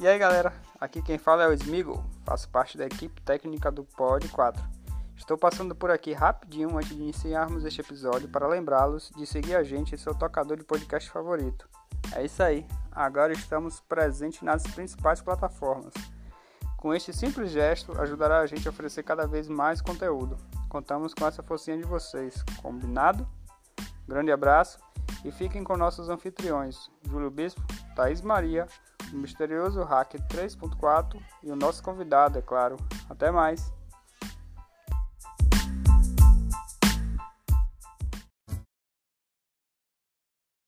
E aí galera, aqui quem fala é o Smigo, faço parte da equipe técnica do Pod 4. Estou passando por aqui rapidinho antes de iniciarmos este episódio para lembrá-los de seguir a gente em seu tocador de podcast favorito. É isso aí, agora estamos presentes nas principais plataformas. Com este simples gesto, ajudará a gente a oferecer cada vez mais conteúdo. Contamos com essa forcinha de vocês, combinado? Grande abraço e fiquem com nossos anfitriões, Júlio Bispo, Thaís Maria, o misterioso Hacker 3.4 e o nosso convidado, é claro. Até mais!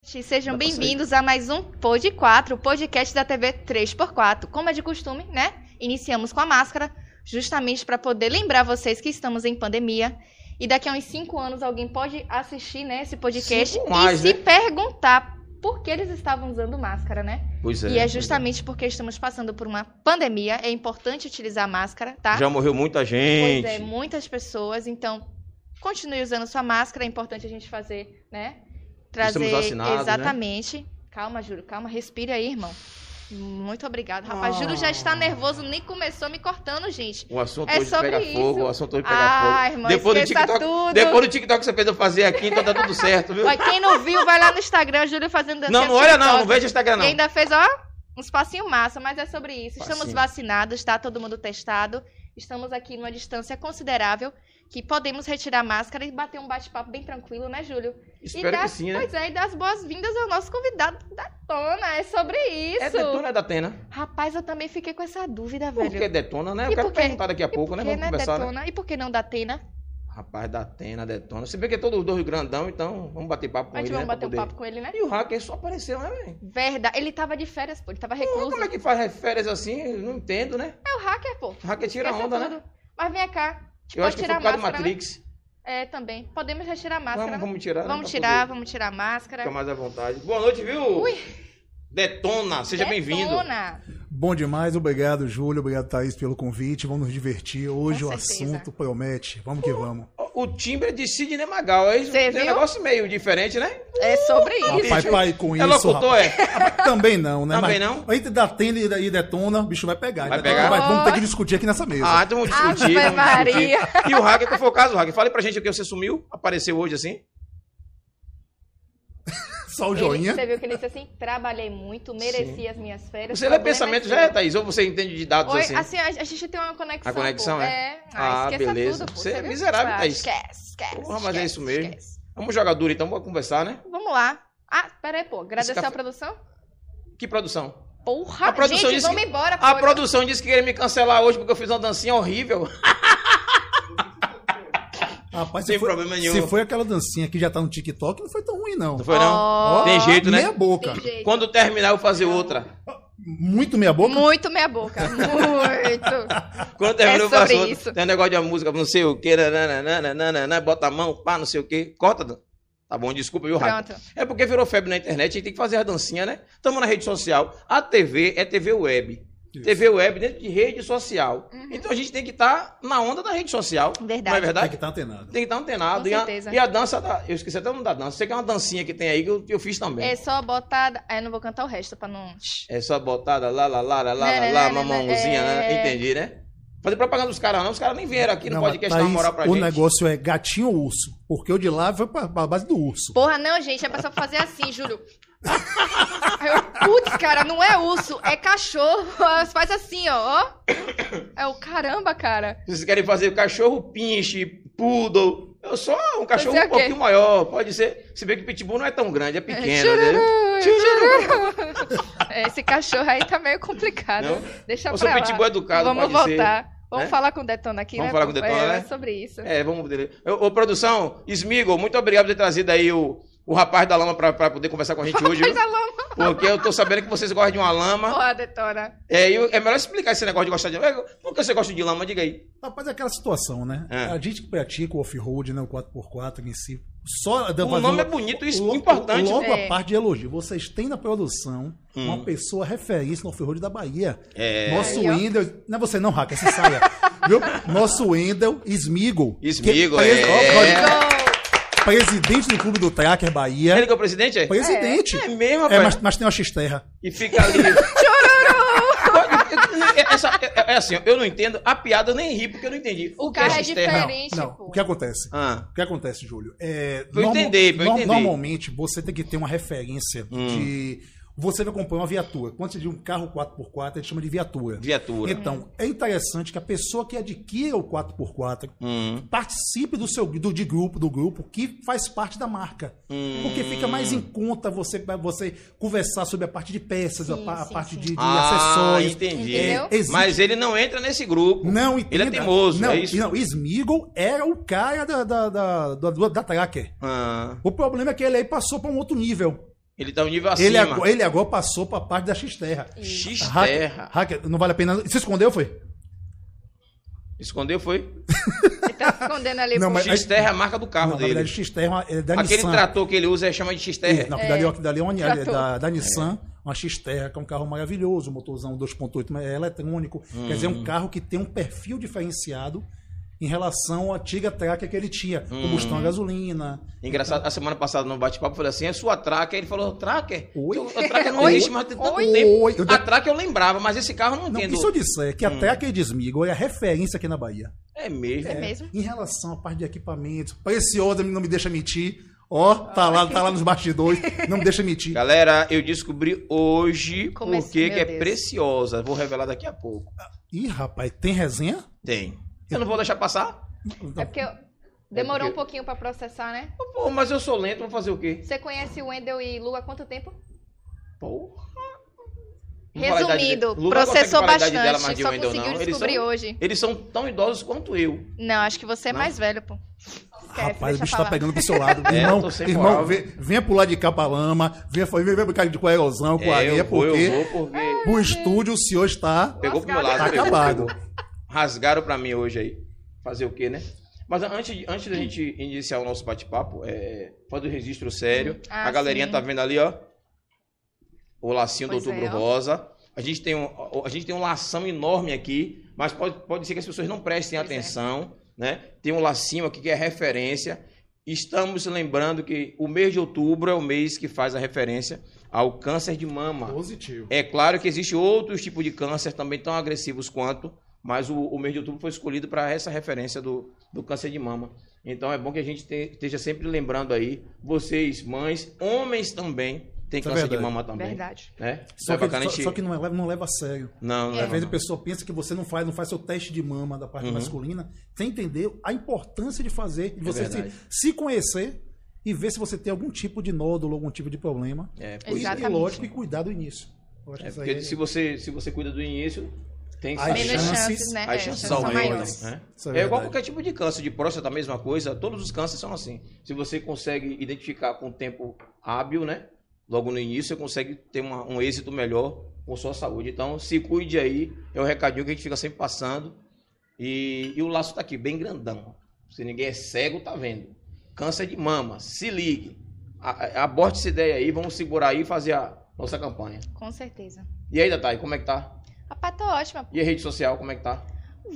Sejam bem-vindos a mais um Pod 4, o podcast da TV 3x4. Como é de costume, né? Iniciamos com a máscara, justamente para poder lembrar vocês que estamos em pandemia. E daqui a uns 5 anos alguém pode assistir né, esse podcast Cinco mais, e se né? perguntar por que eles estavam usando máscara, né? Pois é. e é justamente porque estamos passando por uma pandemia. É importante utilizar máscara, tá? Já morreu muita Pois gente. é, muitas pessoas. Então, continue usando sua máscara. É importante a gente fazer, né? Trazer. Estamos vacinados, né? Exatamente. Calma, Júlio, calma. Respire aí, irmão. Muito obrigado. Rapaz, Ah. Júlio já está nervoso, nem começou me cortando, gente. O assunto É hoje sobre pega isso. fogo, o assunto hoje pega Ah, fogo. irmão, depois do TikTok, tudo. depois do TikTok que você fez eu fazer aqui, então tá tudo certo, viu? Olha, quem não viu, vai lá no Instagram, Júlio fazendo dancinha Não, não olha não, não veja Instagram E não. ainda fez, ó, uns passinhos massa, mas é sobre isso. Estamos Passinho. vacinados, tá? Todo mundo testado. Estamos aqui numa distância considerável, que podemos retirar a máscara e bater um bate-papo bem tranquilo, né, Júlio? Espero e dar, que sim, né? Pois é, e dar as boas-vindas ao nosso convidado da Tona. É sobre isso. É detona é da Tena. Rapaz, eu também fiquei com essa dúvida, Por velho. que detona, né? E Eu quero por quê? perguntar daqui a pouco, e né? por Vamos né, conversar, né? Detona? E por que não da Tena? Rapaz, da detona. Se bem que é todos os dois grandão, então vamos bater papo com A gente ele, vai né? bater um pra papo com ele, né? poder- E o hacker só apareceu, né, velho? Verdade. Ele tava de férias, pô. Ele tava recluso. Como é que faz férias assim? Eu não entendo, né? É o hacker, pô. O hacker tira Esquece onda, tudo. né? Mas vem cá. Eu acho que foi tirar por causa do máscara, né? Matrix. É, também. Podemos retirar a máscara. Vamos, né? vamos tirar, né? Vamos pra tirar, poder vamos tirar a máscara. Ficar mais à vontade. Boa noite, viu? Ui. Detona, seja bem-vindo. Detona. Bom demais, obrigado, Júlio, obrigado, Thaís, pelo convite. Vamos nos divertir. Hoje Com o certeza. assunto promete. Vamos que vamos. O timbre de Sidney Magal. É Cê um negócio meio diferente, né? É sobre isso. Rapaz, pai, com É isso. locutor, é? Também não, né? Também Mas não? Entre da tenda e e detona, o bicho vai pegar. Vai Detona pegar? vai- vamos ter que discutir aqui nessa mesa. Ah, então vamos discutir. Ave vamos discutir. Maria. E o hacker, qual foi o caso, hacker? Fale pra gente o que você sumiu, apareceu hoje assim. Só o Ele- joinha. você viu que ele disse assim? Trabalhei muito, mereci as minhas férias. Você lê pensamento é já, é, Thaís? Ou você entende de dados Oi, assim? assim, a, a gente tem uma conexão. A conexão, pô. é? Ah, Ah, esqueça beleza. tudo. pô, Você é miserável, Ah, Thaís. Esquece, esquece. Porra, mas é esquece, isso mesmo. esquece. Vamos jogar duro então, vamos conversar, né? Vamos lá. Ah, pera aí, pô. Agradecer café- a produção? Que produção? Porra, A produção gente, disse vamos que- embora. A pô. produção disse que queria me cancelar hoje porque eu fiz uma dancinha horrível. Rapaz, Sem se foi, problema nenhum. Se foi aquela dancinha que já tá no TikTok, não foi tão ruim, não. Não foi não? Ó, Tem jeito, né? Meia boca. jeito. Quando terminar, eu vou fazer outra. Muito meia boca. Muito meia boca. Muito. Quando terminar, É eu faço outra. isso. Tem um negócio de uma música, não sei o que, nananana, bota a mão, pá, não sei o que. Corta. Tá bom, desculpa, viu, Raio? Pronto. É porque virou febre na internet, a gente tem que fazer a dancinha, né? Estamos na rede social. A TV é TV web. Isso. TV web dentro de rede social. Então a gente tem que estar na onda da rede social. Uhum. Verdade. Não é Tem verdade? que estar antenado. Tem que estar antenado. Com E a, certeza. e a dança, da, eu esqueci até o nome da dança. Sei que é uma dancinha que tem aí que eu, eu fiz também. É só botar. Aí eu não vou cantar o resto pra não. É só botada lá, lá, lá, lá, lá, lá, né, mamãozinha, né, é. Entendi, né? Fazer propaganda dos caras não, os caras nem vieram aqui no Não, podcast dar uma moral pra o gente. negócio é gatinho ou urso. Porque o de lá foi pra, pra base do urso. Porra, não, gente. É pra só fazer assim, Júlio. Aí eu, putz, cara, não é urso, é cachorro. Faz assim, ó. ó. É o caramba, cara. Vocês querem fazer cachorro pinche, poodle. Eu sou um cachorro um pouquinho maior, pode ser. Se bem que pitbull não é tão grande, é pequeno, Chururu, né? chururu. Esse cachorro aí tá meio complicado. Não? Deixa Eu pra sou lá. pitbull educado, Vamos pode ser, voltar. Vamos né? falar com o Detona aqui, Vamos né? falar com o Detona, é, né? É sobre isso. É, vamos. Ô, ô, produção, Smigo, muito obrigado por ter trazido aí o, o rapaz da lama pra, pra poder conversar com a gente hoje, Faz viu? a lama. Porque eu tô sabendo que vocês gostam de uma lama. Porra, Detona. É, e é melhor explicar esse negócio de gostar de lama. Por que você gosta de lama? Diga aí. Rapaz, é aquela situação, né? É. A gente que pratica o off-road, né? O 4x4 em si. Só O nome é bonito, isso é importante. Logo É. a parte de elogio. Vocês têm na produção Hum. uma pessoa referência no off-road da Bahia. É. Nosso ó. Wendel. Não é você não, Hacker, você saia. viu? Nosso Wendel Smigo. Smigo, que é. ó. Presidente do Clube do Tracker Bahia. Ele que é o presidente, é? Presidente. É mesmo, É, rapaz. mas, mas tem uma X-Terra. E fica ali. é, essa- é- é assim, eu não entendo a piada, eu nem ri porque eu não entendi. O, O que é é diferente. Não, pô. o que acontece? Ah, O que acontece, Júlio? É, eu entender, eu entender. Normalmente você tem que ter uma referência Hum. de. Você vai comprar uma viatura. Quando você diz um carro 4x4, a gente chama de viatura. viatura. Então, é interessante que a pessoa que adquira o 4x4 Hum, participe do seu do, de grupo, do grupo que faz parte da marca. hum. Porque fica mais em conta você, você conversar sobre a parte de peças, Sim, a, a sim, parte sim. de, de Ah, acessórios. entendi. Existe- Mas ele não entra nesse grupo. Não, Ele entenda. é teimoso, não, é isso? Não, Smiggle era o cara da, da, da, da, da Tracker. Ah, O problema é que ele aí passou para um outro nível. Ele tá um nível acima. Ele agora, ele agora passou para a parte da X-Terra. X-Terra. Hacker, não vale a pena. Se escondeu, foi? Escondeu, foi? Ele tá escondendo ali. Não, mas- X-Terra é a marca do carro não, na dele. verdade, X-Terra é da Aquele Nissan. trator que ele usa é chama de X-Terra. Não, que dali, é- que dali é uma, é da, da Nissan, uma X-Terra, que é um carro maravilhoso, motorzão 2.8, mas é eletrônico. Quer dizer, é Hum. um carro que tem um perfil diferenciado em relação à antiga Tracker que ele tinha. Combustão Hum. a gasolina. Engraçado, a semana passada no bate-papo eu falei assim: é sua Tracker? Ele falou: Tracker? Oi? Eu- A Tracker não Oi? existe mais tem tanto Oi? tempo. Oi? Eu- A Tracker eu lembrava, mas esse carro eu não Não, e se eu disser que a Hum. Tracker de Smiggle é a referência aqui na Bahia? É mesmo. É mesmo? Em relação à parte de equipamentos, Preciosa não me deixa mentir. Ó, tá lá, tá lá nos bastidores, não me deixa mentir. Galera, eu descobri hoje Como por que é Deus? preciosa. Vou revelar daqui a pouco. Ih, rapaz, tem resenha? Tem. Eu não vou deixar passar? É porque eu- demorou porque- um pouquinho pra processar, né? Pô, mas eu sou lento, vou fazer o quê? Você conhece o Wendel e Lu há quanto tempo? Porra. Não a Resumindo, consegue processou a idade dela bastante, mais de só Wendell, conseguiu não. Eles descobrir são- hoje. Eles são tão idosos quanto eu. Não, acho que você é Não? mais velho, pô. Esquece, Rapaz, o bicho tá pegando pro seu lado. É, irmão, irmão vem- venha pular de capa lama, venha, venha, venha brincar de com erosão, com É, areia, eu vou, porque eu vou, porque o estúdio o senhor está pegou pro meu lado. tá pegou, acabado. Rasgaram pra mim hoje aí. Fazer o quê, né? Mas antes, antes da gente iniciar o nosso bate-papo, é, fazer o registro sério. Ah, a galerinha sim. tá vendo ali, ó. O lacinho Pois do Outubro é. Rosa. A gente, tem um, a gente tem um lação enorme aqui, mas pode, pode ser que as pessoas não prestem Pois é. atenção, né? Tem um lacinho aqui que é referência. Estamos lembrando que o mês de outubro é o mês que faz a referência ao câncer de mama. Positivo. É claro que existem outros tipos de câncer também tão agressivos quanto, mas o, o mês de outubro foi escolhido para essa referência do, do câncer de mama. Então é bom que a gente te- esteja sempre lembrando aí, vocês, mães, homens também, têm Isso é câncer de verdade. mama também. Verdade. Né? Só é que, só, gente- só que não, leva, não leva a sério. Não, não É. é. Às vezes a pessoa pensa que você não faz, não faz seu teste de mama da parte Uhum. masculina, sem entender a importância de fazer, de você se, se conhecer e ver se você tem algum tipo de nódulo, algum tipo de problema. É, E, pois é. e lógico, e cuidar do início. Eu acho que É, porque se você, se você cuida do início, tem As. Menos chances- chances, né? As É, chances são aumentam, maiores. né? Isso é É, igual qualquer tipo de câncer de próstata, a mesma coisa. Todos os cânceres são assim. Se você consegue identificar com tempo hábil, né? Logo no início, você consegue ter uma- um êxito melhor com sua saúde. Então, se cuide aí. É o recadinho que a gente fica sempre passando. E, e o laço tá aqui, bem grandão. Se ninguém é cego, tá vendo. Câncer de mama, se ligue. A- a- Aborte essa ideia aí, vamos segurar aí e fazer a nossa campanha. Com certeza. E aí, Datai, como é que tá? Rapaz, tô ótima. E a rede social, como é que tá?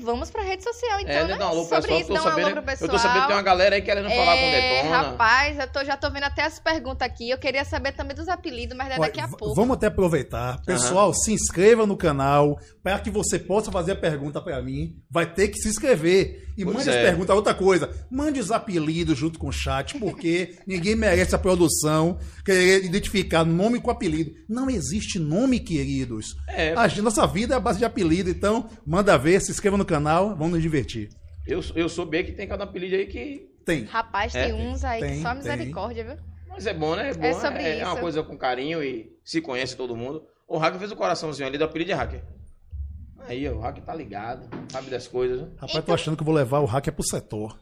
Vamos pra rede social, então, é, né? um alô, Sobre pessoal. isso, tô dá um sabendo, alô pro pessoal. Eu tô sabendo que tem uma galera aí querendo falar com o É, Detona. Rapaz, eu tô, já tô vendo até as perguntas aqui. Eu queria saber também dos apelidos, mas é daqui a pouco. Vamos até aproveitar. Pessoal, se inscreva no canal para que você possa fazer a pergunta para mim. Vai ter que se inscrever. E Pois mande as é. perguntas. Outra coisa, mande os apelidos junto com o chat, porque ninguém merece a produção querer identificar nome com apelido. Não existe nome, queridos. É. A gente- nossa vida é a base de apelido. Então, manda ver, se inscreva no canal, vamos nos divertir. Eu, eu soube aí que tem cada apelido aí que. Tem. Rapaz, É, tem uns aí tem, que só tem. misericórdia, viu? Mas é bom, né? É, bom, É sobre é, é uma coisa com carinho e se conhece todo mundo. O Hacker fez o coraçãozinho ali do apelido de Hacker. Aí, ó, o Hacker tá ligado, sabe das coisas. né? Rapaz, tô achando que eu vou levar o hacker pro setor.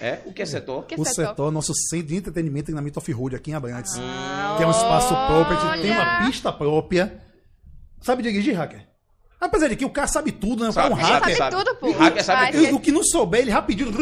É? O que é setor? Que O setor? setor é nosso centro de entretenimento e treinamento off-road aqui em Abrantes. Ah, que é um espaço próprio, tem uma pista própria. Sabe dirigir, hacker? Apesar de que o cara sabe tudo, né? O cara é um Sabe, hacker. sabe tudo, pô. O hacker sabe tudo. E o que não souber, ele rapidinho.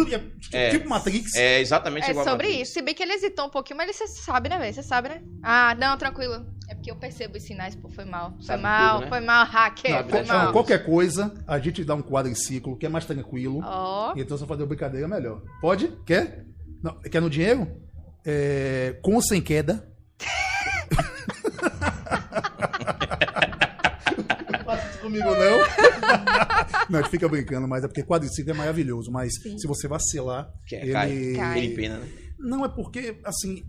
É. Tipo Matrix. É exatamente É igual a sobre isso. Se bem que ele hesitou um pouquinho, mas ele você sabe, né, velho? Você sabe, né? Ah, não, tranquilo. É porque eu percebo os sinais, pô. Foi mal. Foi Sabe mal, tudo, né? foi mal, hacker. Sabe, foi mal. qualquer coisa, a gente dá um quadro em ciclo, que é mais tranquilo. Ó. Então, se eu fazer uma brincadeira, melhor. Pode? Quer? Não, quer no dinheiro? É, com ou sem queda? Não faça isso comigo, não. Não, a gente fica brincando, mas é porque quadriciclo é maravilhoso. Mas se você vacilar, Que é, ele. cai. Cai. Ele empina, né? Não, é porque, assim,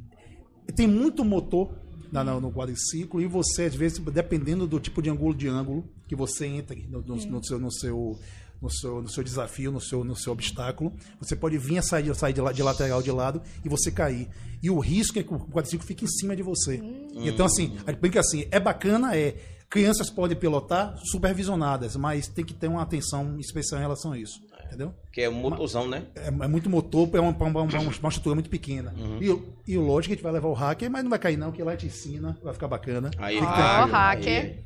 tem muito motor na- na- no quadriciclo e você, às vezes, dependendo do tipo de ângulo de ângulo que você entre no, no- no seu, no, seu, no, seu, no seu desafio, no seu, no seu obstáculo, você pode vir a sair, sair de, la- de lateral de lado e você cair. E o risco é que o quadriciclo fique em cima de você. Então, assim, a brinca assim, é bacana, é. Crianças podem pilotar supervisionadas, mas tem que ter uma atenção especial em relação a isso. Entendeu? Que é um motorzão, né? É, é muito motor, é uma, uma, uma, uma estrutura muito pequena. Uhum. E, o- e o lógico é que a gente vai levar o hacker, mas não vai cair não, que lá a gente ensina, vai ficar bacana. Aí, Ó, tranquilo. hacker.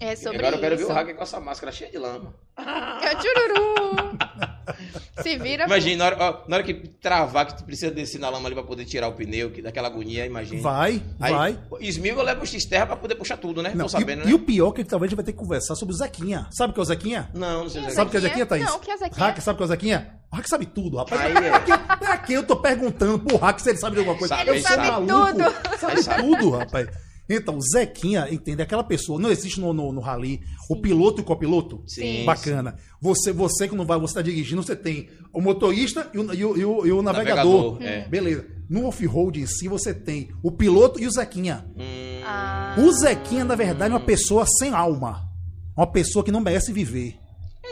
É sobre Agora eu quero ver o hacker com essa máscara cheia de lama. É o tchururu. Se vira. Imagina, na hora, ó, na hora que travar, que tu precisa descer na lama ali pra poder tirar o pneu, que daquela agonia, imagina. Vai, Aí, vai. Esmigo leva o X-Terra pra poder puxar tudo, né? Não, Tô sabendo, e, né? e o pior é que talvez a gente vai ter que conversar sobre o Zequinha. Sabe o que é o Zequinha? Não, não sei se Sabe o que é o Zequinha? Zequinha, Thaís? Não, o que é Zequinha? Hacker, sabe o que é o Zequinha? O hacker sabe tudo, rapaz. Aí é. pra, que, pra que eu tô perguntando pro hacker se ele sabe de alguma coisa? Sabe, eu ele sabe maluco. tudo. Sabe Ele sabe. tudo, rapaz. Então, Zequinha, entende? Aquela pessoa, não existe no, no, no rally o piloto e o copiloto? Sim. Bacana. Você, você que não vai, você tá dirigindo, você tem o motorista e o, e o, e o- e o navegador. Navegador, é. Beleza. No off-road em si, você tem o piloto e o Zequinha. Hum, Ah, O Zequinha, na verdade, é uma pessoa sem alma. Uma pessoa que não merece viver.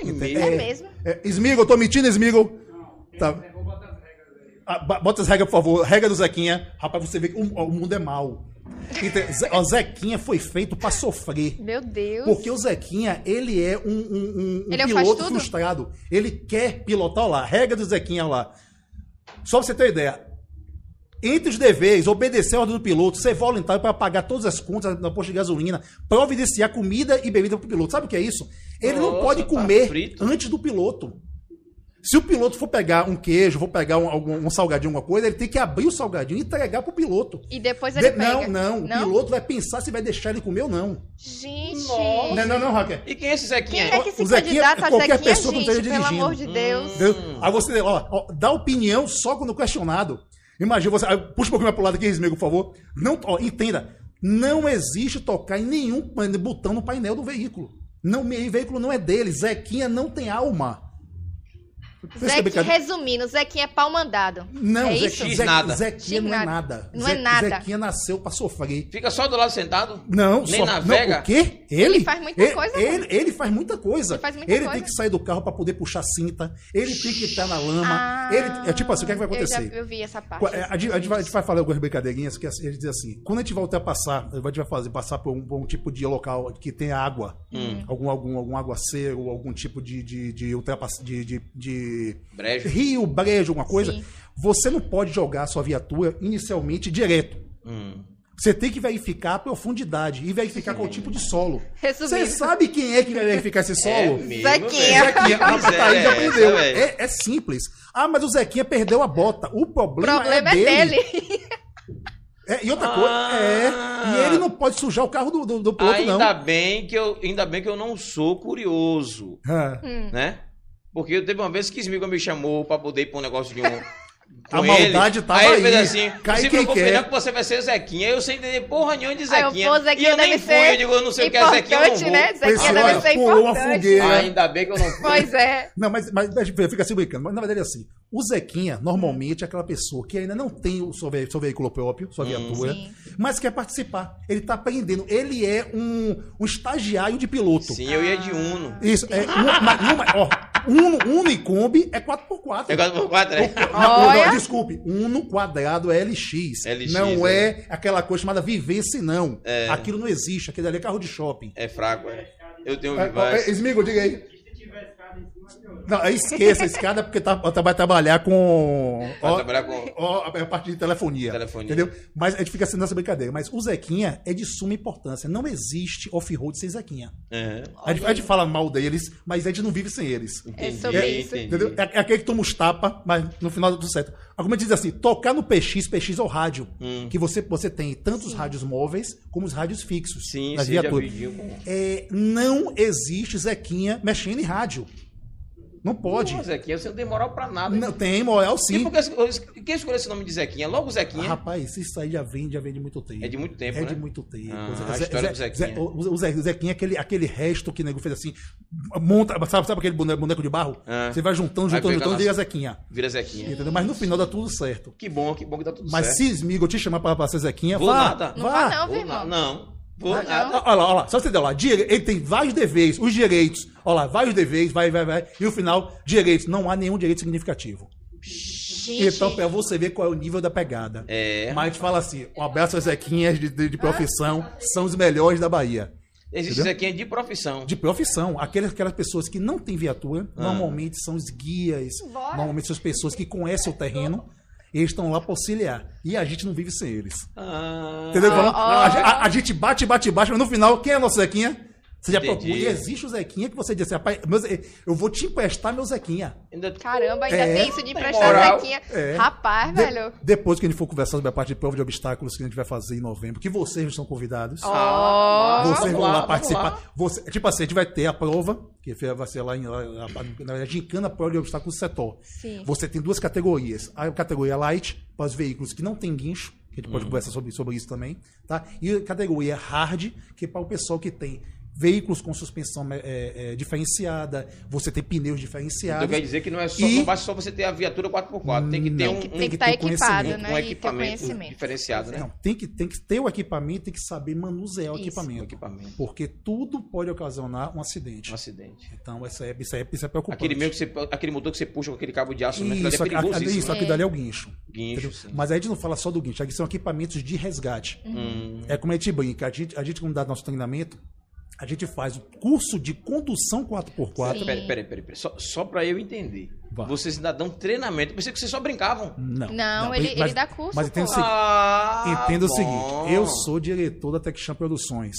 mesmo? é mesmo? É, Smigol, eu tô mentindo, Smigol? Tá. Ah, ba- bota as regras, por favor. Regra do Zequinha. Rapaz, você vê que o, o mundo é mau. Então, o Zequinha foi feito pra sofrer. Meu Deus. Porque o Zequinha, ele é um, um- um- um Ele é o piloto frustrado. Ele quer pilotar lá. Regra do Zequinha lá. Só pra você ter uma ideia. Entre os deveres, obedecer a ordem do piloto, ser voluntário para pagar todas as contas na posto de gasolina, providenciar comida e bebida pro piloto. Sabe o que é isso? Ele não Nossa, pode tá comer frito. antes do piloto. Se o piloto for pegar um queijo, for pegar um, algum, um salgadinho, alguma coisa, ele tem que abrir o salgadinho e entregar pro piloto. E depois ele De- pega. não, não, o piloto vai pensar se vai deixar ele comer ou não. Gente. Não, não, não, Hacker. E quem é esse Quem Zequinha? é que se O Zequinha- candidata a qualquer Zequinha, pessoa que não gente? esteja Pelo dirigindo. amor de Deus. Entendeu? Aí você ó, ó, dá opinião só quando questionado. Imagina você. aí Puxa um pouquinho mais pro lado aqui, Rismigo, por favor. Não, ó, entenda. Não existe tocar em nenhum botão no painel do veículo. Não, o veículo não é dele. Zequinha não tem alma. Zequinha, brincadeira. resumindo, Zequinha é pau mandado. Não, é Ze- isso? X Ze- nada. Zequinha não é nada. Não é nada. Zequinha nasceu pra sofrer. Fica só do lado sentado? Não, Nem só, navega? Não, o quê? Ele, faz muita ele- coisa, Ele, ele faz muita coisa. Ele faz muita Ele coisa. tem que sair do carro pra poder puxar cinta. Ele tem que estar na lama. Ah, ele, é tipo assim, o que, é que vai Eu, já, acontecer? eu vi essa parte. Qu- é, A gente, a gente vai, a gente vai falar algumas brincadeirinhas que assim, ele diz assim: quando a gente vai ultrapassar, a gente vai fazer passar por um, por um tipo de local que tem água, Hum. algum, algum, algum aguaceiro, algum tipo de, de, de, ultrapass- de, de, de Brejo. rio, brejo, alguma coisa, Sim. você não pode jogar a sua viatura inicialmente direto. Hum. Você tem que verificar a profundidade e verificar qual tipo de solo. Resumindo. Você sabe quem é que vai verificar esse solo? mesmo, Zequinha. Zequinha. Ah, a Thaís já é, aprendeu. velho. É, é simples. Ah, mas o Zequinha perdeu a bota. O O problema, problema é é dele. dele. É, e outra Ah. coisa, é. E ele não pode sujar o carro do, do, do piloto, não. Ainda bem, que eu, ainda bem que eu não sou curioso, Ah. Hum. né? Porque teve uma vez que Smigo me chamou pra poder ir pra um negócio de um. com A maldade ele. tava aí. ele fez aí. assim: Cai não se preocupe, quer." não, que você vai ser Zequinha. Eu sem entender porra nenhuma de Aí eu, Zequinha. e Zequinha eu nem fui, eu digo, eu não sei o que é Zequinha, eu não importante, vou. né? Zequinha Pessoal, deve ser pulou uma importante. fogueira. Ainda bem que eu não fui. Pois é. Não, mas, mas, mas fica assim brincando. Mas na verdade é assim. O Zequinha, normalmente, é aquela pessoa que ainda não tem o seu, ve- seu veículo próprio, sua viatura, Sim. mas quer participar. Ele tá aprendendo. Ele é um, um estagiário de piloto. Sim, eu ia de Uno. Isso, é. Um, mas, uma, ó, Uno, Uno e Kombi é 4x4. Negócio por quatro, é? Não, não, desculpe, Uno quadrado é LX. LX, não é. é. aquela coisa chamada vivência, não. É. Aquilo não existe, aquele ali é carro de shopping. É fraco, é. Eu tenho um É, Vivaz. é, Smigo, diga aí. Não, esqueça a escada porque tá, tá- vai trabalhar com. Vai ó, trabalhar com- ó, a parte de telefonia. Telefonia. Entendeu? Mas a gente fica assim nessa brincadeira. Mas o Zequinha é de suma importância. Não existe off-road sem Zequinha. É. A gente, a gente fala mal deles, mas a gente não vive sem eles. É Entendi, sobre isso. Entendeu? É, é aquele que toma os tapas, mas no final dá tudo certo. Alguma diz assim: tocar no PX, PX é o rádio. Hum. Que você, você tem tanto os rádios móveis como os rádios fixos. Sim, nas sim, já viaturas. É, não existe Zequinha mexendo em rádio. Não pode. Pô, Zequinha, você não tem moral pra nada. Não, tem moral E sim. por que quem escolheu esse nome de Zequinha? Logo o Zequinha. Rapaz, isso aí já vem, já vem de muito tempo. É de muito tempo, É né? de muito tempo. Ah, Zé- do Zequinha. Zé- o, o Zé- o Zequinha é aquele, aquele resto que o nego fez assim. Monta, sabe, sabe aquele boneco, de barro? Ah. Você vai juntando, juntando, juntando e vira Zequinha. Vira Zequinha. Entendeu? Mas no final dá tudo certo. Que bom, que bom que tá tudo Mas certo. se Smigo te chamar pra, pra ser Zequinha, Vou vá. nada. Não vá. não, viu, irmão? Não. Vai- nada. Olha lá, olha lá, só você der lá, ele tem vários deveres, os direitos, olha lá, vários deveres, vai, vai, vai, e no final, direitos, não há nenhum direito significativo. Gente, Então, pra você ver qual é o nível da pegada. É. Mas a gente fala assim, um abraço às Zequinhas de, de, de profissão, são os melhores da Bahia. Existe? Zequinha de profissão. De profissão, aquelas, aquelas pessoas que não têm viatura, Ah. normalmente são os guias, normalmente são as pessoas que conhecem o terreno, eles estão lá para auxiliar. E a gente não vive sem eles. Ah, Entendeu? Ah, a, a- a gente bate, bate, bate, mas no final, quem é nosso Zequinha? Você já Entendi. procura. E existe o Zequinha que você diz assim, rapaz, meu eu vou te emprestar meu Zequinha. Caramba, ainda É, tem isso de emprestar moral. Zequinha. É. Rapaz, De- velho. depois que a gente for conversar sobre a parte de prova de obstáculos que a gente vai fazer em novembro, que vocês estão convidados. Ó. Vocês vamos vão lá, vamos participar. lá. Você, tipo assim, a gente vai ter a prova, que vai ser lá em. lá- lá- Na verdade, gincana prova de obstáculos do setor. Sim. Você tem duas categorias. A categoria light, para os veículos que não tem guincho, que a gente pode conversar sobre, sobre isso também. Tá? E a categoria hard, que é para o pessoal que tem veículos com suspensão é, é, diferenciada, você tem pneus diferenciados. Então quer dizer que não é só, E- não basta só você ter a viatura 4x4, tem que ter Não. um, Tem que um, tem que estar ter equipado, né? um ter equipamento diferenciado, né? Não, tem que, tem que ter o equipamento, tem que saber manusear o Isso. Um equipamento. equipamento, Porque tudo pode ocasionar um acidente. um acidente. Então, isso é, isso é, isso é preocupante. Aquele, meio que você, aquele motor que você puxa com aquele cabo de aço, né? Aquilo ali Isso, é perigoso aqui, isso. isso, né? aqui dali é o guincho. Guincho. Mas aí a gente não fala só do guincho, aqui são equipamentos de resgate. Hum, É como a gente brinca, a gente, a gente quando dá nosso treinamento, a gente faz o curso de condução 4x4. Sim. peraí, peraí, peraí. peraí. Só, só pra eu entender. Vá. Vocês ainda dão treinamento. Pensei que vocês só brincavam. Não, Não, ele- ele dá curso, Mas entenda o Ah, entenda o seguinte, eu sou diretor da TechChamp Produções.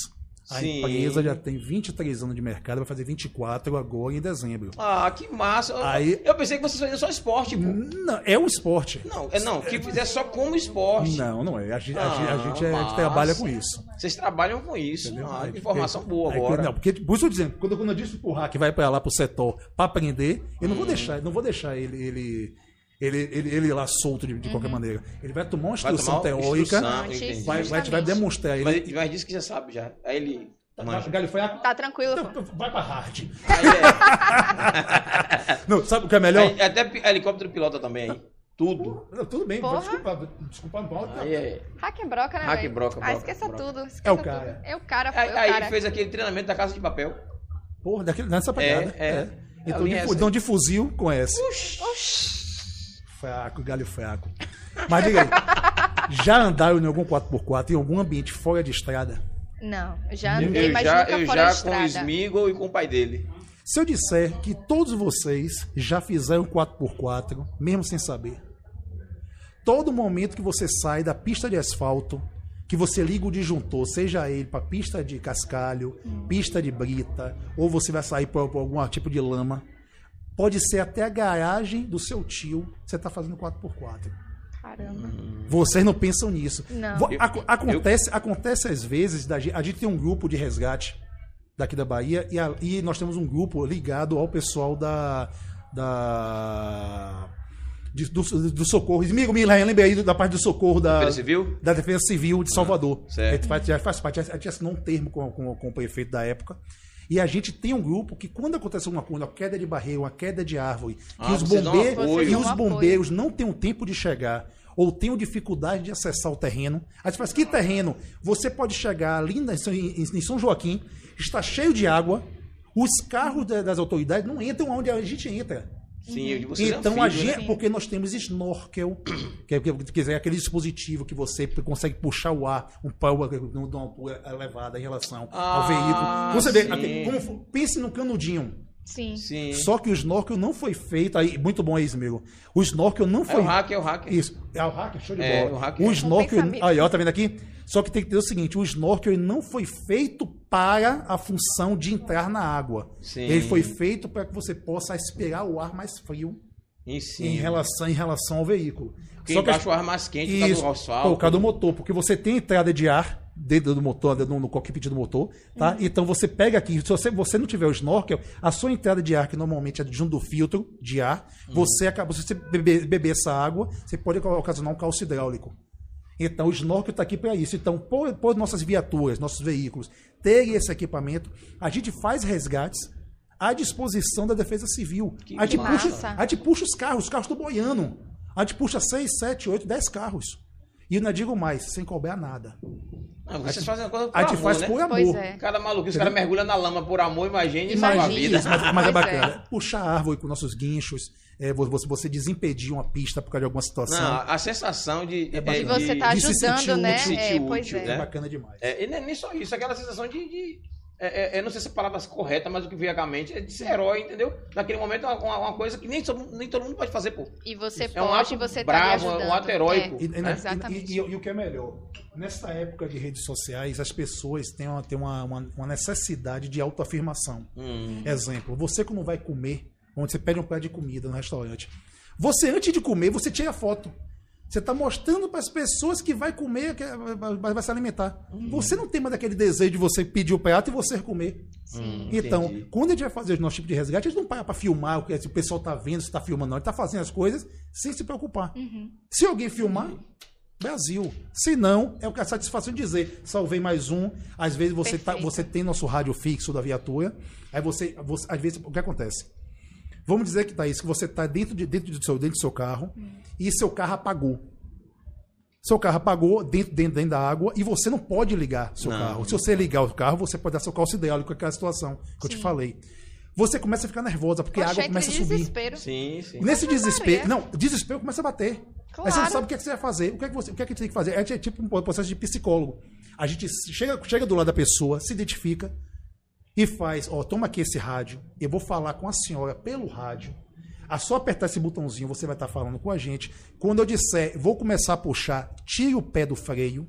A Sim. empresa já tem 23 anos de mercado, vai fazer 24 agora em dezembro. Ah, que massa. Eu- Aí- Eu pensei que vocês faziam só esporte, pô. Não, é um esporte. Não, é não, que fizer só como esporte. Não, não é. A gente, a Ah, gente- a gente, é- a gente massa. trabalha com isso. Vocês trabalham com isso. Entendeu? Ah, que informação porque- boa agora. Não, porque, por isso eu dizendo, quando, quando eu disse pro hack vai pra lá pro setor pra aprender, eu não Hum. vou deixar, não vou deixar ele, ele, ele, ele, ele lá solto de, de qualquer maneira. Ele vai tomar uma Vai instrução tomar uma teórica, instrução, entendi. vai, vai, te vai demonstrar ele. Mas, mas disse que já sabe já. Aí ele manja. Galho foi a... Tá tranquilo. Então, Vai pra hard. Aí é, Não, sabe o que é melhor? aí até pi- helicóptero pilota também aí. Tudo. Não, tudo bem, Porra. desculpa, desculpa, não. Aí é. Hack broca, né, Hack velho? broca, Ah, broca, esqueça broca. tudo. esqueça É o tudo. cara. É o cara, pô, Aí, é o aí cara. fez aquele treinamento da casa de papel. Porra, daquele, nessa pegada. É, é. Então, Ali de, é então, de fuzil, conhece. Oxi. Fraco, galho fraco. Mas diga aí, já andaram em algum 4x4 em algum ambiente fora de estrada? Não, já Eu, andei, mas já, nunca eu fora já de com o estrada. Smiggle e com o pai dele. Se eu disser que todos vocês já fizeram 4x4, mesmo sem saber, todo momento que você sai da pista de asfalto, que você liga o disjuntor, seja ele para pista de cascalho, pista de brita, ou você vai sair por algum tipo de lama, pode ser até a garagem do seu tio, você está fazendo 4x4. Caramba. Vocês não pensam nisso. Não. Eu- aco- acontece, acontece às vezes, da gen- a gente tem um grupo de resgate daqui da Bahia e, a- e nós temos um grupo ligado ao pessoal da. da de- do, do socorro. Amigo, me lembrei aí da parte do socorro da, Defesa Civil? da Defesa Civil de Salvador. certo. A gente faz, já faz parte, a gente assinou um termo com, com, com o prefeito da época. E a gente tem um grupo que, quando acontece alguma coisa, uma queda de barreira, uma queda de árvore, que Ah, os vocês dão bombeiros, que Vocês os bombeiros não têm o tempo de chegar ou tenham dificuldade de acessar o terreno. Aí você faz, que terreno? Você pode chegar ali em, São Joaquim, está cheio de água, os carros da- das autoridades não entram onde a gente entra. Sim, eu de vocês é Então, a anfíbio, gente, né? porque nós temos snorkel, que é, que é- quer dizer, aquele dispositivo que você consegue puxar o ar, um de uma altura elevada em relação Ah, ao veículo. Você vê, como, pense no canudinho. Sim. Sim. Só que o snorkel não foi feito, aí, muito bom isso, meu. O snorkel não É foi o hacker, é o hacker. isso. É o hacker, show de É, bola. o hacker. O Um snorkel. Aí, ó, tá vendo aqui? Só que tem que ter o seguinte: o snorkel não foi feito para a função de entrar na água. Sim. Ele foi feito para que você possa aspirar o ar mais frio Em em relação, em relação ao veículo. Porque Só que o ar mais quente por causa do asfalto. por causa do motor, porque você tem entrada de ar dentro do motor, no, no cockpit do motor, tá? Uhum. Então você pega aqui, se você, você não tiver o snorkel, a sua entrada de ar, que normalmente é junto do filtro de ar, Uhum. você acaba, se você beber, beber essa água, você pode ocasionar um calço hidráulico. Então o snorkel está aqui para isso. Então, por, por nossas viaturas, nossos veículos terem esse equipamento, a gente faz resgates à disposição da Defesa Civil. Que a, gente massa. puxa, a gente puxa os carros, os carros estão boiando. A gente puxa 6, 7, 8, 10 carros. E não digo mais, sem cobrar nada. Não, vocês fazem uma coisa por A gente amor, faz né? por amor. Pois é. Cada maluco, os caras mergulham na lama por amor, imagine e salva a vida. Isso, mas, mas é é. bacana. Puxar árvore com nossos guinchos, é, vo- você, você desimpedir uma pista por causa de alguma situação. Não, a sensação de. É é, E você tá de se ajudando, né? útil, É, pois útil, é. é né? bacana demais. É, e não é nem só isso, aquela sensação de. de- é, é, eu não sei se a palavra é correta, mas o que veio à mente é de ser herói, entendeu? Naquele momento é uma, uma coisa que nem, todo- nem todo mundo pode fazer, pô. E você É um pode, ato você tá bravo, é um ato heróico. É. E, né? Exatamente. e- e- e o que é melhor, nessa época de redes sociais, as pessoas têm uma, têm uma, uma, uma necessidade de autoafirmação. Hum. Exemplo, você quando vai comer, quando você pede um prato de comida no restaurante, você antes de comer, você tira foto. Você está mostrando para as pessoas que vai comer, que vai, vai- se alimentar. Uhum. Você não tem mais aquele desejo de você pedir o prato e você comer. Hum, Então, entendi. quando a gente vai fazer o nosso tipo de resgate, a gente não para para filmar o que se o pessoal está vendo, se está filmando, não. Ele está fazendo as coisas sem se preocupar. Se alguém filmar, Brasil. Se não, é a satisfação de dizer, salvei mais um. Às vezes você, tá, você tem nosso rádio fixo da viatura, aí você, você- às vezes, o que acontece? Vamos dizer que tá isso, que você está dentro, de, dentro, do seu, dentro do seu carro e seu carro apagou. Seu carro apagou dentro, dentro, dentro da água e você não pode ligar seu Não. carro. Se você ligar o carro, você pode dar seu calço hidráulico, aquela situação que eu te falei. Você começa a ficar nervosa, porque a Poxa, água entra começa a subir. desespero. Sim, sim. Nesse desespero. Maria. Não, desespero começa a bater. Aí você não Claro. sabe o que, é que você vai fazer. O que é que, você, o que, é que tem que fazer? É tipo um processo de psicólogo. A gente chega, chega do lado da pessoa, se identifica e faz: Ó, toma aqui esse rádio. Eu vou falar com a senhora pelo rádio. É só apertar esse botãozinho, você vai estar falando com a gente. Quando eu disser, vou começar a puxar, tire o pé do freio.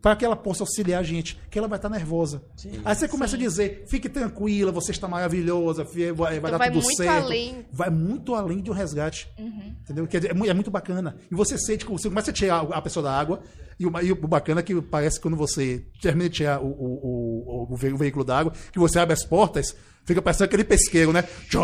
Para que ela possa auxiliar a gente, que ela vai estar nervosa. Sim. Aí você começa a dizer: fique tranquila, você está maravilhosa, vai, vai Então dar vai tudo muito certo. além. Vai muito além de um resgate. Uhum. Entendeu? Quer dizer, é é muito bacana. E você sente que você começa a tirar a pessoa da água. E o, e o bacana é que parece que quando você termina de tirar o, o, o, o ve- o veículo da água, que você abre as portas, fica parecendo aquele pesqueiro, né? Tchô,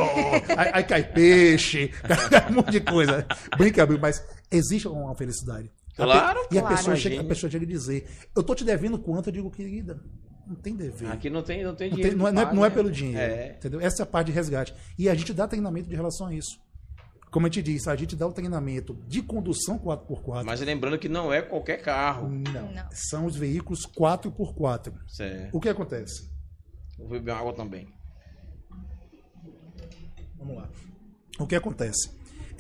aí, aí cai peixe, cai um monte de coisa. Brinca, mas existe uma felicidade. A pe- Claro, E a claro. pessoa, chega, a Imagine. pessoa chega a dizer: Eu tô te devendo quanto? Eu digo, querida, não tem dever. Aqui não tem, não tem Não, dinheiro. tem- não é, que não é- não é né? pelo dinheiro. É. Entendeu? Essa é a parte de resgate. E a gente dá treinamento de relação a isso. Como a gente disse, a gente dá o treinamento de condução 4x4. Mas lembrando que não é qualquer carro. Não. Não. São os veículos 4x4. Certo. O que acontece? Vou beber água também. Vamos lá. O que acontece?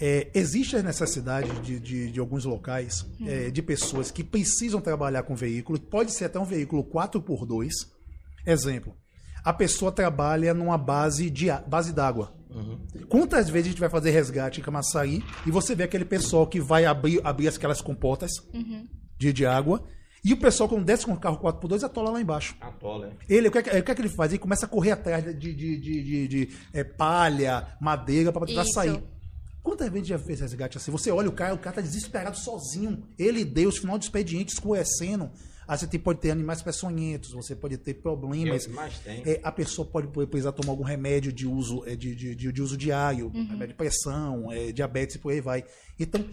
É, existe a necessidade de, de, de alguns locais, é, de pessoas que precisam trabalhar com veículo, pode ser até um veículo 4x2. Exemplo, a pessoa trabalha numa base de a- base d'água. Quantas vezes a gente vai fazer resgate em Camaçari e você vê aquele pessoal que vai abrir, abrir aquelas comportas de, de água e o pessoal quando desce com o carro 4x2 atola lá embaixo. Atola, é. Ele, o que, é que- o que é que ele faz? Ele começa a correr atrás de, de, de, de- de, é, palha, madeira para tentar Isso. sair. Quantas vezes já fez resgate assim? Você olha o cara, o cara tá desesperado sozinho. Ele e Deus, final de expediente, escurecendo. Aí você tem- pode ter animais peçonhentos, você pode ter problemas. É a pessoa pode precisar tomar algum remédio de uso, é, de, de, de, de uso diário, remédio de pressão, é, diabetes e por aí vai. Então,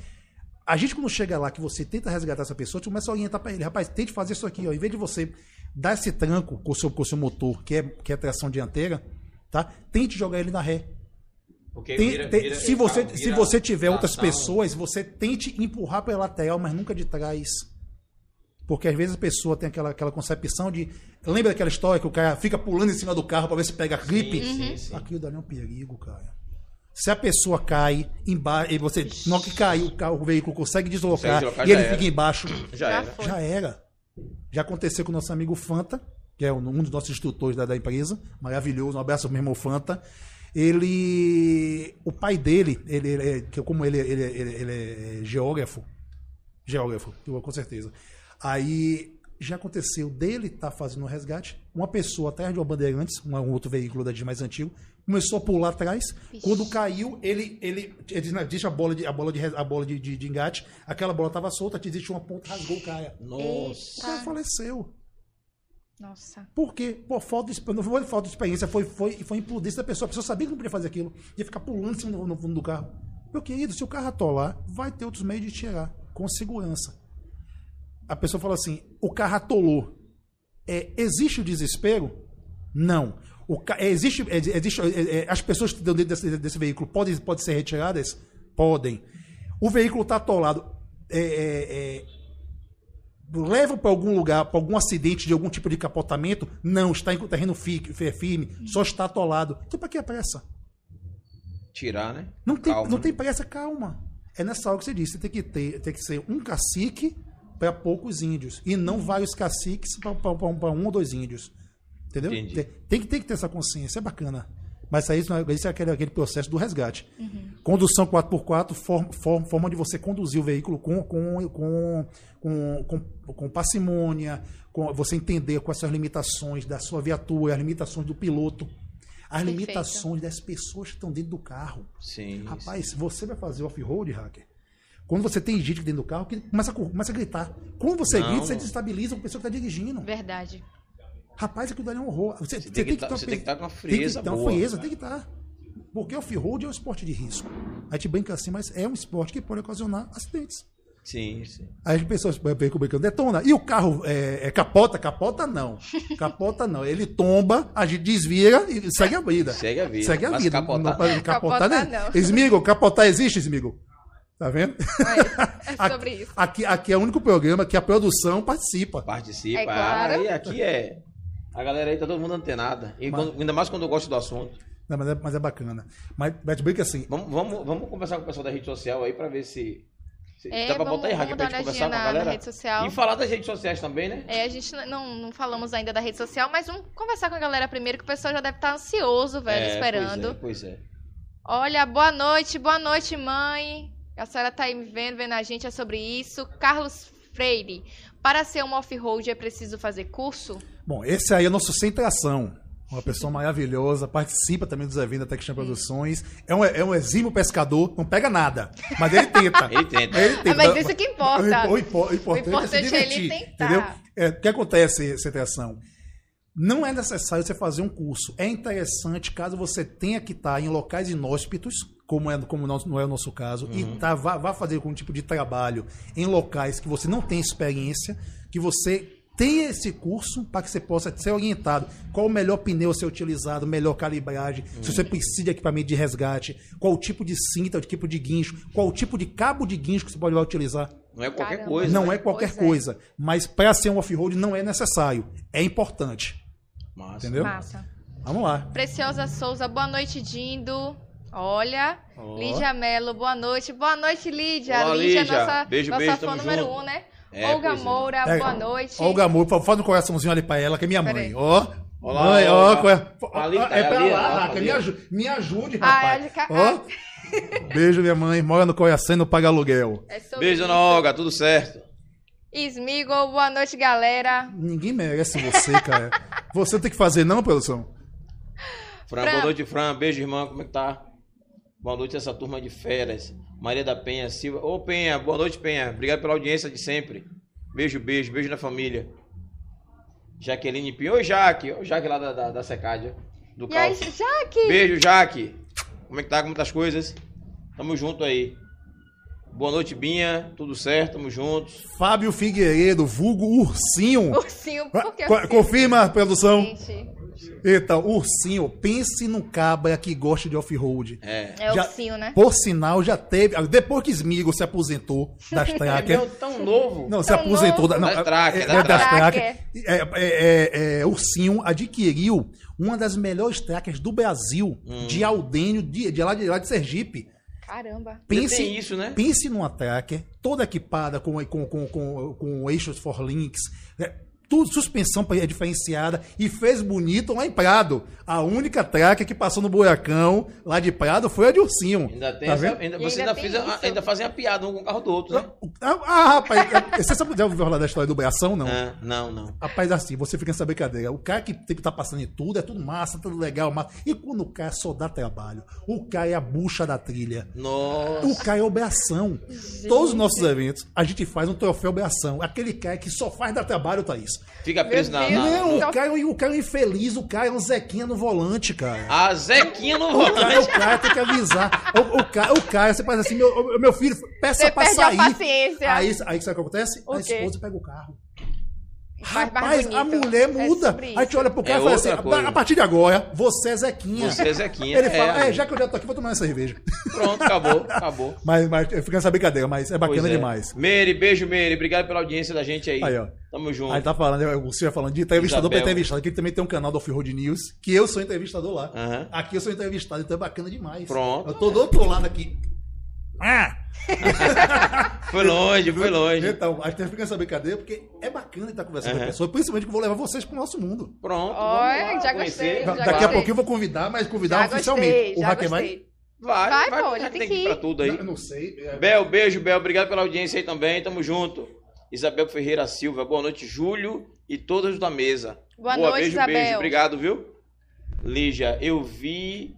a gente quando chega lá que você tenta resgatar essa pessoa, você começa a orientar para ele, rapaz, tente fazer isso aqui, ó. Em vez de você dar esse tranco com o seu, com o seu motor, que é, que é tração dianteira, tá? Tente jogar ele na ré. Porque Tem- vira- tem- vira- se, você, vira se você tiver outras pessoas, você tente empurrar pela lateral, mas nunca de trás. Porque às vezes a pessoa tem aquela, aquela concepção de. Lembra daquela história que o cara fica pulando em cima do carro para ver se pega gripe? Sim, sim, sim. Aquilo dali é um perigo, cara. Se a pessoa cai embaixo, e você, hora que cai, o, carro, o veículo consegue deslocar, Consegue deslocar, e ele era. fica embaixo, Já, Já era. já era. Já aconteceu com o nosso amigo Fanta, que é um dos nossos instrutores da, da empresa, maravilhoso, um abraço ao meu irmão Fanta. Ele. O pai dele, ele, ele é- que como ele, ele, ele, ele é geógrafo, geógrafo, com certeza. Aí já aconteceu dele estar fazendo um resgate, uma pessoa atrás de uma Bandeirantes, um, um outro veículo da de mais antigo, começou a pular atrás. Vixe. Quando caiu, ele, ele, ele deixa a bola de a bola de a bola de, de, de engate, aquela bola estava solta, existe uma ponta, rasgou o cara. O Nossa. cara faleceu. Nossa. Por quê? Por falta de, não foi falta de experiência, foi, foi, foi imprudência da pessoa. A pessoa sabia que não podia fazer aquilo. Ia ficar pulando em cima do, no fundo do carro. Meu querido, se o carro atolar, vai ter outros meios de tirar, com segurança. A pessoa fala assim: o carro atolou. É, existe o desespero? Não. O, é, existe, é, existe é, é, as pessoas que estão dentro desse, desse veículo podem, podem ser retiradas? Podem. O veículo está atolado. É, levam para algum lugar, para algum acidente de algum tipo de capotamento? Não, está em terreno fi- fi- firme, só está atolado. Então, para que a pressa? Tirar, né? Não tem, Calma, não né? tem pressa, calma. É nessa hora que você disse, tem que ter, tem que ser um cacique para poucos índios e não vários caciques para um ou dois índios. Entendeu? Tem, tem que, tem que ter essa consciência, é bacana. Mas aí isso, é- aquele, aquele processo do resgate. Condução 4x4, forma, forma, forma de você conduzir o veículo com, com, com, com, com, com parcimônia, com você entender quais são as limitações da sua viatura, as limitações do piloto, as Perfeito. limitações das pessoas que estão dentro do carro. Sim. Rapaz, se você vai fazer off-road, hacker, quando você tem gente dentro do carro, que começa a, começa a gritar. Quando você Não. grita, você desestabiliza a pessoa que está dirigindo. Verdade. Rapaz, aquilo dali é um horror. Você, Você tem que tá- você tem que tá com uma tem frieza que ter uma boa. frieza, tem que estar. Porque off-road é um esporte de risco. A gente brinca assim, mas é um esporte que pode ocasionar acidentes. Sim, sim. Aí as pessoas brincam, brincando, detona. E o carro é, é capota? Capota não. Capota não. Ele tomba, a gente desvira e segue a vida. Segue a vida. Segue a Mas vida. capotar- Não pode capotar, Capotar né? não. Smigo, capotar existe, Smigo? Tá vendo? É, é sobre isso. Aqui, aqui é o único programa que a produção participa. Participa. É claro. Aí aqui é. A galera aí tá todo mundo antenada. E quando- ainda mais quando eu gosto do assunto. Não, mas, é, mas é bacana. Mas, mas brinca assim. Vamos, vamos, vamos conversar com o pessoal da rede social aí pra ver se. se É, dá pra vamos- botar aí, Raquel, vamos pra gente conversar com a na- galera. na rede social. E falar das redes sociais também, né? É, a gente não, não falamos ainda da rede social, mas vamos conversar com a galera primeiro, que o pessoal já deve estar ansioso, velho, É, esperando. Pois é, pois é. Olha, boa noite, boa noite, mãe. A senhora tá aí me vendo, vendo a gente, é sobre isso. Carlos Freire, para ser um off-road é preciso fazer curso? Bom, esse aí é nosso sem tração. Uma pessoa maravilhosa, participa também dos eventos da Texan Produções. É um, é um exímio pescador, não pega nada. Mas ele tenta. Ele tenta. Ele tenta. Ah, mas isso que importa. O, impo- o importante, O importante é se é ele divertir. tentar. Entendeu? É, o que acontece, Centração? Não é necessário você fazer um curso. É interessante caso você tenha que estar em locais inóspitos, como, é, como não, é o nosso caso, e tá, vá, vá fazer algum tipo de trabalho em locais que você não tem experiência, que você tenha esse curso para que você possa ser orientado. Qual o melhor pneu a ser utilizado, melhor calibragem, se você precisa de equipamento de resgate, qual o tipo de cinta, o tipo de guincho, qual o tipo de cabo de guincho que você pode utilizar. Não é qualquer Caramba. coisa. Não né? é qualquer Pois é. coisa. Mas para ser um off-road não é necessário. É importante. Massa. Entendeu? Massa. Vamos lá. Preciosa Souza, boa noite, Dindo. Olha, Ó. Lídia Melo, boa noite. Boa noite, Lídia. Olá, Lídia, Lídia. nossa, Beijo, nossa beijo, fã número junto. um, né? É, Olga é. Moura, É, boa noite. Olga Amor, faz um coraçãozinho ali pra ela, que é minha mãe. Ó. Olá, mãe, ó. É- Ali, tá, é pra ali, lá, Raca, me, aju- me ajude, Ah, rapaz. é cá- Ó. Beijo, minha mãe. Mora no coração e não paga aluguel. É Beijo, isso. Olga, tudo certo. Smigol, boa noite, galera. Ninguém merece você, cara. Você tem que fazer, não, produção? Fran, Fran. boa noite, Fran. Beijo, irmã, como é que tá? Boa noite essa turma de férias. Maria da Penha Silva. Ô, Penha, boa noite, Penha. Obrigado pela audiência de sempre. Beijo, beijo, beijo na família. Jaqueline Pinho. Oi, Jaque. Oi, Jaque lá da, da, da Secádia, do E aí. Jaque? Beijo, Jaque. Como é que tá? Como tá as coisas? Tamo junto aí. Boa noite, Binha. Tudo certo? Tamo juntos. Fábio Figueiredo, vulgo Ursinho. Ursinho, por que ursinho? Confirma, produção. Gente, Então, Ursinho, pense no cabra que gosta de off-road. É. é Já- ursinho, né? Por sinal, já teve. Depois que Smigo se aposentou das É tracker. meu, tão novo. Não, se Tão aposentou da, não, Das tracker, é, das é, das tracker. tracker. É, é, é, é, Ursinho adquiriu uma das melhores trackers do Brasil, Hum. de Aldênio, de, de, lá de lá de Sergipe. Caramba. Tem isso, né? Pense numa tracker toda equipada com, com, com, com, com eixos for links, né, tudo, suspensão é diferenciada e fez bonito lá em Prado. A única traca que passou no buracão lá de Prado foi a de Ursinho. Ainda tem Tá essa, vendo? ainda, você ainda ainda, tem fez a- ainda fazem a piada um com o carro do outro, né? Ah, ah, rapaz, você sabe, já ouviu falar da história do Bração, não? Ah, não, não. Rapaz, assim, você fica nessa brincadeira. O cara que tem que estar passando em tudo, é tudo massa, tudo legal, massa. E quando o cara só dá trabalho, o cara é a bucha da trilha. Nossa. O cara é obriação. Todos os nossos eventos, a gente faz um troféu obriação. Aquele cara que só faz dar trabalho, Thaís. Fica preso na, na, Não, o cara, o cara é infeliz, o cara é um Zequinha no volante, cara. A Zequinha no O cara, o volante. cara tem que avisar. O, o cara, o cara, você faz assim, meu, meu filho, peça Você pra perde a sair. paciência. Aí, aí sabe o que acontece? O a esposa pega o carro. Mais Rapaz, a mulher É muda. aí a gente olha pro cara É e fala assim: coisa. a partir de agora, você é Zequinha. Você é Zequinha. Ele fala, é, já que eu já tô aqui, vou tomar uma cerveja. Pronto, acabou, acabou. Mas, mas fica nessa brincadeira, mas é bacana é. demais. Meire, beijo, Meire. Obrigado pela audiência da gente aí. Aí, ó. Tamo junto. Aí tá falando, o senhor falando de entrevistador pra Isabel. entrevistado. Aqui também tem um canal do Off-Road News, que eu sou entrevistador lá. Aham. Aqui eu sou entrevistado, então é bacana demais. Pronto. Eu tô do outro lado aqui. Ah! Foi longe, foi longe. Então, a gente fica nessa brincadeira porque é bacana estar conversando com a Aham. pessoa, principalmente que eu vou levar vocês pro nosso mundo. Pronto. Olha, vamos lá já conhecer. gostei, já Daqui a gostei. pouquinho eu vou convidar, mas convidar Já oficialmente. gostei, o Hacker vai? Vai, Vai, vai, pô, já tem tem que ir pra tudo aí. Eu não sei. é- Bel, beijo, Bel. Obrigado pela audiência aí também. Tamo junto. Isabel Ferreira Silva. Boa noite, Júlio e todos da mesa. Boa noite, beijo, Isabel. beijo. Obrigado, viu? Lígia, eu vi.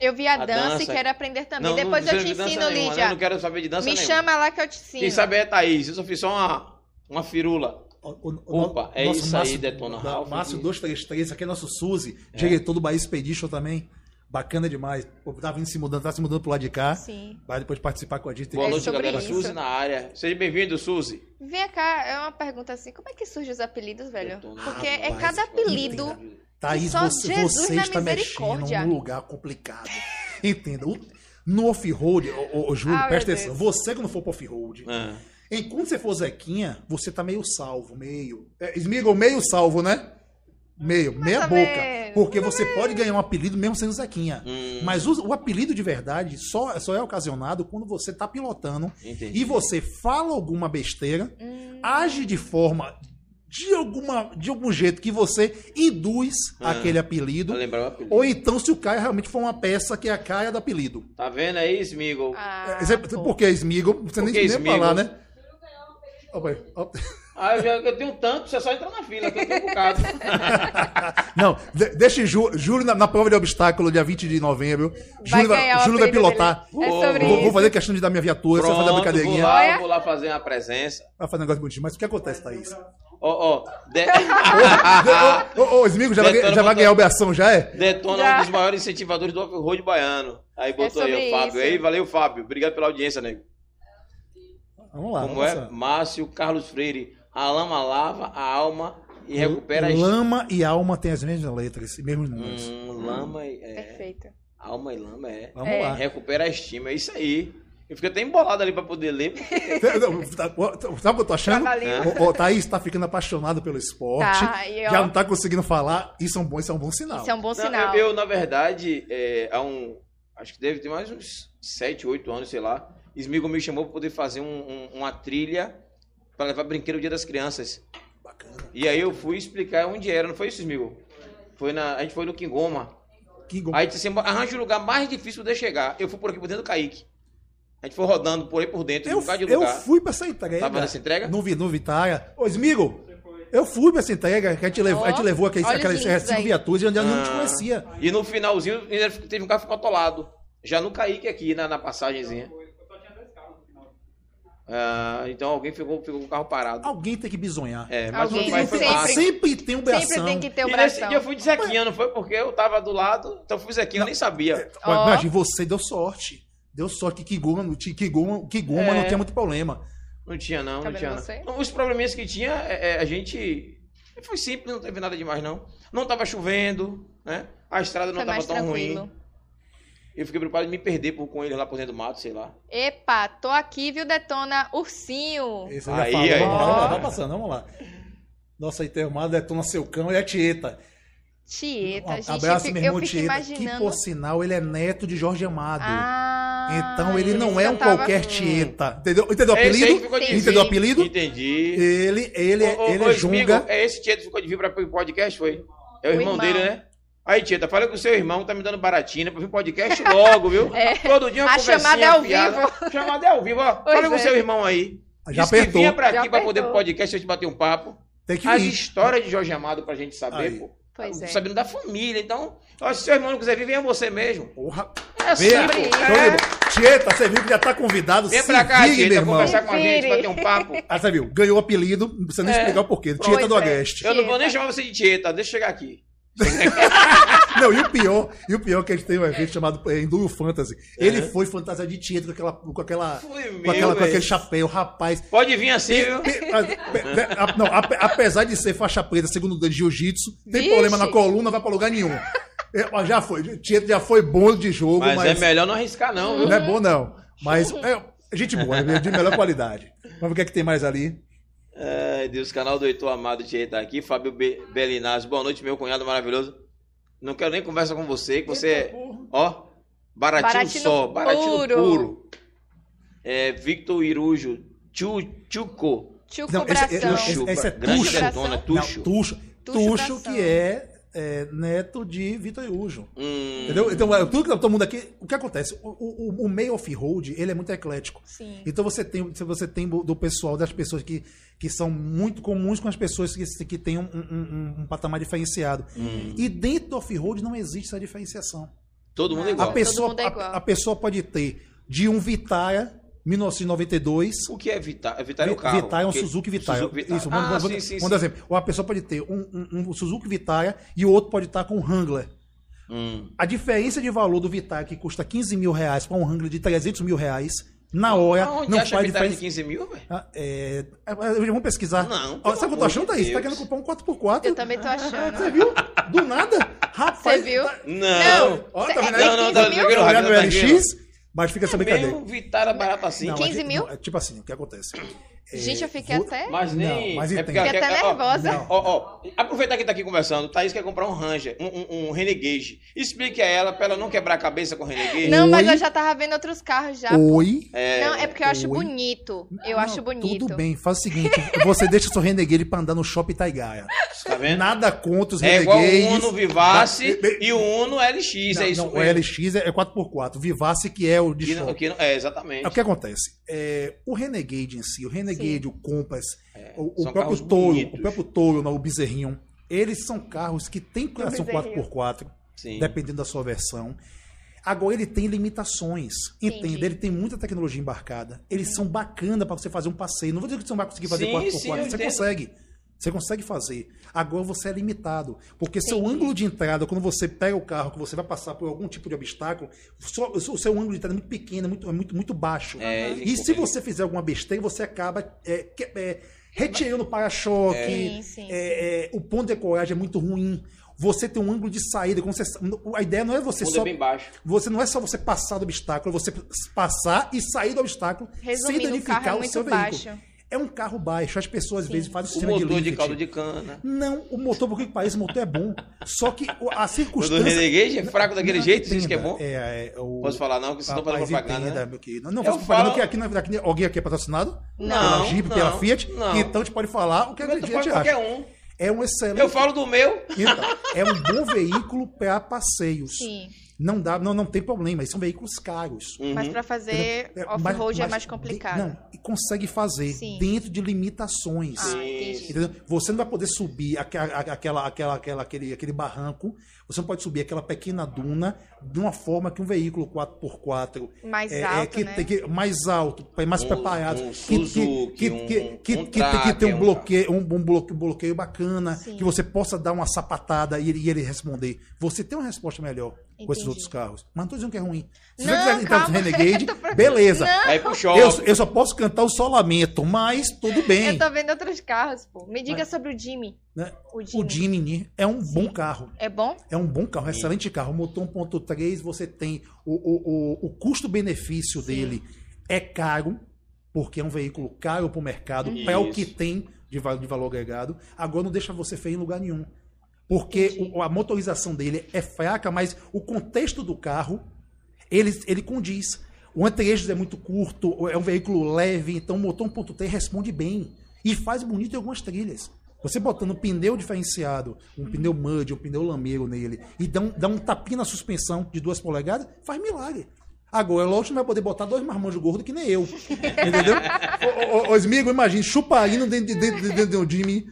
Eu vi a, A dança, e dança. quero aprender também. Não, Depois não eu te ensino, nenhuma? Lídia. Eu não quero saber de dança Me nenhuma. chama lá que eu te ensino. Quem sabe é Thaís. Eu só fiz só uma, uma firula. O- o- Opa, o é nosso isso aí, Márcio- Detona da- Ralph. Márcio que- 233, aqui é nosso Suzy, diretor do Bahia Expedition também. Bacana demais. Pô, tá vindo se mudando, tá se mudando pro lado de cá. Sim. Vai depois participar com a gente. Boa É noite, sobre galera. isso. Suzy na área. Seja bem-vindo, Suzy. Vem cá, é uma pergunta assim, como é que surgem os apelidos, velho? Detona. Porque é cada apelido. Thaís, você, você está mexendo num lugar complicado. Entenda. o- No off-road, ô, Júlio, Ah, presta atenção. Deus. Você que não for pro off-road, Ah, enquanto você for Zequinha, você tá meio salvo, meio. É, Smigol, meio salvo, né? Meio, meia boca. menos, Porque você pode ganhar um apelido mesmo sendo Zequinha. hum, Mas o, o apelido de verdade só, só é ocasionado quando você tá pilotando entendi. e você fala alguma besteira, Hum. age de forma. De, alguma, de algum jeito que você induz Ah. aquele apelido. Apelido. Ou então, se o cara realmente for uma peça que é a cara do apelido. Tá vendo aí, Smigol? Ah, É, por que Smigol? Você nem nem falar, né? Opa, opa. Ah, eu, já, eu tenho tanto, você é só entra na fila, que eu tenho um bocado. Não, de, deixa Jú- Júlio na, na prova de obstáculo, dia 20 de novembro. Vai Júlio ganhar o Júlio vai apelido pilotar. É Vou- Vou, fazer questão de dar minha viatura, você vai fazer a Pronto, vou brincadeirinha. lá, vou lá fazer uma presença. Vai fazer um negócio bonitinho. Mas o que acontece, Thaís? Ó, ó, de- Ô, ô, já, vai, já vai ganhar a obrigação, já é? Detona Já. um dos maiores incentivadores do off-road baiano. Aí botou aí sobre o Fábio. Aí, valeu, Fábio. Obrigado pela audiência, nego. Vamos lá. Como é? lá. Márcio Carlos Freire. A lama lava a alma e recupera as... Lama e alma tem as mesmas letras mesmos números. Hum, lama e... É, Perfeito. alma e lama, é. Vamos É. lá. Recupera a estima, é isso aí. Eu fiquei até embolado ali pra poder ler. porque- Sabe o que eu tô achando? Trabalhinho. Ô, ô, Thaís tá ficando apaixonado pelo esporte. Tá, e ó- já não tá conseguindo falar. Isso é um bom, isso é um bom sinal. Isso é um bom Não, sinal. eu, eu, na verdade, é, há um. Acho que deve ter mais uns 7, 8 anos, sei lá. Smigo me chamou pra poder fazer um- um- uma trilha pra levar brinquedo no Dia das Crianças. Bacana. E aí eu fui explicar onde era, não foi isso, Smigo? Foi na, a gente foi no Quingoma. Que go- Aí disse assim, arranja o lugar mais difícil de chegar. Eu fui por aqui por dentro do Caique. A gente foi rodando por aí por dentro, eu, um bocado de eu lugar. fui pra essa entrega. Tava nessa entrega? No, Vi- no Vitária. Ô, Smigo, eu fui pra essa entrega que a gente levou, Ó, a gente levou os aquelas cinco viaturas e onde eu não te Ah. conhecia. E no finalzinho ainda teve um carro que ficou atolado. Já no Kaique aqui, na, na passagenzinha. Ah, então alguém ficou, ficou com o carro parado. Alguém tem que bisonhar. É, mas Alguém, o pai foi sempre. Sempre tem um Sempre bração. tem que ter o E nesse dia eu fui de Zequinha, não foi? Porque eu tava do lado, então eu fui Zequinha, eu nem sabia. Mas, Ó. Imagina, você deu sorte. Deu sorte que Kiguma, no- Kiguma, Kiguma É. não tinha muito problema. Não tinha, não, não tinha. Não. Os probleminhas que tinha, é, é, a gente. Foi simples, não teve nada demais, não. Não tava chovendo, né? A estrada não Foi tava mais tão tranquilo. ruim. Eu fiquei preocupado de me perder por, com ele lá por dentro do mato, sei lá. Epa, tô aqui, viu, Detona? Ursinho. Esse Aí, aí. Vamos lá, vamos lá, vamos passando, vamos lá. Nossa Intermada detona seu cão e a Tieta. Tieta, Um gente. abraço, eu meu irmão eu fico Tieta. Que, imaginando. por sinal, ele é neto de Jorge Amado. Ah, Então ele não é um qualquer Tieta. Entendeu? Entendeu o É que apelido? Entendeu o apelido? Entendi. Ele, ele, Ô, ô, ele ô, é Junga. É esse Tieto que ficou de vir para o podcast, foi? É o, O irmão, irmão. dele, né? Aí, Tieta, fala com o seu irmão, tá me dando baratina pra vir podcast logo, viu? É. Todo dia uma A chamada é ao fiada. vivo. Chamada é ao vivo, ó. Pois fala com o é. seu irmão aí. Já Diz que apertou. vinha pra Já aqui pra poder podcast, a gente bater um papo. Tem que As vir. histórias de Jorge Amado pra gente saber, Aí. pô. Pois é. Sabendo da família. Então, ó, se seu irmão não quiser vir, venha você mesmo. Porra. É assim, É. bola. Tieta, você viu que já tá convidado. Vem pra cá, vire, Tieta, meu irmão. conversar com a gente, vire. bater um papo. Ah, você viu? Ganhou o apelido, não precisa nem É. explicar o porquê. Pois Tieta do é. Agreste. Eu não vou nem chamar você de Tieta, deixa eu chegar aqui. Não, e o pior, e o pior é que a gente tem um evento chamado é, Enduro Fantasy. Ele foi fantasiado de Tieta com aquela, com aquela, Foi com, aquela, com aquele chapéu, rapaz. Pode vir assim, viu? A- a- não, ape- apesar de ser faixa preta, segundo o de jiu-jitsu, tem Vixe. problema na coluna, vai pra lugar nenhum. É, já foi, Tieta já foi bom de jogo, Mas, mas, é melhor não arriscar, não, viu? não é bom não. Mas é gente boa, é de melhor qualidade. Vamos ver o que é que tem mais ali. Ai, Deus, canal do Heitor Amado Tieta aqui, Fábio Be Belinaz. Boa noite, meu cunhado maravilhoso. Não quero nem conversa com você, que você é, ó, baratinho, Baratinho só, baratinho puro. puro. É, Victor Irujo, Chu, Chuco. Tchuco Não, esse, esse, esse, esse é Grande Tuxo. Não, Tuxo. Tuxo. Que é, é, neto de Vitor Irujo. Hum, Entendeu? Então, é, tudo que todo mundo aqui. O que acontece? O, o, o meio off-road, ele é muito eclético. Sim. Então você tem, você tem do pessoal, das pessoas que, que são muito comuns com as pessoas que, que têm um, um- um- um patamar diferenciado. hum. E dentro do off-road não existe essa diferenciação. Todo mundo é A igual. pessoa, mundo é igual. a, a pessoa pode ter de um Vitara 1992. O que é Vitara? Vitara é o carro. Vitara é um Porque- Suzuki Vitara. Isso, ah, vamos, sim, vamos, sim, vamos sim. exemplo. Uma pessoa pode ter um, um- um Suzuki Vitara e o outro pode estar com um Wrangler. Hum. A diferença de valor do Vitara, que custa 15 mil reais, para um Wrangler de 300 mil reais, na hora, Aonde não acha faz Vitara de diferença. 15 mil, velho? Ah, é, é, vamos pesquisar. Não, Ó, Sabe o que eu tô achando, Thaís? Você tá Deus. querendo comprar um 4x4? Eu também tô achando. Você viu? Do nada? Rapaz. Você viu? tá- Não. Tá vendo é aí? Não, não, quinze tá- tá- Tá olhando no tá LX, mas fica essa brincadeira. Mesmo Vitara barato assim. Não, 15 é, mil? não, é tipo assim, o que acontece? Gente, eu fiquei vou- até. Mas nem. Não, mas é porque Fiquei até ó, nervosa. Não. Ó, ó, aproveitar que tá aqui conversando, Thaís quer comprar um Ranger, um, um, um Renegade. Explique a ela pra ela não quebrar a cabeça com o Renegade. Não, mas Oi? eu já tava vendo outros carros já. Oi? É, Não, é porque eu acho Oi? bonito. Eu Não, acho bonito. Tudo bem, faz o seguinte: você deixa seu Renegade pra andar no shopping Taigaia. tá vendo? Nada contra os É igual o Renegades. Uno Vivace Não, e o Uno LX, Não, é isso não, o mesmo. LX é 4x4. Vivace que é o de Que não- não- é, exatamente. É o que acontece. É, o Renegade em si, o Renegade, o Compass, o, o são próprio Toro, bonitos. o próprio Toro, não, o Bezerrinho, eles são carros que têm tração Bezerrinho. 4x4, Sim. dependendo da sua versão. Agora ele tem limitações, Entendi. entende? Ele tem muita tecnologia embarcada. Eles são bacana para você fazer um passeio. Não vou dizer que você não vai conseguir fazer Sim, 4x4, sim, eu você entendo. consegue. Você consegue fazer. Agora você é limitado. Porque seu ângulo de entrada, quando você pega o carro, que você vai passar por algum tipo de obstáculo, só- o seu ângulo de entrada é muito pequeno, é muito, é muito, muito baixo. É, e se você fizer alguma besteira, você acaba é, que- é, retirando o para-choque. Sim, sim. é, é, o ponto de coragem é muito ruim. Você tem um ângulo de saída. Você, a ideia não é você O só. é bem baixo. Você não é só você passar do obstáculo, é você passar e sair do obstáculo sem Resumindo, o danificar carro é o seu baixo. veículo. É um carro baixo. As pessoas às vezes fazem o O sistema de motor de lift. caldo de cana. Não, o motor, por que que parece, o motor é bom. Só que a O do circunstância. Renegade é fraco daquele Não, jeito, diz que é entenda, bom. É, é, o... Posso falar não, que vocês estão fazendo propaganda, entenda, né? meu. Não, Eu faço propaganda falo- que aqui, não é- aqui, alguém aqui é patrocinado? Não, Pela Jeep, pela não, Fiat? não. Então a gente pode falar o que a gente acha. qualquer um. É um excelente. Eu falo do meu. Então, é um bom veículo para passeios. Sim. Não dá, não, não tem problema. São veículos caros. Mas Uhum. pra fazer É, off-road é mas- mais mas complicado. de- Não, e consegue fazer Sim. dentro de limitações. Ah. Entendeu? Você não vai poder subir aque- a- aquela, aquela, aquela, aquele, aquele barranco, você não pode subir aquela pequena duna de uma forma que um veículo 4x4 Mais é, é, alto, que, né? tem que, mais alto, mais Um- preparado, um que, que, Suzuki, que, um- que, um que, que, que tem um bloqueio, um, um bloqueio, bloqueio bacana, Sim. que você possa dar uma sapatada e ele, e ele responder. Você tem uma resposta melhor com esses Entendi. outros carros. Mas não tô dizendo que é ruim. Se Não, você quiser entrar no. Renegade, beleza. Aí pro shopping. Eu, eu só posso cantar o só lamento, mas tudo bem. Eu tô vendo outros carros, pô. Me diga Mas- sobre o Jimmy. né? O Jimmy. O Jimny é um bom carro. É bom? É um bom carro, um excelente carro. Motor 1.3, você tem o, o, o, o custo-benefício dele é caro, porque é um veículo caro para o mercado, é o que tem de, de valor agregado. Agora não deixa você feio em lugar nenhum. Porque o- a motorização dele é fraca, mas o contexto do carro, ele, ele condiz. O anti-eixos é muito curto, é um veículo leve, então o motor 1.3 responde bem. E faz bonito em algumas trilhas. Você botando um pneu diferenciado, um pneu mud, um pneu lameiro nele, e dá um, dá um tapinha na suspensão de duas polegadas, faz milagre. Agora, lógico, não vai poder botar dois marmanjos gordos que nem eu. Entendeu? ô, ô, ô, Smigo, imagina, chuparino dentro de, dentro, de- dentro de Jimmy.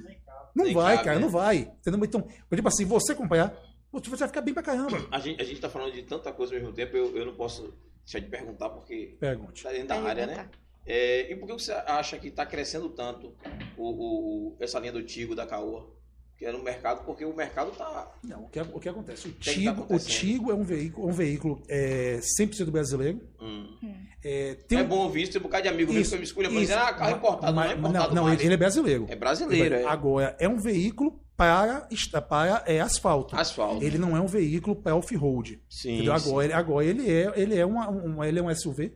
Não Nem vai, cabe, cara, né? não vai. Entendeu? Então, tipo assim, você acompanhar, você vai ficar bem pra caramba. A gente, a gente tá falando de tanta coisa ao mesmo tempo, eu, eu não posso deixar de perguntar porque Pergunte. tá dentro da área, né? É, e por que você acha que está crescendo tanto o, o- o- essa linha do Tigo da Caoa? Que é no mercado, porque o mercado tá. Não, o que, o que acontece? O que tá Tigo, o acontecendo. Tigo é um veículo, um veículo é, 100% brasileiro. hum. É, é bom ouvir isso, tem um bocado de amigo que Isso, foi me escolher, isso. mas ah, carro importado, não é Mas- importado não, mais. ele é brasileiro. É brasileiro, é. Agora, é um veículo para, para é, asfalto. Asfalto. Ele não é um veículo para off-road. Sim, sim. Agora, ele- agora ele é, ele é, uma, um, ele é um SUV.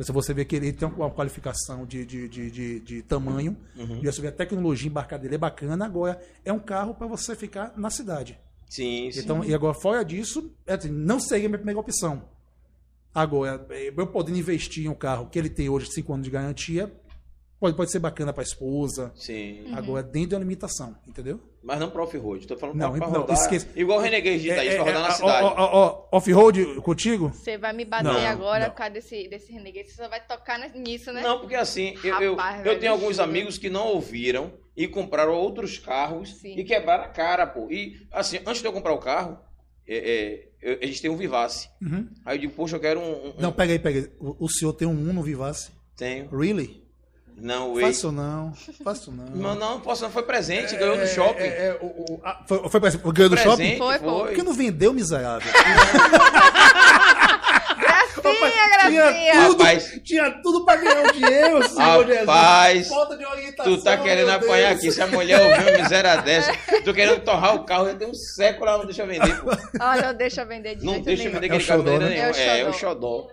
Se você vê que ele tem uma qualificação de, de, de, de, de tamanho, Uhum. e você vê a tecnologia embarcada dele é bacana, agora é um carro para você ficar na cidade. Sim, sim. Então, e agora, fora disso, é assim, não seria a minha primeira opção. Agora, eh, eu podendo investir em um carro que ele tem hoje 5 anos de garantia, pode, pode ser bacana para a esposa. Sim. Agora, dentro da limitação, entendeu? Mas não para off-road. Tô falando Não, pra, pra não, rodar. esqueça. Igual o Renegade da isso, pra rodar na ó, cidade. ó, ó, ó, Off-road contigo? Você vai me bater Não, agora não. por causa desse, desse Renegade. Você só vai tocar nisso, né? Não, porque assim, eu, eu, Rapaz, eu velho, tenho alguns amigos que não ouviram e compraram outros carros Sim. e quebraram a cara, pô. E assim, antes de eu comprar o carro, é, é, eu- a gente tem um Vivace. Uhum. Aí eu digo, poxa, eu quero um. um- Não, pega aí, pega aí. O, o senhor tem um Uno Vivace? Tenho. Really? Não, o Faço não, faço não. Não, não, posso, não foi presente, ganhou no shopping. É, é, o, o- ah, foi, foi, foi ganhou do shopping? presente, Foi, foi. Por que não vendeu, miserável? Gracinha, gracinha. Tinha tudo, Rapaz. tinha tudo pra ganhar o dinheiro, senhor Rapaz, Jesus. Falta de orientação. Tu tá querendo apanhar Deus. aqui. Se a mulher ouvir uma miséria dessa, tô querendo torrar o carro, já tem um século, ela não deixa vender, pô. Olha, não deixa vender de Não deixa nenhum. vender É o aquele carro de maneira né? nenhuma. É É, o o xodó.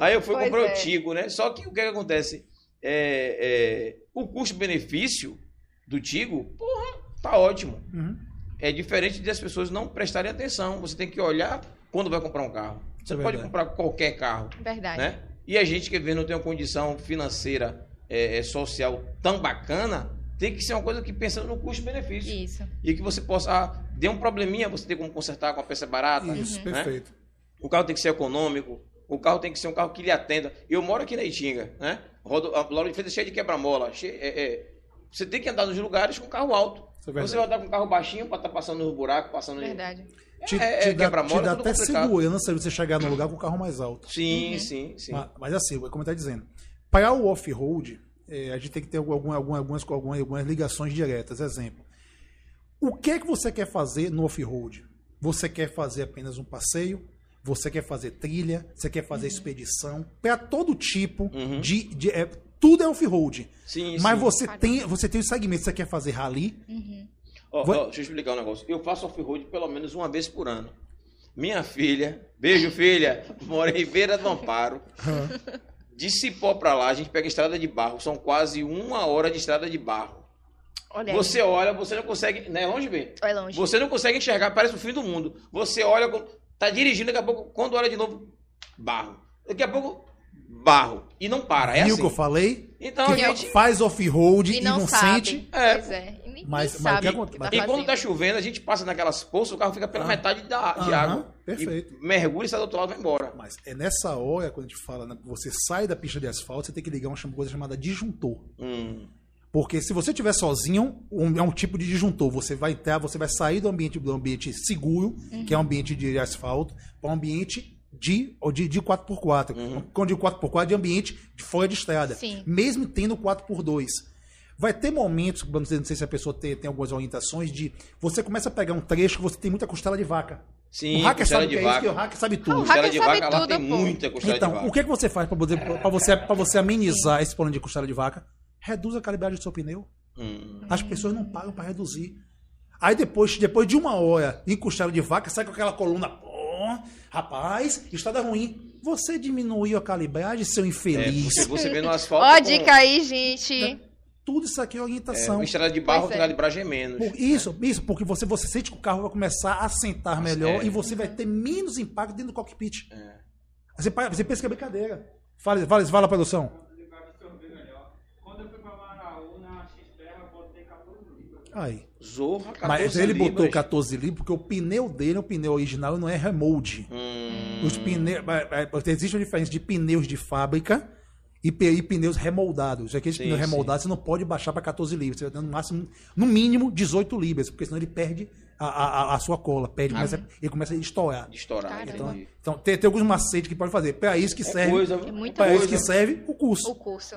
Aí eu fui Pois comprar é. o Tigo, né? Só que o que, que acontece? É, é, o custo-benefício do Tigo, porra, tá ótimo. Uhum. É diferente de as pessoas não prestarem atenção. Você tem que olhar quando vai comprar um carro. Você É não pode comprar qualquer carro, Verdade. né? E a gente que vê não tem uma condição financeira, é, é, social tão bacana, tem que ser uma coisa que pensa no custo-benefício. Isso. E que você possa, ah, deu um probleminha, você tem como consertar com a peça barata. Isso, né? perfeito. O carro tem que ser econômico. O carro tem que ser um carro que lhe atenda. Eu moro aqui na Itinga, né? Rodo, a Laura de Freitas é cheia de quebra-mola. é- é. Você tem que andar nos lugares com carro alto. É. Você vai andar com carro baixinho para estar passando no buraco, passando... Verdade. Te, É, te é dá, quebra-mola, te dá é tudo até complicado. segurança de você chegar no lugar com o carro mais alto. Sim, Uhum. sim, sim. Mas, mas assim, como eu tá dizendo, para o off-road, é, a gente tem que ter algum, algum- algumas, algumas, algumas ligações diretas. Exemplo, o que é que você quer fazer no off-road? Você quer fazer apenas um passeio? Você quer fazer trilha? Você quer fazer expedição? Para todo tipo Uhum. de... de- é, tudo é off-road. Sim, Mas sim. você tem, você tem os segmentos. Você quer fazer rally? Ó, Vai- ó, deixa eu explicar um negócio. Eu faço off-road pelo menos uma vez por ano. Minha filha, beijo filha, mora em Beira do Amparo. De Cipó pra lá, a gente pega estrada de barro. São quase uma hora de estrada de barro. Olha aí. Você olha, você não consegue. Não é longe, bem? É longe. Você não consegue enxergar, parece o fim do mundo. Você olha, tá dirigindo, daqui a pouco, quando olha de novo, barro. Daqui a pouco, barro. E não para, é Viu o assim. que eu falei? Então, que a gente. faz off-road E e não, não, sabe. sente. É. Pois é. E Mas- mas o sabe que o aconte- que tá E quando tá chovendo, a gente passa naquelas poças, o carro fica pela metade da, de Aham, água. perfeito. E mergulha e sai do outro lado e vai embora. Mas é nessa hora, quando a gente fala, né, você sai da pista de asfalto, você tem que ligar uma coisa chamada disjuntor. Hum. Porque se você estiver sozinho, um- é um tipo de disjuntor. Você vai entrar, você vai sair do ambiente, do ambiente seguro, que é um ambiente de asfalto, para um ambiente de, ou de, de 4x4. Quando eu digo 4x4, de ambiente de fora de estrada. Sim. Mesmo tendo 4x2. Vai ter momentos, não sei se a pessoa tem, tem algumas orientações, de você começa a pegar um trecho que você tem muita costela de vaca. Sim, o hacker sabe o de que é isso, vaca. que o hacker sabe tudo. O Costela hacker de sabe vaca, lá tudo, tem pô. muita costela de Então, vaca. o que, é que você faz para você, pra você, pra você amenizar esse problema de costela de vaca? Reduz a calibragem do seu pneu. Hum. As pessoas não pagam para reduzir. Aí depois, depois de uma hora em costela de vaca, sai com aquela coluna. Pô, rapaz, estrada ruim. Você diminuiu a calibragem, seu É, infeliz. porque você vê no asfalto. Ó, dica aí, gente. Tudo isso aqui é É, orientação. uma estrada de barro tem é. calibragem menos. Por- isso, isso, porque você, você sente que o carro vai começar a sentar melhor é. e você vai ter menos impacto dentro do cockpit. É. Você, você pensa que é brincadeira. Fala, fala, fala produção. Quando eu fui pra Maraú, na X-Terra, eu botei 14 libras. Aí. Zorra, 14 Mas ele botou libras. 14 libras porque o pneu dele, o pneu original, não é remold. Hum, Os pneus, é, é, existe uma diferença de pneus de fábrica e, e pneus remoldados. Aqueles Sim, pneus sim. remoldados você não pode baixar para 14 libras. Você vai ter no máximo, no mínimo, 18 libras, porque senão ele perde a, a, a- sua cola. Perde, começa, ele começa a estourar. estourar. Então, então tem, tem alguns macetes que pode fazer. Para isso que É serve. coisa, É Para isso coisa. que serve o curso. O curso.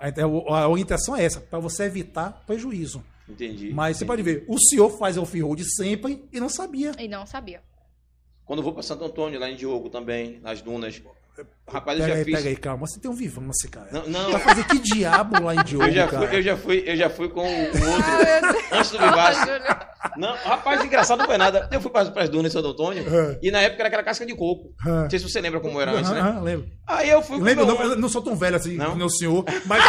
A, a, a orientação é essa, para você evitar prejuízo. Entendi. Mas você pode entendi. ver, o senhor faz off-road sempre e não sabia. E não sabia. Quando eu vou pra Santo Antônio, lá em Diogo também, nas dunas. Rapaz, eu Pega já aí, fiz. pega aí, calma. Você tem um vivance, cara. Não, não, Vai fazer que diabo lá em Diogo, eu já cara? fui, eu já fui, eu já fui com o outro antes do Vivace. Não, rapaz, engraçado não foi nada. Eu fui para as dunas de Santo Antônio É. e na época era aquela casca de coco. É. Não sei se você lembra como era antes, né? Aham, aham, lembro. Aí eu fui com Lembro, meu... não, não sou tão velho assim, Não? o senhor, mas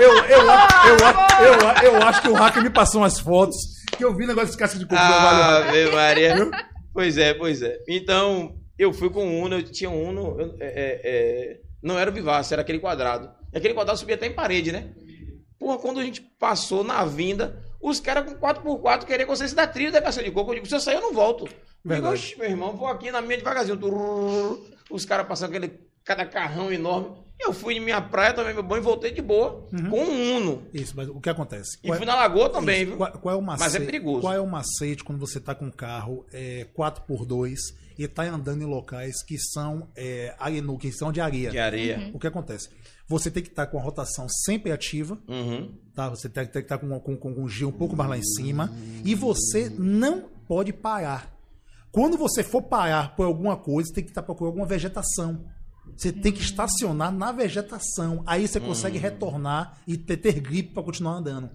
eu, eu, eu, eu, eu, eu, acho que o hacker me passou umas fotos que eu vi negócio de casca de coco. Ah, Ah, Ave Maria. Pois é, pois é. Então, eu fui com o Uno, eu tinha um Uno, eu- é, é, é, não era o Vivace, era aquele quadrado. E aquele quadrado subia até em parede, né? Porra, quando a gente passou na vinda, os caras com 4x4 queriam que você se da trilha da caça de coco. Eu digo, se eu sair, eu não volto. Eu digo, Verdade. "Oxe, meu irmão, vou aqui na minha devagarzinho. Os caras passando aquele cada carrão enorme. Eu fui em minha praia, tomei meu banho e voltei de boa com um Uno. Isso, mas o que acontece? E Qual é- fui na lagoa também, Isso. viu? Qual, qual é o macete? Mas é perigoso. Qual é o macete quando você está com um carro é, 4x2 e está andando em locais que são é, arenu, que são de areia? De areia. O que acontece? Você tem que estar com a rotação sempre ativa, Uhum. tá? Você tem, tem que estar com, com, com o G um pouco mais lá em cima e você não pode parar. Quando você for parar por alguma coisa, tem que estar procurando alguma vegetação. Você tem que estacionar na vegetação. Aí você consegue retornar e ter, ter gripe para continuar andando.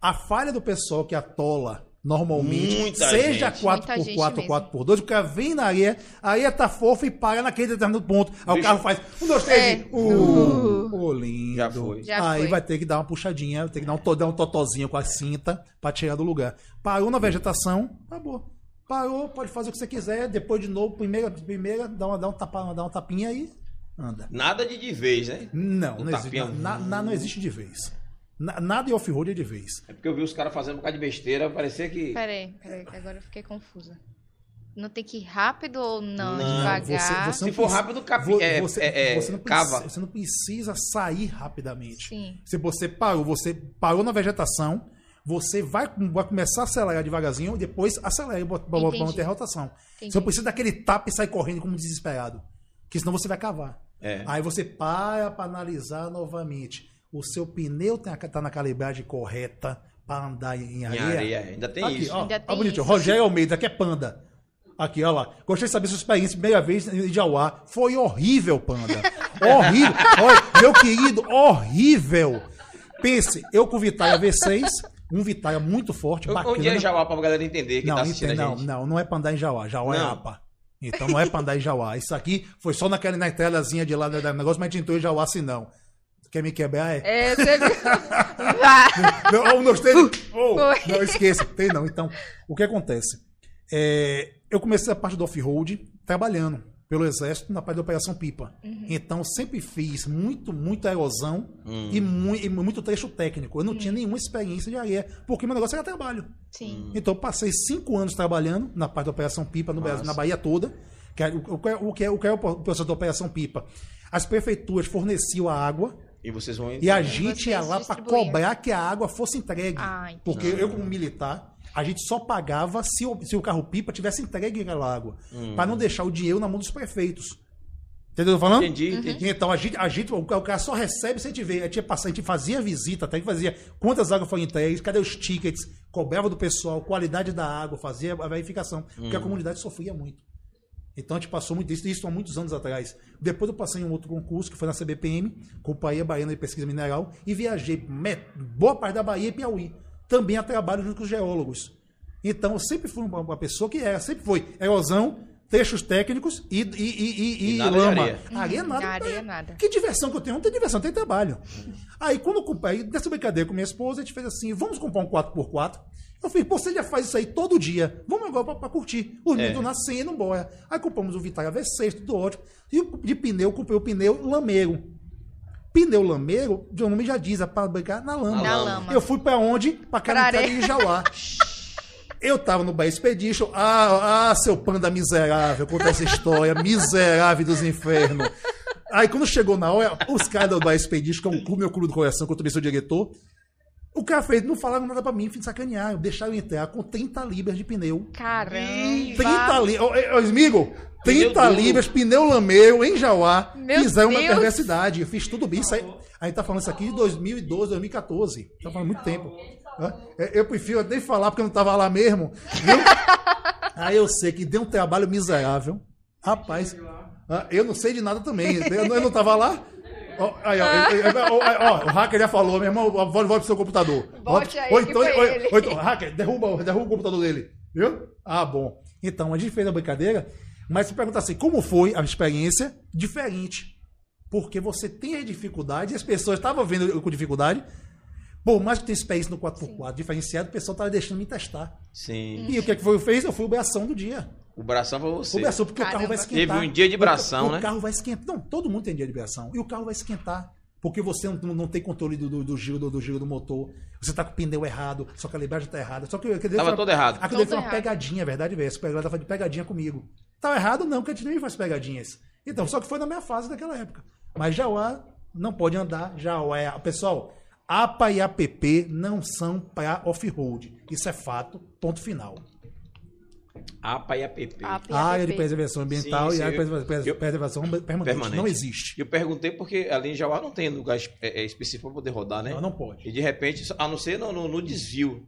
A falha do pessoal que atola normalmente, Muita seja gente. 4x4 Muita ou gente 4x2, o cara vem na areia, a areia tá fofa e para naquele determinado ponto. Aí o Bicho. carro faz um, dois, três, É. e... Uh, ô, lindo. Já foi. Já Aí foi. vai ter que dar uma puxadinha, tem que dar um, to- dar um totozinho com a cinta pra tirar do lugar. Parou na vegetação, acabou. Parou, pode fazer o que você quiser, depois de novo, primeira, primeira dá, uma, dá, um tapa, dá uma tapinha e anda. Nada de de vez, né? Não, Um não existe, na- na- não existe de vez. Na- nada em off-road é de vez. É porque eu vi os caras fazendo um bocado de besteira, parecia que. Peraí, peraí, que agora eu fiquei confusa. Não tem que ir rápido ou não? Não, devagar? Se for rápido, capi- vo- é- você, é- é, você não cava. precisa, você não precisa sair rapidamente. Sim. Se você parou, você parou na vegetação, você vai, vai começar a acelerar devagarzinho, depois acelera para Entendi. manter a rotação. Entendi. Você não precisa daquele tapa e sair correndo como desesperado. Porque senão você vai cavar. É. Aí você para para analisar novamente. O seu pneu está na calibragem correta para andar em Em areia. areia, ainda tem Aqui, isso. ó, Ainda ó tem bonitinho. isso. Rogério Almeida, que é panda. Aqui, ó lá. Gostei de saber sua experiência, primeira vez em Jauá. Foi horrível, panda. horrível. Olha, meu querido, horrível. Pense, eu com o Vitaia V6, um Vitaia muito forte, bacana. Onde é Jauá pra galera entender que não, tá assistindo entende, a não, gente? não, não é pra andar em Jauá. Jauá é Não. APA. Então não é pra andar em Jauá. Isso aqui foi só naquela na telazinha de lá do negócio, mas a gente entrou em Jauá assim não. Quer me quebrar? É. É, você. Não, não tem. Oh, não esqueça, tem não. Então, o que acontece? É, eu comecei a parte do off-road trabalhando pelo exército na parte da operação pipa. Então, sempre fiz muito, muita erosão e, mui- e muito trecho técnico. Eu não tinha nenhuma experiência de areia, porque meu negócio era trabalho. Sim. Então, eu passei cinco anos trabalhando na parte da Operação Pipa no Brasil, na Bahia toda. Que é, o, que é- o, que é, o que é o processo da Operação Pipa? As prefeituras forneciam a água E vocês vão e a gente ia lá para cobrar que a água fosse entregue. Ah. Porque eu, como militar, a gente só pagava se o, se o carro pipa tivesse entregue aquela água. Para não deixar o dinheiro na mão dos prefeitos. Entendeu o que eu tô falando? Entendi, entendi. Então a gente, a gente, o ca- o cara só recebe se a gente vê. A gente, ia passar, a gente fazia visita, até que fazia quantas águas foram entregues, cadê os tickets, cobrava do pessoal, qualidade da água, fazia a verificação. Porque a comunidade sofria muito. Então a gente passou muito isso, isso há muitos anos atrás. Depois eu passei em um outro concurso, que foi na CBPM, Companhia Baiana de Pesquisa Mineral, e viajei boa parte da Bahia e Piauí. Também a trabalho junto com os geólogos. Então eu sempre fui uma, pessoa que era, sempre foi erosão, trechos técnicos e, e, e, e- E nada lama. areia. Areia nada. Na areia, nada. Que diversão que eu tenho? Não tem diversão, tem trabalho. Aí, quando eu comprei, dessa brincadeira com minha esposa, a gente fez assim: vamos comprar um 4x4. Eu falei, pô, você já faz isso aí todo dia. Vamos agora pra, pra curtir. Os É. meninos nascendo, indo embora. Aí compramos o Vitara V6, tudo ótimo. E o- de pneu, comprei o pneu lameiro. Pneu lameiro, o nome já diz, é para brincar na lama. Na lama. Eu fui pra onde? Pra Pra Canacara areia. e Jauá. Eu tava no Bahia Expedition. Ah, ah, seu panda miserável, conta essa história, miserável dos infernos. Aí quando chegou na hora, os caras do Bahia Expedition, que é um clube, meu clube do coração, que eu também sou diretor, o cara fez, não falaram nada pra mim, fim de sacanear. Deixaram eu entrar com 30 libras de pneu. Caramba. 30 libras. Ô, ô, Smigo, 30 Pneu duro. libras, pneu lameiro, em Jauá. Meu Fizeram uma Deus. perversidade. Eu fiz tudo bem. Isso aí, a gente tá falando isso aqui de 2012, 2014. Tá falando muito tempo. É, Eu prefiro nem falar porque eu não tava lá mesmo. viu? Aí eu sei que deu um trabalho miserável. Rapaz, eu não sei de nada também. Eu não, eu não tava lá. Ó, aí, ó, ó, ó, ó, o hacker já falou, meu irmão, volte, volte pro seu computador. Volte aí, ou então, ou- então, hacker, derruba, derruba o computador dele. Viu? Ah, bom. Então, a gente fez a brincadeira, mas se perguntar assim, como foi a experiência? Diferente. Porque você tem a dificuldade, e as pessoas estavam vendo com dificuldade. Por mais que tenha experiência no 4x4 diferenciado, o pessoal estava deixando me testar. Sim. E o que, é que foi que eu fiz? Eu fui o bração do dia. O bração pra você. O bração, porque o carro Caramba. vai esquentar. Teve um dia de bração, o, né? O carro vai esquentar. Não, todo mundo tem dia de bração. E o carro vai esquentar. Porque você não, não tem controle do, do, do giro, do, do giro do motor. Você tá com o pneu errado, sua calibragem tá errada. Só que aquele Tava foi- todo errado. Aquilo Todo foi uma errado. pegadinha, é verdade, velho. Esse pegada foi de pegadinha comigo. Tava errado, não, porque a gente nem faz pegadinhas. Então, só que foi na minha fase daquela época. Mas Jauá não pode andar, Jauá é. Pessoal, APA e APP não são para off-road. Isso é fato, ponto final. APA e APP. APA. A área de preservação ambiental Sim, e a área de sim, eu- eu- preservação permanente. Permanente. Não existe. Eu perguntei porque ali em Jauá não tem lugar é, é, específico pra poder rodar, né? Não, não pode. E de repente, a não ser no, no- no desvio.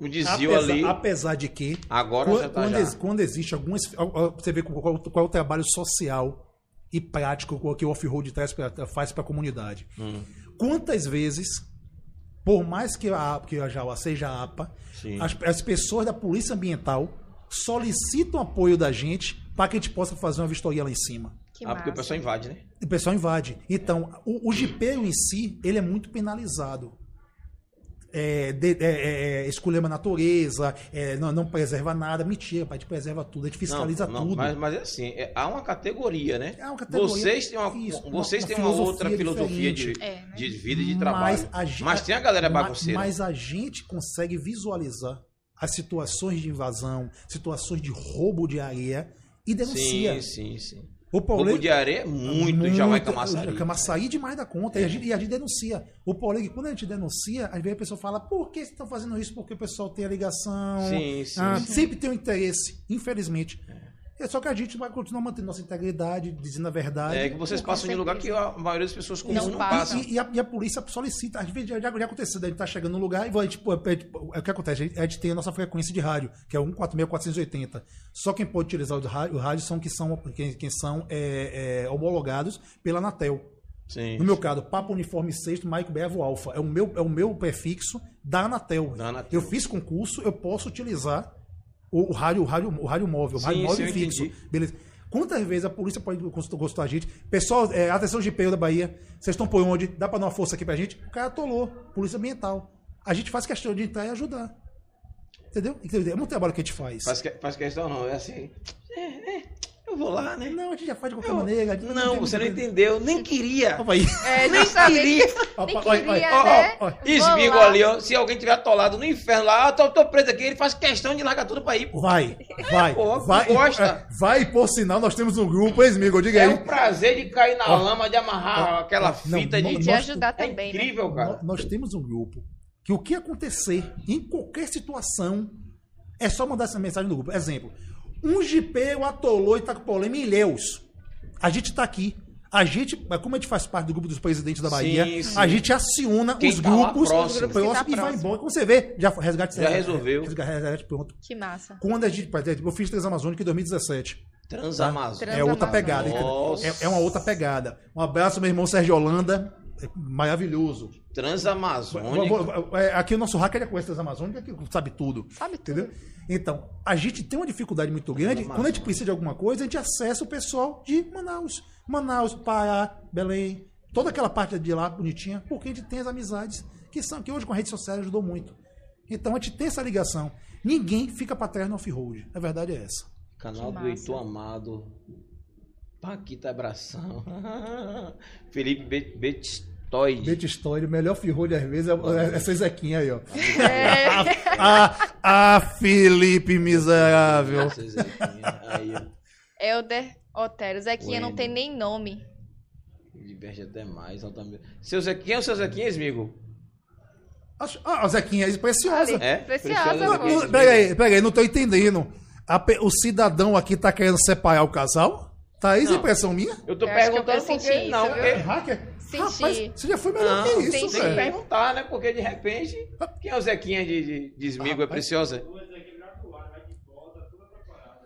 No desvio Apesar, ali, apesar de que, agora quando, já tá quando já. ex- quando existe algumas. Você vê qual, qual- é o trabalho social e prático que o off-road faz para a comunidade. Hum, Quantas vezes, por mais que a, que a Jaua seja APA, sim. as, as pessoas da Polícia Ambiental solicitam apoio da gente para que a gente possa fazer uma vistoria lá em cima. Que ah, porque o massa. pessoal invade, né? O pessoal invade. Então, o, o jipeiro em si, ele é muito penalizado. É, de, é, é, é, escolhemos a natureza, é, não, não preserva nada. Mentira, pai, a gente preserva tudo, a gente fiscaliza não, não, tudo. Mas, mas é assim, é- há uma categoria, né? É uma categoria- Vocês têm uma, isso, vocês uma- têm uma uma outra filosofia de, né? de vida e de trabalho. Mas Mas tem a galera bagunceira. Mas a gente consegue visualizar as situações de invasão, situações de roubo de areia e denuncia. Sim, sim, sim. O Roubo de areia é muito, já vai camaçaria. Camaçari demais da conta. E, a gente, e a gente denuncia. O é que quando a gente denuncia, às vezes a pessoa fala, por que vocês estão fazendo isso? Porque o pessoal tem a ligação. Sim, sim, Ah, sim. Sempre tem um interesse, infelizmente. É só que a gente vai continuar mantendo nossa integridade, dizendo a verdade. É que vocês passam em lugar que a maioria das pessoas comuns Não não, passa. passam. E, e a, e a polícia solicita, às vezes já, já, aconteceu, a gente tá chegando no lugar e gente, pô, a gente- é o que acontece? A gente, tem a nossa frequência de rádio, que é 146-480. Só quem pode utilizar o rádio, o rádio são que são, quem, quem são é, é, homologados pela Anatel. Sim. No meu caso, Papa Uniforme 6, Mike Bevo Alpha. É o, meu, é o meu prefixo da Anatel. Da Anatel. Eu fiz concurso, eu posso utilizar o, o rádio, o, rádio, o rádio móvel, o Sim, rádio móvel sim, fixo. entendi. Beleza. Quantas vezes a polícia pode gostar da gente? Pessoal, é, atenção de da Bahia, vocês estão por onde? Dá pra dar uma força aqui pra gente? O cara atolou, polícia ambiental. A gente faz questão de entrar e ajudar. Entendeu? Entendeu? É muito trabalho que a gente faz. Faz, que- faz questão não, é assim. É, é, eu vou lá, né? Não, a gente já faz de qualquer Eu- maneira. não, tem você não entendeu, nem queria. Opa aí. É. Opa, Nem olha, olha, queria, ó, né? ó, ó. Esmigo lá. ali, ó. Se alguém tiver atolado no inferno lá, ah, tô, tô preso aqui, ele faz questão de largar tudo pra ir, pô. Vai, vai, Pô, vai. gosta. é, Vai, por sinal, nós temos um grupo, hein, Smigo? Diga É aí. o prazer de cair na Ó. lama, de amarrar Ó. aquela Não, fita não, de. Nós- ajudar É também, né? incrível, cara. Nó- Nós temos um grupo que o que acontecer em qualquer situação é só mandar essa mensagem no grupo. Exemplo, um jipeiro atolou e tá com problema em Ilhéus. A gente tá aqui. A gente, como a gente faz parte do grupo dos presidentes da Bahia, Sim, sim. a gente aciona Quem os tá grupos, próximo. Que tá e vai próximo. embora. Como você vê, já resgate Já resolveu. Resgate, resgate pronto. Que massa. Quando a gente, eu fiz Transamazônica em 2017. Transamazônica. Trans- É outra Transamazônica. pegada. É, é uma outra pegada. Um abraço, meu irmão Sérgio Holanda. É maravilhoso. Transamazônica. É, Aqui o nosso hacker já conhece as Amazônicas, que sabe tudo. Sabe tudo. Entendeu? Então, a gente tem uma dificuldade muito grande. Amazônia. Quando a gente precisa de alguma coisa, a gente acessa o pessoal de Manaus. Manaus, Pará, Belém, toda aquela parte de lá bonitinha, porque a gente tem as amizades que são que hoje com a rede social ajudou muito. Então a gente tem essa ligação. Ninguém fica pra trás no off-road. A verdade é essa. Canal Que do Heitor Amado. Paquita Abração. Felipe Bet- Betistoide. Bete Story, o melhor off-road às vezes é é essa Zequinha aí, ó. É. Ah, ah, Felipe miserável. Elder Otero. Zequinha não tem nem nome. Me diverte até mais. Altamira. Seu Zequinha, é o seu Zequinha, amigo? Acho- Ah, a Zequinha é preciosa. É? Preciosa, Preciosa. Pega aí, pega aí, não tô entendendo. A o cidadão aqui tá querendo separar o casal? Tá isso Não. impressão minha? Eu tô Eu eu perguntando senti porque... isso, não, porque... É hacker? Rapaz, você já foi melhor Não, que tem isso, senti. que velho. perguntar, né? Porque de repente... Quem é o Zequinha de, de, de Esmigo? É. Preciosa?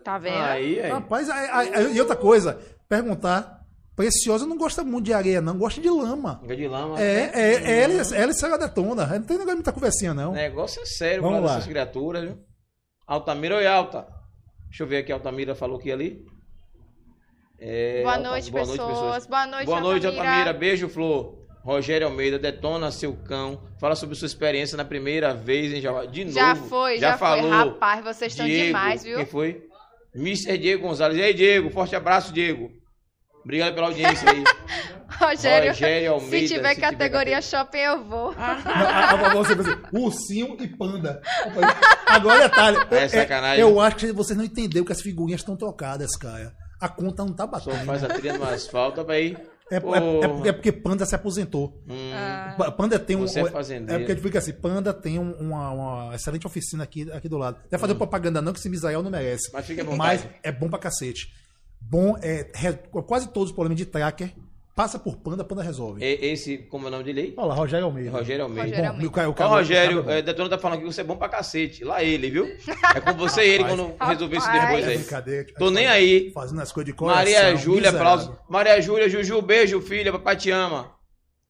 Tá vendo? Aí, aí. Rapaz, aí- aí- aí- e outra coisa, perguntar. Preciosa não gosta muito de areia, não, gosta de lama. Fica de lama. É, né? é, é ela, ela e Sega Detona. Não tem negócio de muita conversinha, não. O negócio é sério Vamos lá. essas criaturas, viu? Altamira, oi, Alta. Deixa eu ver aqui, Altamira falou que ali. É, Boa, Alta- noite, pessoas. Boa noite, Boa noite, Altamira. Altamira. Beijo, Flor. Rogério Almeida, detona seu cão. Fala sobre sua experiência na primeira vez em Java. De novo. Já foi, já, falou. foi. Rapaz, vocês estão Diego, demais, viu? Quem foi? Mr. Diego Gonzalez. E aí, Diego? Forte abraço, Diego. Obrigado pela audiência aí. Rogério, Rogério Almeida. se tiver se categoria shopping, eu vou. Ah, ah, você pensa, ursinho e panda. Agora detalhe. É sacanagem. Eu acho que vocês não entenderam que as figurinhas estão trocadas, cara. A conta não tá Só batendo. faz a trilha no asfalto, aí. É, é- é porque, é porque Panda se aposentou. Hum, Ah, Pa- Panda tem um. Você é fazendeiro. É porque fica assim: Panda tem um- uma, uma excelente oficina aqui, aqui do lado. Não vai fazer propaganda, não, que esse Misael não merece. Hum. Mas fica vontade. Mas é bom pra cacete. Bom, é, quase todos os problemas de tracker passa por Panda, Panda resolve. E- Esse, como é o nome dele aí? Olha lá, Rogério Almeida. Rogério Almeida. Rogério Bom, o cara, o Ó, cara- Rogério, o cara- é, Detona tá falando que você é bom pra cacete. Lá ele, viu? É com você e ele quando resolver isso Rapaz. depois é aí. brincadeira. Tô nem aí. Fazendo as coisas de coração. Maria Júlia, aplausos. Maria Júlia, Juju, beijo, filha, papai te ama.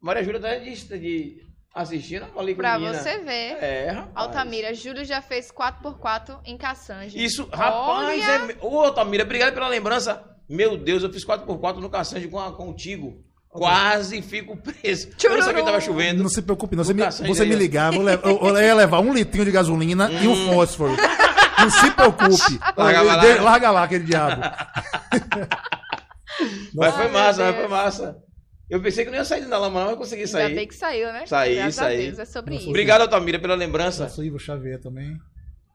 Maria Júlia tá de, de assistindo a pra menina. você ver. É, rapaz. Altamira, Júlio já fez 4x4 em Caçange. Isso, rapaz, Olha, é... Ô, Altamira, obrigado pela lembrança. Meu Deus, eu fiz 4x4 no Caçange com a, contigo. Quase fico preso. Eu não sabia que tava chovendo. Não se preocupe, não. Você, me, você me ó. ligar, eu, eu- eu ia levar um litrinho de gasolina e um fósforo. Não se preocupe. Larga Eu- lá. de- larga lá aquele diabo. Mas foi massa, mas foi massa. Eu pensei que não ia sair da lama, não, mas consegui ainda sair. bem que saiu, né? Saí, Graças a saí. Deus, é sobre isso. Obrigado, Altamira, pela lembrança. Nossa, o Ivo Xavier também.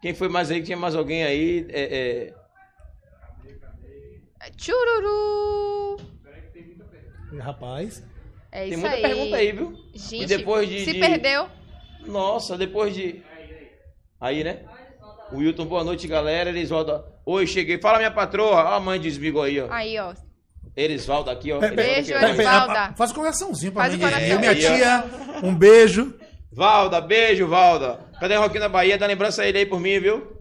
Quem foi mais aí? Tinha mais alguém aí? É, é, Chururu! Rapaz. É Tem isso muita aí. pergunta aí, viu? Gente, E depois de- se de- perdeu, Nossa, depois de. Aí, né? O Wilton, boa noite, galera. Elisvaldo. Oi, cheguei. Fala, minha patroa. Ó, a mãe de Esmigo aí, ó. aí, ó. Elisvaldo aqui, ó. Pe- pe- Beijo, Elisvaldo aqui, ó. Elisvaldo. Valda. a- a- Faz um coraçãozinho pra Faz mim. coração. Eu, minha Aí, ó. tia, um beijo. Valda, beijo, Valda. Cadê o Roquinho da Bahia? Dá lembrança aí aí por mim, viu?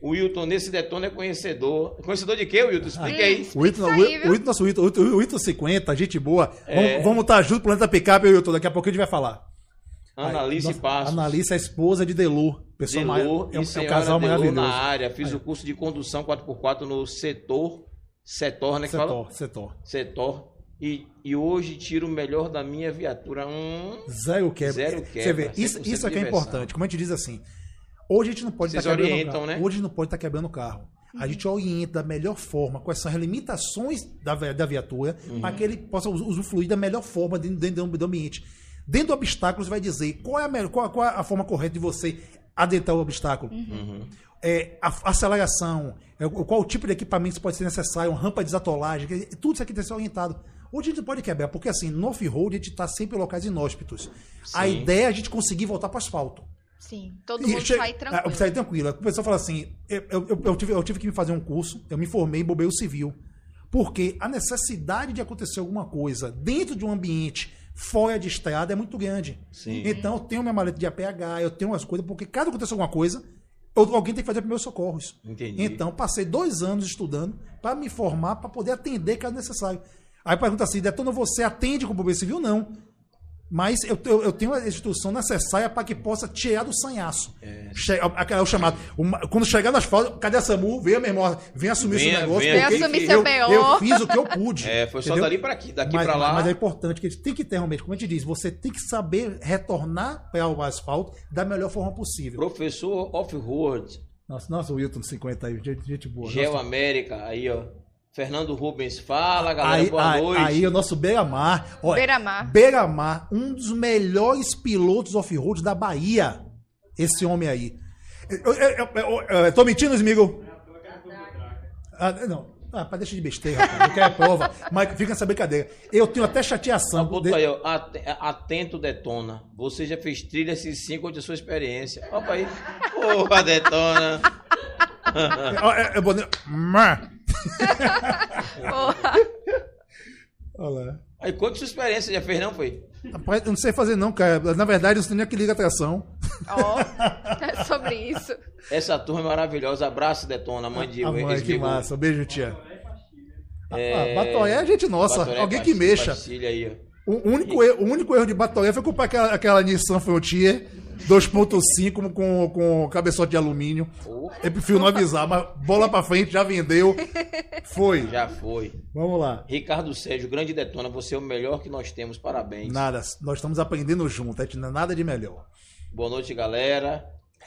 O Wilton, nesse detona, é conhecedor. Conhecedor de quê, Wilton? Explica aí. O aí, viu? o Ito, nosso Ito, o o Ito 50, gente boa. É. Vamos, vamos estar junto, Planeta Picape, o Ito. Daqui a pouco a gente vai falar. Analice Nossa, Passos. Analice, a esposa de Delor. Pessoa Delor mai- e é, um, é um senhora casal Delor maravilhoso. na área. Fiz o curso de condução 4x4 no setor. Setor, né? Que fala? Setor, setor. Setor. E, e hoje tiro o melhor da minha viatura. Hum, Zero quebra. Zero Você quebra, vê, isso, 100% isso aqui é diversão. importante. Como a gente diz assim, hoje a gente não pode estar quebrando o orientam, carro. né? Hoje a gente não pode estar quebrando o carro. A gente orienta da melhor forma quais são as limitações da, da viatura Uhum. para que ele possa us- usufruir da melhor forma dentro, dentro do ambiente. Dentro do obstáculo, você vai dizer qual é a, melhor, qual, qual é a forma correta de você adentrar o obstáculo. Uhum. É, a, a aceleração, é, o- qual o tipo de equipamento pode ser necessário, uma rampa de desatolagem, tudo isso aqui tem que ser orientado. Hoje a gente não pode quebrar, porque assim, no off-road a gente está sempre em locais inóspitos. A Sim. ideia é a gente conseguir voltar para o asfalto. Sim, todo mundo che- sai Ah, tranquilo. sai tranquilo. A pessoa fala assim: eu, eu- eu- tive, eu tive que me fazer um curso, eu me formei em bombeiro civil. Porque a necessidade de acontecer alguma coisa dentro de um ambiente fora de estrada é muito grande. Sim. Então eu tenho minha maleta de APH, eu tenho umas coisas, porque caso aconteça alguma coisa, eu- alguém tem que fazer primeiros socorros. Entendi. Então, passei dois anos estudando para me formar, para poder atender caso necessário. Aí pergunta assim, Detona, você atende com o bombeiro civil? Não. Mas eu, eu, eu tenho a instrução necessária para que possa tirar do sanhaço. Che- a- a- o chamado. uma- quando chegar nas fotos, cadê a SAMU? Venha, meu irmão, vem assumir esse negócio. Vem assumir eu, seu BO. eu fiz o que eu pude. É, foi só entendeu? dali pra aqui, daqui mas, pra lá. Mas é importante que a gente tem que ter realmente, como a gente diz, você tem que saber retornar para o asfalto da melhor forma possível. Professor Off-Road, Nossa, nossa, o Wilton 50 aí, gente, gente boa. Geo. América, aí, ó. Fernando Rubens, fala, galera, Aí, boa aí, noite. aí o nosso Beira-Mar. Beira-Mar. Beira-Mar, um dos melhores pilotos off-road da Bahia. Esse homem aí. Eu, eu, eu- eu- eu- tô mentindo, Smigo? Ah, não. Ah, para deixa de besteira, rapaz. Não quero prova. Mas fica essa brincadeira. Eu tenho até chateação. Botou aí, ó. At- Atento Detona. Você já fez trilha se sim, conte a sua experiência. Opa aí. Porra, Detona. Ó, é- é bonito. Mar. Porra. Olha lá. Aí, conte sua experiência. Já fez, não foi? Rapaz, eu não sei fazer não, cara. Na verdade, eu não sei nem que liga a tração. Ó, é sobre isso. Essa turma é maravilhosa. Abraço, Detona. Mãe de Ah, mãe, que massa. Beijo, tia. É, Ah, Batoré é gente nossa. Batoré, Alguém que Pastilha, mexa. Pastilha aí. O único, erro, o único erro de Batoré foi comprar aquela, aquela Nissan Frontier 2.5 com, com, com cabeçote de alumínio. Oh, Eu prefiro não avisar, mas bola pra frente, já vendeu. Foi. já foi. Vamos lá. Ricardo Sérgio, grande Detona. Você é o melhor que nós temos. Parabéns. Nada, nós estamos aprendendo junto, não é nada de melhor. Boa noite, galera.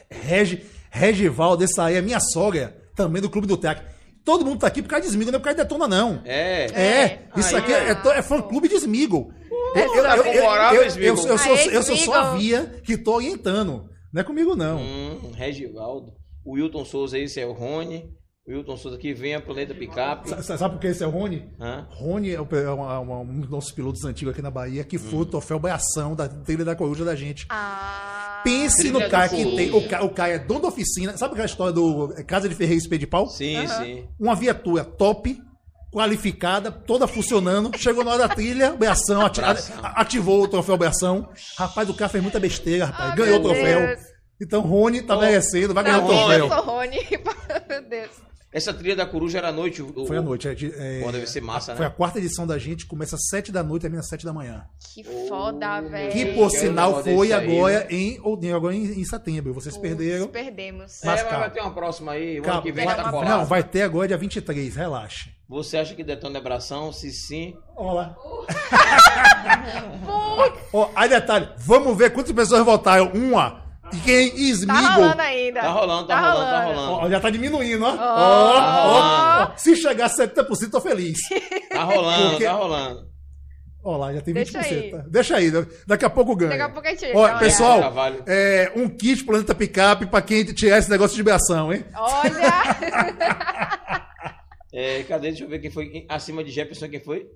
Regi, Regivaldo, essa aí é minha sogra, também do Clube do TEC. Todo mundo tá aqui por causa de Smigo, não é por causa de Detona, não. É. É, isso Aí, aqui é, é, é fã-clube de Smigo. Eu, eu, eu, favorável, eu, eu, Smigo. eu sou, Aê, eu sou só via que tô orientando. Não é comigo, não. Hum, Regivaldo. O Wilton Souza, esse é o Rony. O Wilton Souza aqui vem a Planeta Picape. Sa- sa- Sabe por que esse é o Rony? Hã? Rony é, o- é uma- uma- um dos nossos pilotos antigos aqui na Bahia, que Hum. foi o troféu Baiação da trilha da coruja da gente. Ah. Pense no cara que Coruja. tem. O cara, o cara é dono da oficina. Sabe aquela história do é, Casa de Ferreira e Espelho de Pau? Sim, sim. Uma viatura top, qualificada, toda funcionando. Chegou na hora da trilha, Beação, ati- ativou o troféu Beação. Rapaz, o cara fez muita besteira, rapaz. Ah, ganhou o troféu. Deus. Então, Rony tá merecendo, vai ganhar Não, o troféu. eu sou Rony. Meu Deus. Essa trilha da coruja era à noite. o- Foi à noite. é, de- é, Pô, deve ser massa, Foi a né? quarta edição da gente, começa às sete da noite e termina às sete da manhã. Que foda, velho. Que, por sinal, foi desse aí, agora, em, ou- em- agora em, em setembro. Vocês Putz, perderam. Perdemos. É, Mas mas calma. vai ter uma próxima aí. O ano que vem vai- tá colado. não, vai ter agora dia 23, relaxe. Você acha que Detona é bração? Se sim, Olha lá. Ó, aí detalhe, vamos ver quantas pessoas votaram. Uma. E quem? Tá Smigo. rolando ainda. Tá rolando, tá rolando, tá rolando. Ó, já tá diminuindo, ó. Ó, ó, ó. Se chegar a 70%, tô feliz. Tá rolando, Porque- tá rolando. Ó lá, já tem 20%. Deixa aí. tá? Deixa aí, daqui a pouco ganha. Daqui a pouco a gente Ó, uma pessoal, é, um kit Planeta Picape pra quem tirar esse negócio de vibração, hein? Olha! É, cadê? Deixa eu ver quem foi. Acima de Jefferson, quem foi?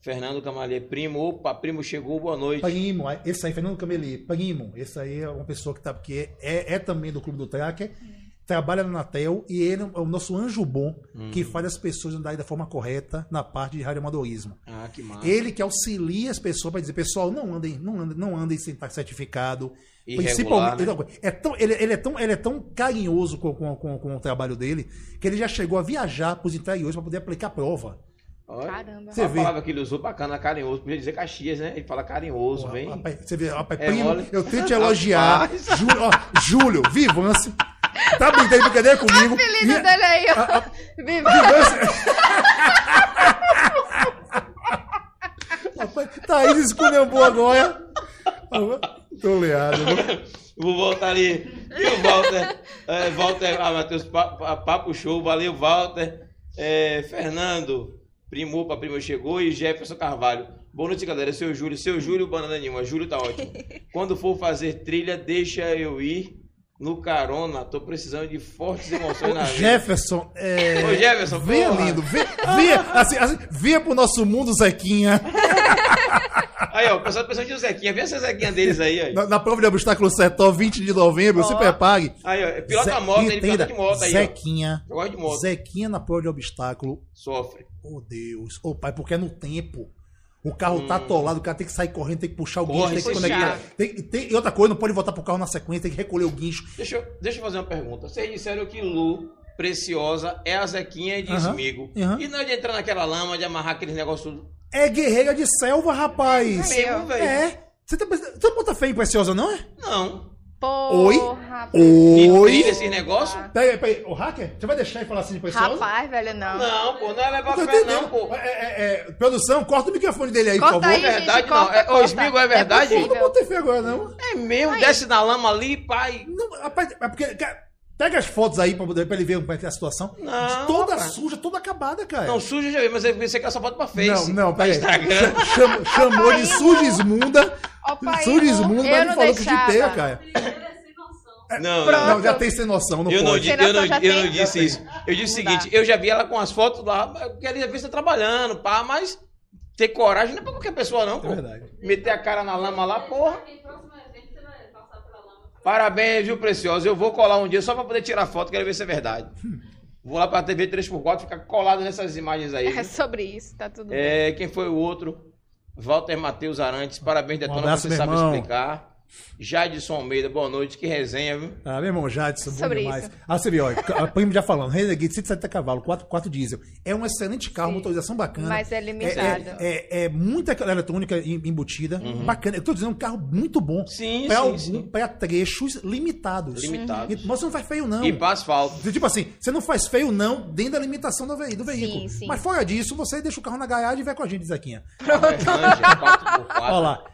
Fernando Camalê. Primo, opa, primo chegou, boa noite. Primo, esse aí, Fernando Cameli, Primo, esse aí é uma pessoa que tá, porque é, é também do Clube do Tracker, trabalha na Natel e ele é o nosso anjo bom que faz as pessoas andarem da forma correta na parte de radioamadorismo. Ah, que massa. Ele que auxilia as pessoas para dizer, pessoal, não andem, não andem, não andem sem estar certificado. Irregular, né? ele, é tão, ele, ele é tão, ele é tão carinhoso com, com, com, com o trabalho dele que ele já chegou a viajar para os interiores para poder aplicar a prova. Olha. Caramba. Você a vê. palavra que ele usou bacana, carinhoso. Podia dizer Caxias, né? Ele fala carinhoso, vem. rapaz, você vê, rapaz, É primo, mole. eu tento te elogiar. Ó, Júlio, Vivance. Tá brincando de brincadeira comigo. Apelido E- dele aí, ó. Viva. Vivance. Rapaz, Thaís esculhambou agora. Tô leado. viu? Vou voltar ali. E o Walter? É, Walter, ah, Matheus, pa- pa- papo show. Valeu, Walter. É, Fernando, primo, opa, primo chegou. E Jefferson Carvalho. Boa noite, galera. Seu Júlio. Seu Júlio, banana nenhuma. Júlio tá ótimo. Quando for fazer trilha, deixa eu ir no carona. Tô precisando de fortes emoções na vida. Jefferson, é. Ô, Jefferson, venha porra. lindo. Venha, venha, assim, assim, venha pro nosso mundo, Zequinha. Aí, ó, o pessoal tá pensando de Zequinha. Vê essa Zequinha deles aí, aí. Na, na prova de obstáculo Setó, 20 de novembro, se Ó. prepare. Aí, ó. Pilota Ze- moto, ele pilota de moto aí, ó. Zequinha. Eu gosto de moto. Zequinha na prova de obstáculo. Sofre. Oh, Deus. Ô, pai, porque é no tempo. O carro tá atolado, o cara tem que sair correndo, tem que puxar o Corre, guincho, tem que puxar. conectar. Tem, tem- e outra coisa, não pode voltar pro carro na sequência, tem que recolher o guincho. Deixa eu, deixa eu fazer uma pergunta. Vocês disseram que Lu, Preciosa, é a Zequinha de Aham, Esmigo. aham. E não é de entrar naquela lama, de amarrar aqueles negócios tudo. É guerreira de selva, rapaz. É mesmo, velho. É. Você, tá, você não bota fé em preciosa, não é? Não. Porra. E Oi? trilha esse negócio? Peraí, peraí. Ô, hacker, você vai deixar ele falar assim de preciosa? Rapaz, velho, não. Não, pô, não é levar fé, entendendo. não, pô. É, é, é, produção, corta o microfone dele aí, Corta por favor. aí, É verdade, gente, não. corta, É- corta. É verdade? Eu não botei fé agora, não. É mesmo, Aí. desce na lama ali, pai. Não, rapaz, é porque. cara, Pega as fotos aí pra, poder- pra ele ver como é que é a situação. Não, toda rapaz. suja, toda acabada, cara. Não, sujo eu já vi, mas eu pensei que só foto pra Face. não, não, pra. Instagram. Cha- cham- chamou de sujesmunda. Ó, pai, Sujesmunda, eu mas não falou que deixava. jiteia, cara. Não, Pronto. não. Não, já tem sem noção, não Eu não, eu não, já eu não disse isso. Eu disse o seguinte, dá. eu já vi ela com as fotos lá, eu queria ver você trabalhando, pá, mas ter coragem não é pra qualquer pessoa, não, pô. É verdade. Meter a cara na lama lá, porra. Parabéns, viu, Preciosa? Eu vou colar um dia só pra poder tirar foto, quero ver se é verdade. Vou lá pra TV 3x4, ficar colado nessas imagens aí. É sobre isso, tá tudo bem. É, quem foi o outro? Walter Matheus Arantes, parabéns, Detona, abraço, você sabe irmão. explicar. Jadson Almeida, boa noite, que resenha, viu? Ah, meu irmão, Jadson, bom Sobre demais. isso. Ah, você viu, ó, a primo já falando, Renegade 170 cavalos, 4, 4 diesel. É um excelente carro, Sim. motorização bacana. Mas é limitado. É, é- é muita eletrônica em- embutida, bacana. Eu tô dizendo, um carro muito bom. Uhum. Sim, pra sim, algum- sim. Pra trechos limitados. Limitados. Mas você não faz feio, não. E pra asfalto. Tipo assim, você não faz feio, não, dentro da limitação do, veí- do veículo. sim. Mas fora disso, você deixa o carro na garagem e vai com a gente, Zequinha. 4x4. Olha lá.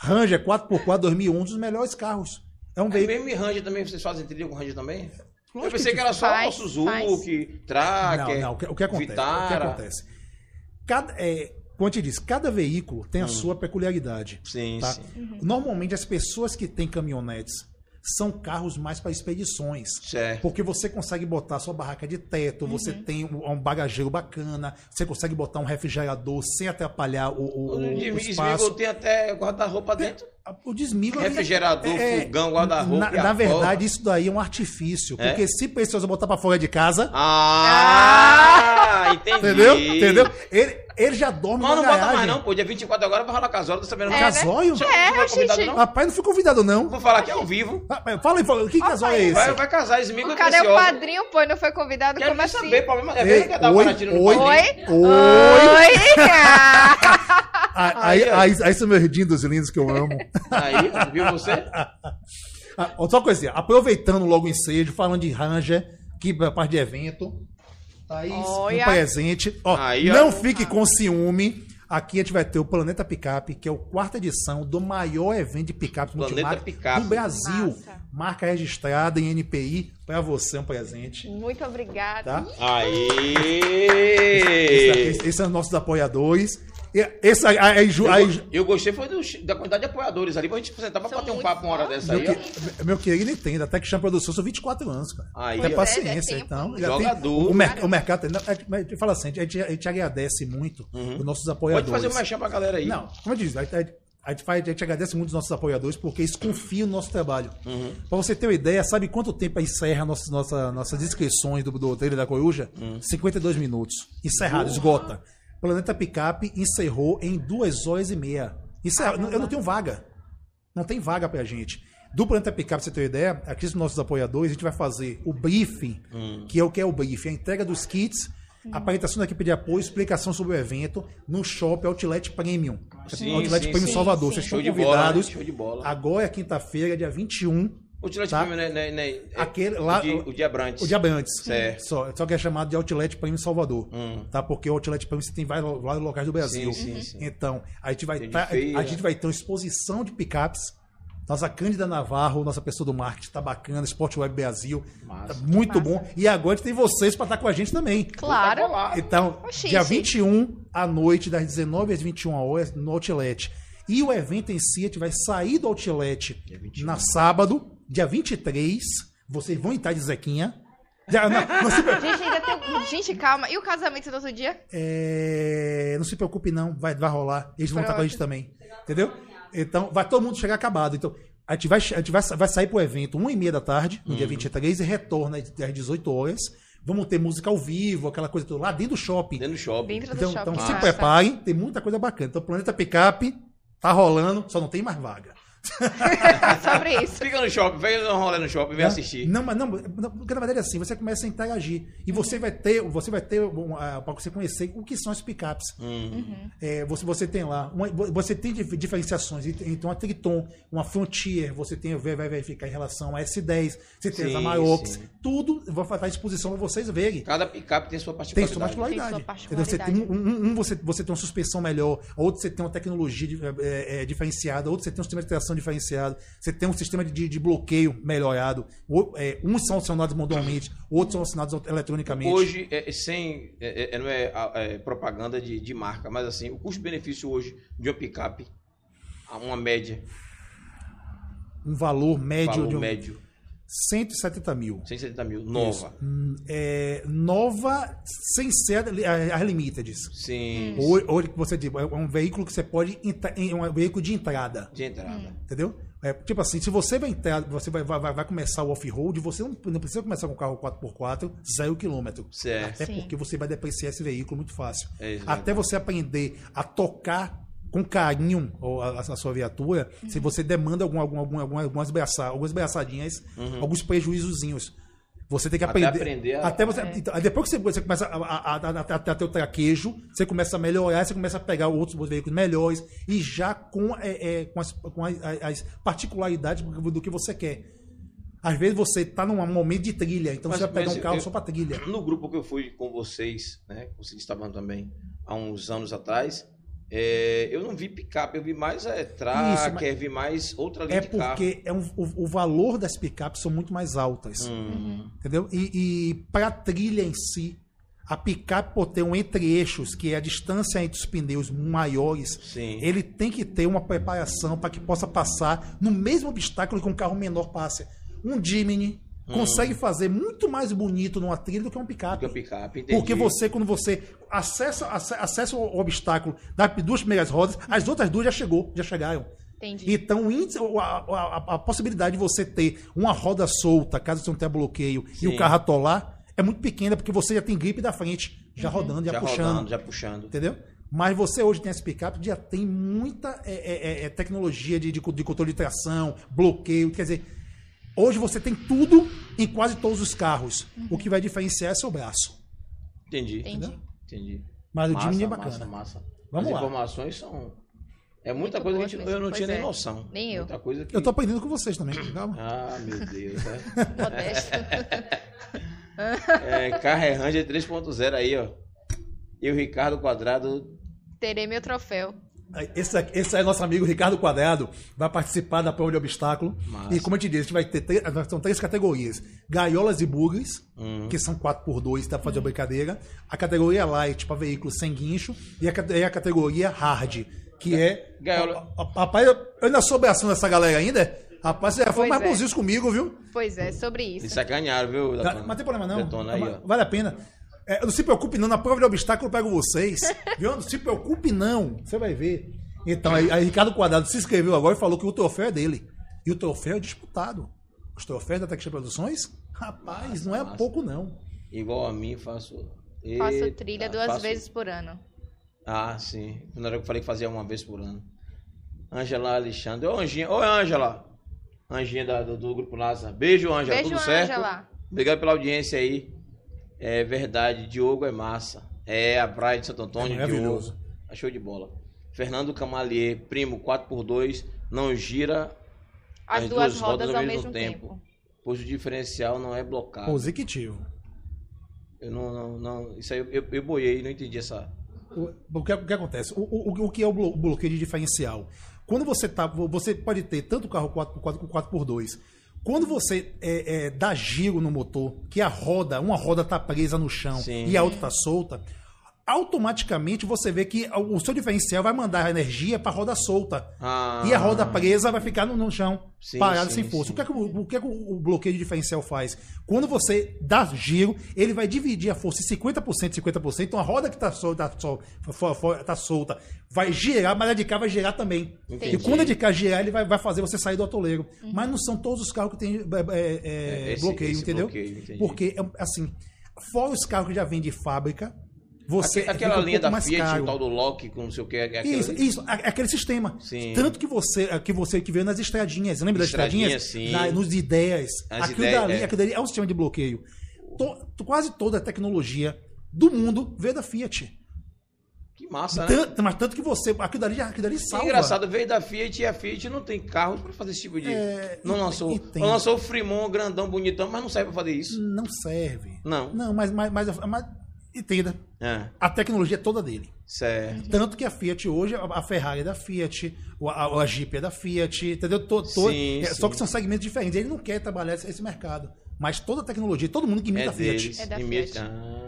Ranger 4x4 2001, um dos melhores carros. É um É veículo. mesmo Ranger também, vocês fazem trilha com Ranger também? eu Lógico pensei que que era só faz, Suzuki, Tracker, Não, não. O que, o que acontece? Vitara. O que acontece? Cada, é, como eu te disse, cada veículo tem a sua peculiaridade. Sim, tá? sim. Normalmente as pessoas que têm caminhonetes são carros mais para expedições. Certo. Porque você consegue botar sua barraca de teto, você tem um, bagageiro bacana, você consegue botar um refrigerador sem atrapalhar o, o, O o, espaço. tem até guarda-roupa dentro. O desmigo Refrigerador, fogão, guarda-roupa Na, e a na verdade, isso daí é um artifício. É? Porque se precisa botar para fora de casa, Ah, entendi. entendeu? Entendeu? Ele, ele já dorme Mas na não bota garagem. mais não, pô. Dia 24 agora vai rolar casório, tá sabendo? É, né? Casóio? Você É, não foi convidado, não? Rapaz, não fui convidado, não. Vou falar aqui ao vivo. Ah, Fala aí, fala, que casório é esse? Vai, vai casar, esse O é cara é o padrinho, pô, e não foi convidado, Quero como assim? saber, problema é ver que é dar oi, oi. Oi? Oi! Oi! Ah, Aí, Aí, aí, aí são meus lindos lindos que eu amo. Aí, viu você? Ah, ó, só uma coisinha, aproveitando logo o ensejo, falando de Ranger, que é parte de evento. Thaís, Olha. um presente. Ó, Aí, ó. não fique com ciúme. Aqui a gente vai ter o Planeta Picap, que é o quarta edição do maior evento de picape Planeta multimarca do Brasil. Massa. Marca registrada em NPI. Para você um presente. Muito obrigada. Tá? Aí. Esse, esse são os nossos apoiadores. E Esse aí, aí, Ju- aí, Ju- Eu gostei foi do- da quantidade de apoiadores ali, pra gente sentar pra bater um papo uma hora dessa meu, aí, que- meu querido entenda, até que chama produção, são 24 anos, cara. Aí, Tem ó. paciência, É, é então. já Jogador. Tem, o, mer- o mercado tem. A gente- a gente fala assim, a gente, a gente agradece muito os nossos Pode apoiadores. fazer um mexão pra galera aí. Não, como eu disse, a, a- a gente, faz- a gente agradece muito os nossos apoiadores porque eles confiam no nosso trabalho. Uhum. Pra você ter uma ideia, sabe quanto tempo encerra nossas, nossa, nossas inscrições do, do trailer da Coruja? Uhum. 52 minutos. Encerrado, esgota. Planeta Picap encerrou em 2 horas e meia. Encerra, eu não tenho vaga. Não tem vaga pra gente. Do Planeta Picap, pra você ter uma ideia, aqui os nossos apoiadores, a gente vai fazer o briefing, Hum. que é o que é o briefing, a entrega dos kits, a apresentação da equipe de apoio, explicação sobre o evento no Shopping Outlet Premium. Sim, Outlet sim, Premium sim, Salvador. sim. Vocês estão de bola, convidados. né? Show de bola. Agora é quinta-feira, dia 21. O Tilete Tá. Premium, né, né, né, é- Aquele lá- o, de, o Diabrantes. O dia antes. Certo. Só, só que é chamado de Outlet Premium Salvador. Hum. Tá? Porque o Outlet Premium você tem vários, vários locais do Brasil. Sim, sim, sim. Então, a gente vai tá- feira. a gente vai ter uma exposição de picapes. Nossa Cândida Navarro, nossa pessoa do marketing, tá bacana. Sport Web Brasil. Massa. Tá muito Massa. bom. E agora a gente tem vocês para estar com a gente também. Claro. Tá. Então, Oxi, dia oxi. 21 à noite, das 19 às 21 horas, no Outlet. E o evento em si, a gente vai sair do Outlet Dia 21. na sábado, dia 23. Vocês vão entrar de Zequinha. Já, não, não se, Gente, ainda tem... Gente, calma. E o casamento do outro dia? é, não se preocupe, não. Vai, vai rolar. Eles vão estar com a gente também. Entendeu? Então, vai todo mundo chegar acabado. Então, a gente vai, a gente vai, vai sair pro evento 1 e meia da tarde, no dia Uhum. 23, e retorna às 18 horas. Vamos ter música ao vivo, aquela coisa toda, lá dentro do shopping. Dentro do shopping. Dentro do Então, shopping. então se Massa. preparem, tem muita coisa bacana. Então, Planeta Picap tá rolando, só não tem mais vaga. Sobre isso. Fica no shopping, vem dar um rolê no shopping, vem Né? assistir. Não, mas não, não, porque na verdade é assim, você começa a interagir. E você vai ter, você vai ter um, ah, para você conhecer o que são as picapes. Hum. É, você, você tem lá, uma- você tem dif- diferenciações. Então a Triton, uma Frontier, você tem, vai, vai verificar em relação a S10, você tem Sim, as Amarok, sim. tudo vai estar à disposição para vocês verem. Cada picape tem sua Tem particularidade. sua particularidade. Tem sua Entendeu? Você tem um, particularidade. um- um você, você tem uma suspensão melhor, outro você tem uma tecnologia de- é, é, diferenciada, outro você tem um sistema de tração diferenciado, você tem um sistema de, de bloqueio melhorado. O- é, uns são acionados manualmente, outros são acionados eletronicamente. Hoje, é, é sem, é, é, não é, a- é propaganda de, de marca, mas assim, o custo-benefício hoje de uma picape, a uma média, um valor médio valor de um, médio, 170 mil. 170 mil, nova. Hum, é, nova sem ser a- as limited. Sim, Hoje, hoje que você diz, é um veículo que você pode é um veículo de entrada. de entrada. Entendeu? É, tipo assim, se você vai entrar, você vai, vai, vai começar o off-road, você não, não precisa começar com um carro 4x4, zero quilômetro. Certo. Até Sim. porque você vai depreciar esse veículo muito fácil. É isso, Até você aprender a tocar com carinho a, a sua viatura, se você demanda algum, algum, algum, algum- algumas, braça, algumas braçadinhas, alguns prejuízozinhos. Você tem que Uhum. Até aprender. aprender a- até você, então, aí depois que você, você começa a, a, a, ter o traquejo, você começa a melhorar, você começa a pegar outros veículos melhores e já com, é, é, com, as, com as, as particularidades do que você quer. Às vezes você está num momento de trilha, então Mas- você vai pegar um carro eu- só para trilha. No grupo que eu fui com vocês, né? Vocês estavam também há uns anos atrás. É, eu não vi picape, eu vi mais é, tracker, vi mais outra linha É porque é um- o, o valor das picapes são muito mais altas. Hum, Entendeu? E, e para a trilha em si, a picape por ter um entre-eixos, que é a distância entre os pneus maiores, Sim. ele tem que ter uma preparação para que possa passar no mesmo obstáculo que um carro menor passe. Um Jimny consegue fazer muito mais bonito numa trilha do que um picape. que é picape, entendi. Porque você, quando você acessa, ace- acessa o obstáculo das duas primeiras rodas, as outras duas já chegou, já chegaram. Entendi. Então, o índice- a, a- a possibilidade de você ter uma roda solta, caso você não tenha bloqueio, e Sim. o carro atolar, é muito pequena, porque você já tem gripe da frente, já rodando, já, já puxando. rodando, já puxando. Entendeu? Mas você hoje tem esse picape, já tem muita é, é, é, tecnologia de, de, de controle de tração, bloqueio. Quer dizer, hoje você tem tudo em quase todos os carros. O que vai diferenciar é seu braço. Entendi. Entendi. Entendi. Mas o Massa, Jimny é massa, bacana. massa. Vamos As lá. informações são. É muita Muito coisa que gente, eu não Pois tinha nem é. noção. Nem eu. Muita coisa que... Eu tô aprendendo com vocês também. Calma. Ah, meu Deus. né? Modesto. É, carro é Ranger 3.0 aí, ó. E o Ricardo Quadrado. Terei meu troféu. Esse, esse é nosso amigo Ricardo Quadrado, vai participar da prova de obstáculo. Massa. E como eu te disse, a gente vai ter três, são três categorias: gaiolas e bugres, Hum. que são 4x2, dá pra fazer a brincadeira. A categoria light para veículos sem guincho. E a, e a categoria hard, que é. Gaiola- Rapaz, eu eu ainda sou abraçando essa galera ainda. Rapaz, você já foi mais é. bonzinhos comigo, viu? Pois é, sobre isso. Me sacanearam, viu? Tá, Datona? Mas não tem problema não. Aí, ó. Vale a pena. É, não se preocupe não, na prova de obstáculo eu pego vocês. viu? Não se preocupe não, você vai ver. Então, aí, aí Ricardo Quadrado se inscreveu agora e falou que o troféu é dele. E o troféu é disputado. Os troféus da Texas Produções, rapaz, não é massa. pouco não. Igual a mim, faço. Faço trilha duas faço- vezes por ano. Ah, sim. Na hora que eu falei que fazia uma vez por ano. Ângela Alexandre. Ô, Anginha. Oi, Ângela. Anginha da- do, do Grupo NASA. Beijo, Ângela. Beijo, Tudo certo? Ângela. Obrigado pela audiência aí. É verdade. Diogo é massa. É a praia de Santo Antônio. É maravilhoso. Diogo. Tá show de bola. Fernando Camalier, primo 4x2. Não gira, As, As duas, duas rodas rodas ao mesmo tempo. pois o diferencial não é blocado. Positivo. Eu não, não, não. Isso aí eu, eu, eu boiei, não entendi essa. O, o que, o que acontece? O, o, o que é o blo- bloqueio de diferencial? Quando você tá. Você pode ter tanto o carro 4x4 como 4x2. Quando você é, é, dá giro no motor, que a roda, uma roda tá presa no chão Sim. e a outra tá solta, automaticamente você vê que o seu diferencial vai mandar a energia para a roda solta. Ah. E a roda presa vai ficar no, no chão, Sim, parada sim, sem força. sim. O que, é que, o, o que é que o bloqueio de diferencial faz? Quando você dá giro, ele vai dividir a força em 50%, 50%. Então a roda que está solta, tá fo- tá solta vai girar, mas a de cá vai girar também. Entendi. E quando a de cá girar, ele vai, vai fazer você sair do atoleiro. Mas não são todos os carros que têm é, é, é, É, esse- bloqueio, esse entendeu? bloqueio. Porque, é, assim, fora os carros que já vêm de fábrica, você Aquela um linha pouco da Fiat, caro. o tal do Lock, com não sei o que. É aquela- Isso, isso, aquele sistema. Sim. Tanto que você, que você que veio nas estradinhas, lembra das Estradinha, estradinhas? sim. Na- nos ideias. As aquilo, ideias, dali, é. aquilo dali é um sistema de bloqueio. To- quase toda a tecnologia do mundo veio da Fiat. Que massa, né? Tanto, mas tanto que você. Aquilo dali, aquilo dali É salva. engraçado, veio da Fiat e a Fiat não tem carro pra fazer esse tipo de. É, não lançou. Não lançou o Fremont grandão, bonitão, mas não serve pra fazer isso. Não serve. Não. Não, mas, mas, mas, mas entenda. É, A tecnologia é toda dele. certo. Tanto que a Fiat hoje, a Ferrari é da Fiat, o- a, a Jeep é da Fiat, entendeu? To- to- Sim, é, Só sim. que são segmentos diferentes. Ele não quer trabalhar esse, esse mercado. Mas toda a tecnologia, todo mundo que imita É a Fiat. É da imita- Fiat. Ah.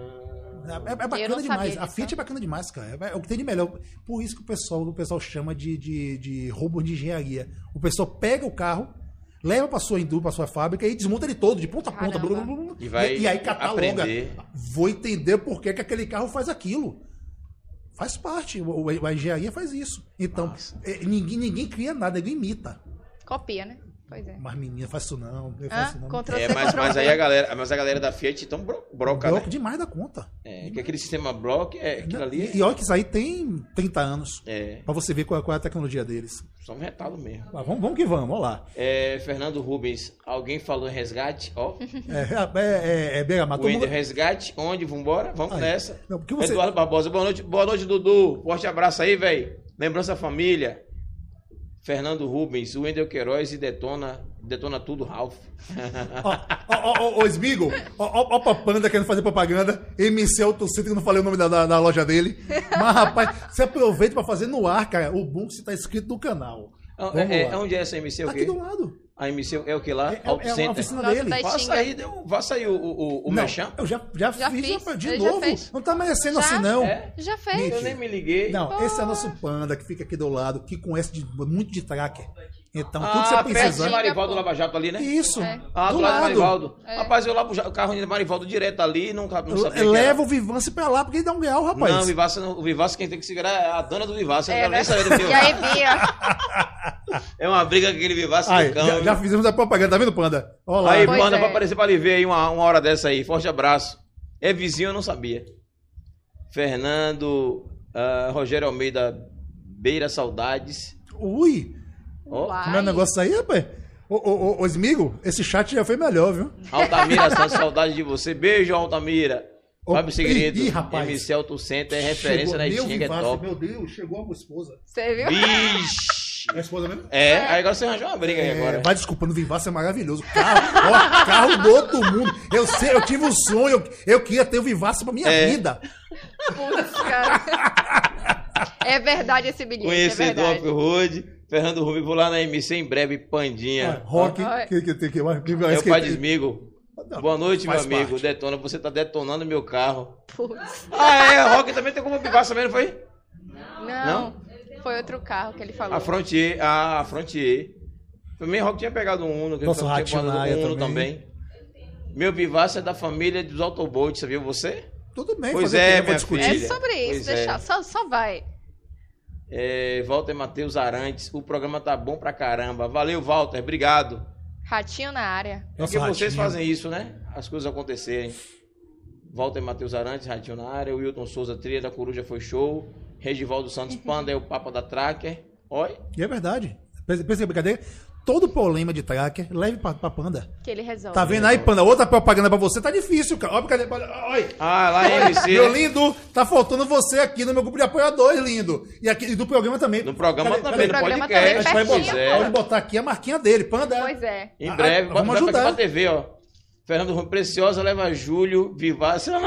É, é Eu bacana demais. sabia A disso. Fiat é bacana demais, cara. É, é o que tem de melhor. Por isso que o pessoal, o pessoal chama de, de, de roubo de engenharia. O pessoal pega o carro, leva pra sua indústria, pra sua fábrica e desmonta ele todo, de ponta a ponta. Blá, blá, blá, blá. E vai e aí cataloga. aprender. Vou entender por que, que aquele carro faz aquilo. Faz parte. O- o- A engenharia faz isso. Então, é, ninguém, ninguém cria nada, ninguém imita. Copia, né? Pois é. Mas menina, faz isso não. Eu Ah, faço não. Ctrl É, mas, mas aí a galera, mas a galera da Fiat então bro- broca, Bloco né? demais da conta. É, que aquele sistema block, é, aquilo ali E, e olha que isso aí tem 30 anos. é, Pra você ver qual, é- qual é a tecnologia deles. só um retalho mesmo. Mas vamos, vamos que vamos, vamos lá. É, Fernando Rubens, alguém falou em resgate? Ó, É, é, é, é Bega, Wender, mundo- resgate, onde? Vambora? Vamos Aí. nessa. Não, você- Eduardo Barbosa, boa noite, boa noite, Dudu. Forte abraço aí, velho. Lembrança família. Fernando Rubens, Wendel Queiroz e detona, detona tudo, Ralph. Ó, ó, Smigo, ó, ó, ó pra Panda querendo fazer propaganda. MC Autocentro, que eu não falei o nome da, da, da loja dele. Mas, rapaz, você aproveita pra fazer no ar, cara, o boom que você tá inscrito no canal. É, é, lá. onde é essa MC? O quê? aqui do lado. A MC é o que lá? É, é, Auto é a oficina Nossa, dele. Vai sair, deu- vai sair o, o, o Não, Merchan? eu já, já, Já fiz, fiz, de já novo. Não tá merecendo Já? assim, não. É? Já fez. Eu nem me liguei. Não, esse é nosso panda que fica aqui do lado, que conhece de- muito de tracker. Então, tudo que ah, você perto de. Marivaldo Lava Jato ali, né? Isso. É. Ah, do, do lado do lado. Marivaldo. É. Rapaz, eu lavo o carro de Marivaldo direto ali, não, não sabia que Leva o Vivance pra lá, porque ele dá um real, rapaz. Não, o Vivace, o Vivace quem tem que segurar é a dona do Vivace. É, não né? nem saber do meu. E aí, Bia? É uma briga com aquele Vivace Aí, do cão. já, já fizemos a propaganda, tá vendo, Panda? Olha lá. Aí, Pois manda é. pra aparecer pra lhe ver aí uma, uma hora dessa aí. Forte abraço. É vizinho, eu não sabia. Fernando, ah, Rogério Almeida, Beira Saudades. Ui, Uai. como é o negócio aí, rapaz? Ô, ô, ô, ô, Smigo, esse chat já foi melhor, viu? Altamira, Santos, saudade de você. Beijo, Altamira. Ô, Fábio Segredo, ih, rapaz. MC Auto Center é referência Chegou, na meu Xinga, é top. Meu Deus, chegou a minha esposa. Você viu? Vixe! É a esposa mesmo? É, aí agora você arranjou uma briga aí É, agora. vai desculpando, o Vivace é maravilhoso. Carro, ó, carro do outro mundo. Eu sei, eu tive um sonho, eu, eu queria ter o Vivace pra minha É. vida. Putz, cara. É verdade esse bilhete. é Conhecedor verdade. Off-Road, Fernando Rubens, vou lá na MC em breve, Pandinha. É, rock, Ó. que, que, que, que, que, que, É o que- pai de Smigo. Não, Boa noite, meu amigo. parte. Detona, você tá detonando meu carro. Putz. Ah, é, Rock também tem como Vivaça também, não foi? Não, foi outro carro que ele falou. A Frontier, ah, a Frontier. Também Rock tinha pegado um Uno, que Nosso ele tinha Ratinho falado Naia do Uno também. também. Meu Vivaça é da família dos Autobolt, sabia você? Tudo bem, Pois fazer é, minha discutir. É sobre isso, Pois é. deixa, só, só vai. É, Walter Matheus Arantes, o programa tá bom pra caramba. Valeu, Walter, obrigado. Ratinho na área. É Nosso porque vocês Ratinho. fazem isso, né? As coisas acontecerem. Walter Matheus Arantes, Ratinho na área. Wilton Souza, Trilha da Coruja foi show. Regivaldo Santos Panda é o Papa da Tracker. Oi. E é verdade. Pensa pensa que é brincadeira. Todo problema de tracker, leve pra, pra Panda. Que ele resolve. Tá vendo aí, Panda? Outra propaganda pra você tá difícil, cara. Olha, cadê? Olha. Ah, lá em MC. Meu lindo, tá faltando você aqui no meu grupo de apoiadores, lindo. E, aqui, e do programa também. No programa Cadê- também, cadê? no programa podcast. também, A gente vai pertinho, botar, é. pode botar aqui a marquinha dele, Panda. Pois é. Em Ah, breve, vamos bota ajudar. pra TV, ó. Fernando Rui Preciosa leva Júlio Vivace.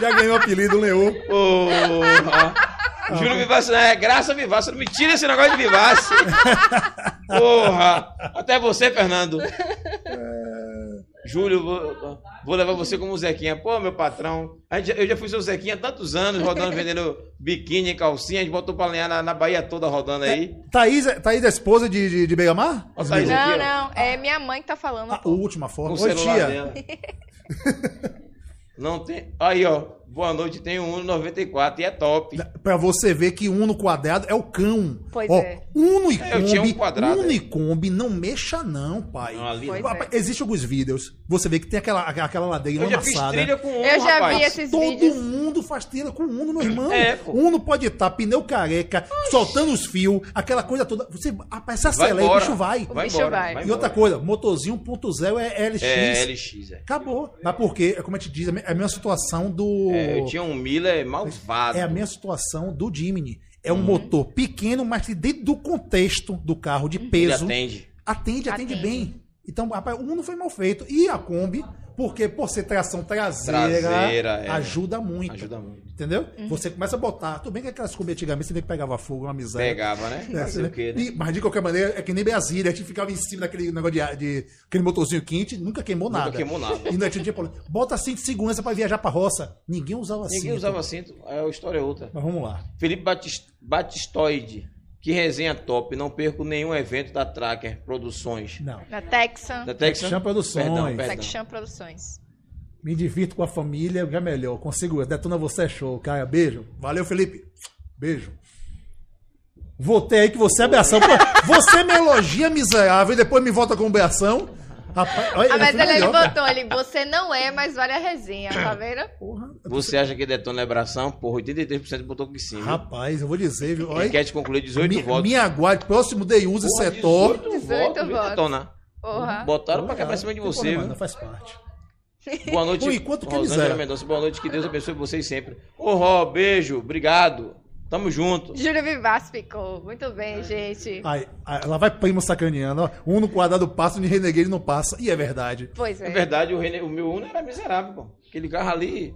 Já ganhou o apelido, Leô. Porra. Júlio Vivace, é graça Vivace. Não me tira esse negócio de Vivace. Porra. Até você, Fernando. Júlio, vou, vou levar você como Zequinha. Pô, meu patrão. A gente- eu já fui seu Zequinha há tantos anos, rodando, vendendo biquíni, calcinha. A gente botou pra lenhar na, na Bahia toda rodando aí. Thaís, é- Thaís é esposa de, de, de Begamar? Ó, Thaís aqui, Não, não, é minha mãe que tá falando. A última Com forma. o Oi, celular tia. dela. Não tem. Aí, ó. Boa noite, tem um 1,94 e é top. Pra você ver que Uno quadrado é o cão. Pois Ó, é. Uno e É, eu tinha um Kombi, quadrado, Uno é. e Kombi, não mexa não, pai. Não, ali Pois não. é. Existem alguns vídeos, você vê que tem aquela, aquela ladeira Eu já fiz amassada. trilha com um, Eu já rapaz. vi esses Todo vídeos. mundo faz trilha com Uno, meu irmão. É, pô. Uno pode estar pneu careca, soltando os fios, aquela coisa toda. Você, rapaz, você Vai acelera e o embora. bicho vai. O bicho vai. E outra coisa, motorzinho 1.0 é LX. É, LX, é. Acabou. Mas porque, como a gente diz, é a mesma situação do. É, eu tinha um Miller malvado. É a mesma situação do Jimny. É um Uhum. motor pequeno, mas que dentro do contexto do carro de Ele peso. atende. Atende, atende, Atende. bem. Então, rapaz, o Uno foi mal feito. E a Kombi, porque por ser tração traseira, Traseira, é. ajuda muito. Ajuda muito. Entendeu? Uhum. Você começa a botar. Tudo bem que aquelas Kombi antigamente você que pegava fogo, uma miséria. Pegava, né? É, Não sei né? o quê, né? E- mas de qualquer maneira, é que nem Brasília, a gente ficava em cima daquele negócio de, de aquele motorzinho quente, nunca queimou Nunca nada. queimou nada. E não tinha problema. Bota cinto de segurança pra viajar pra roça. Ninguém usava Ninguém cinto. usava cinto, a história é outra. Mas vamos lá. Felipe Batis- Batistoide. Que resenha top. Não perco nenhum evento da Tracker Produções. Não. Na Texan. Da Texan? Texan Produções. Perdão, perdão. Texan Produções. Me divirto com a família, que é melhor. Consigo. Detona você é show, cara. Beijo. Valeu, Felipe. Beijo. Votei aí que você é abração. Pô, você me elogia miserável e depois me volta com abração. Rapaz, olha, Ah, mas foi ele, ele botou ali, você não é, mas vale a resenha, tá vendo? Porra. Você acha que detona é abração? Porra, 83% botou que sim. viu? Rapaz, eu vou dizer, viu? Olha, Enquete concluiu 18 mi, votos. me aguarde. Próximo Day Use Porra, setor. 18 18 votos, detona? Porra. Botaram pra cá pra cima de você, viu? Não faz parte. Boa noite, Oi, quanto que é Rosângela? Mendonça. Boa noite, que Deus abençoe vocês sempre. Ô, Ró, beijo, obrigado. Tamo junto. Júlio Vivaz ficou. Muito bem, gente. Aí, aí, lá vai primo sacaneando. ó. Um no quadrado passa, no Renegade não passa. E é verdade. Pois É é. verdade, o, René- o meu Uno era miserável, pô. Aquele carro ali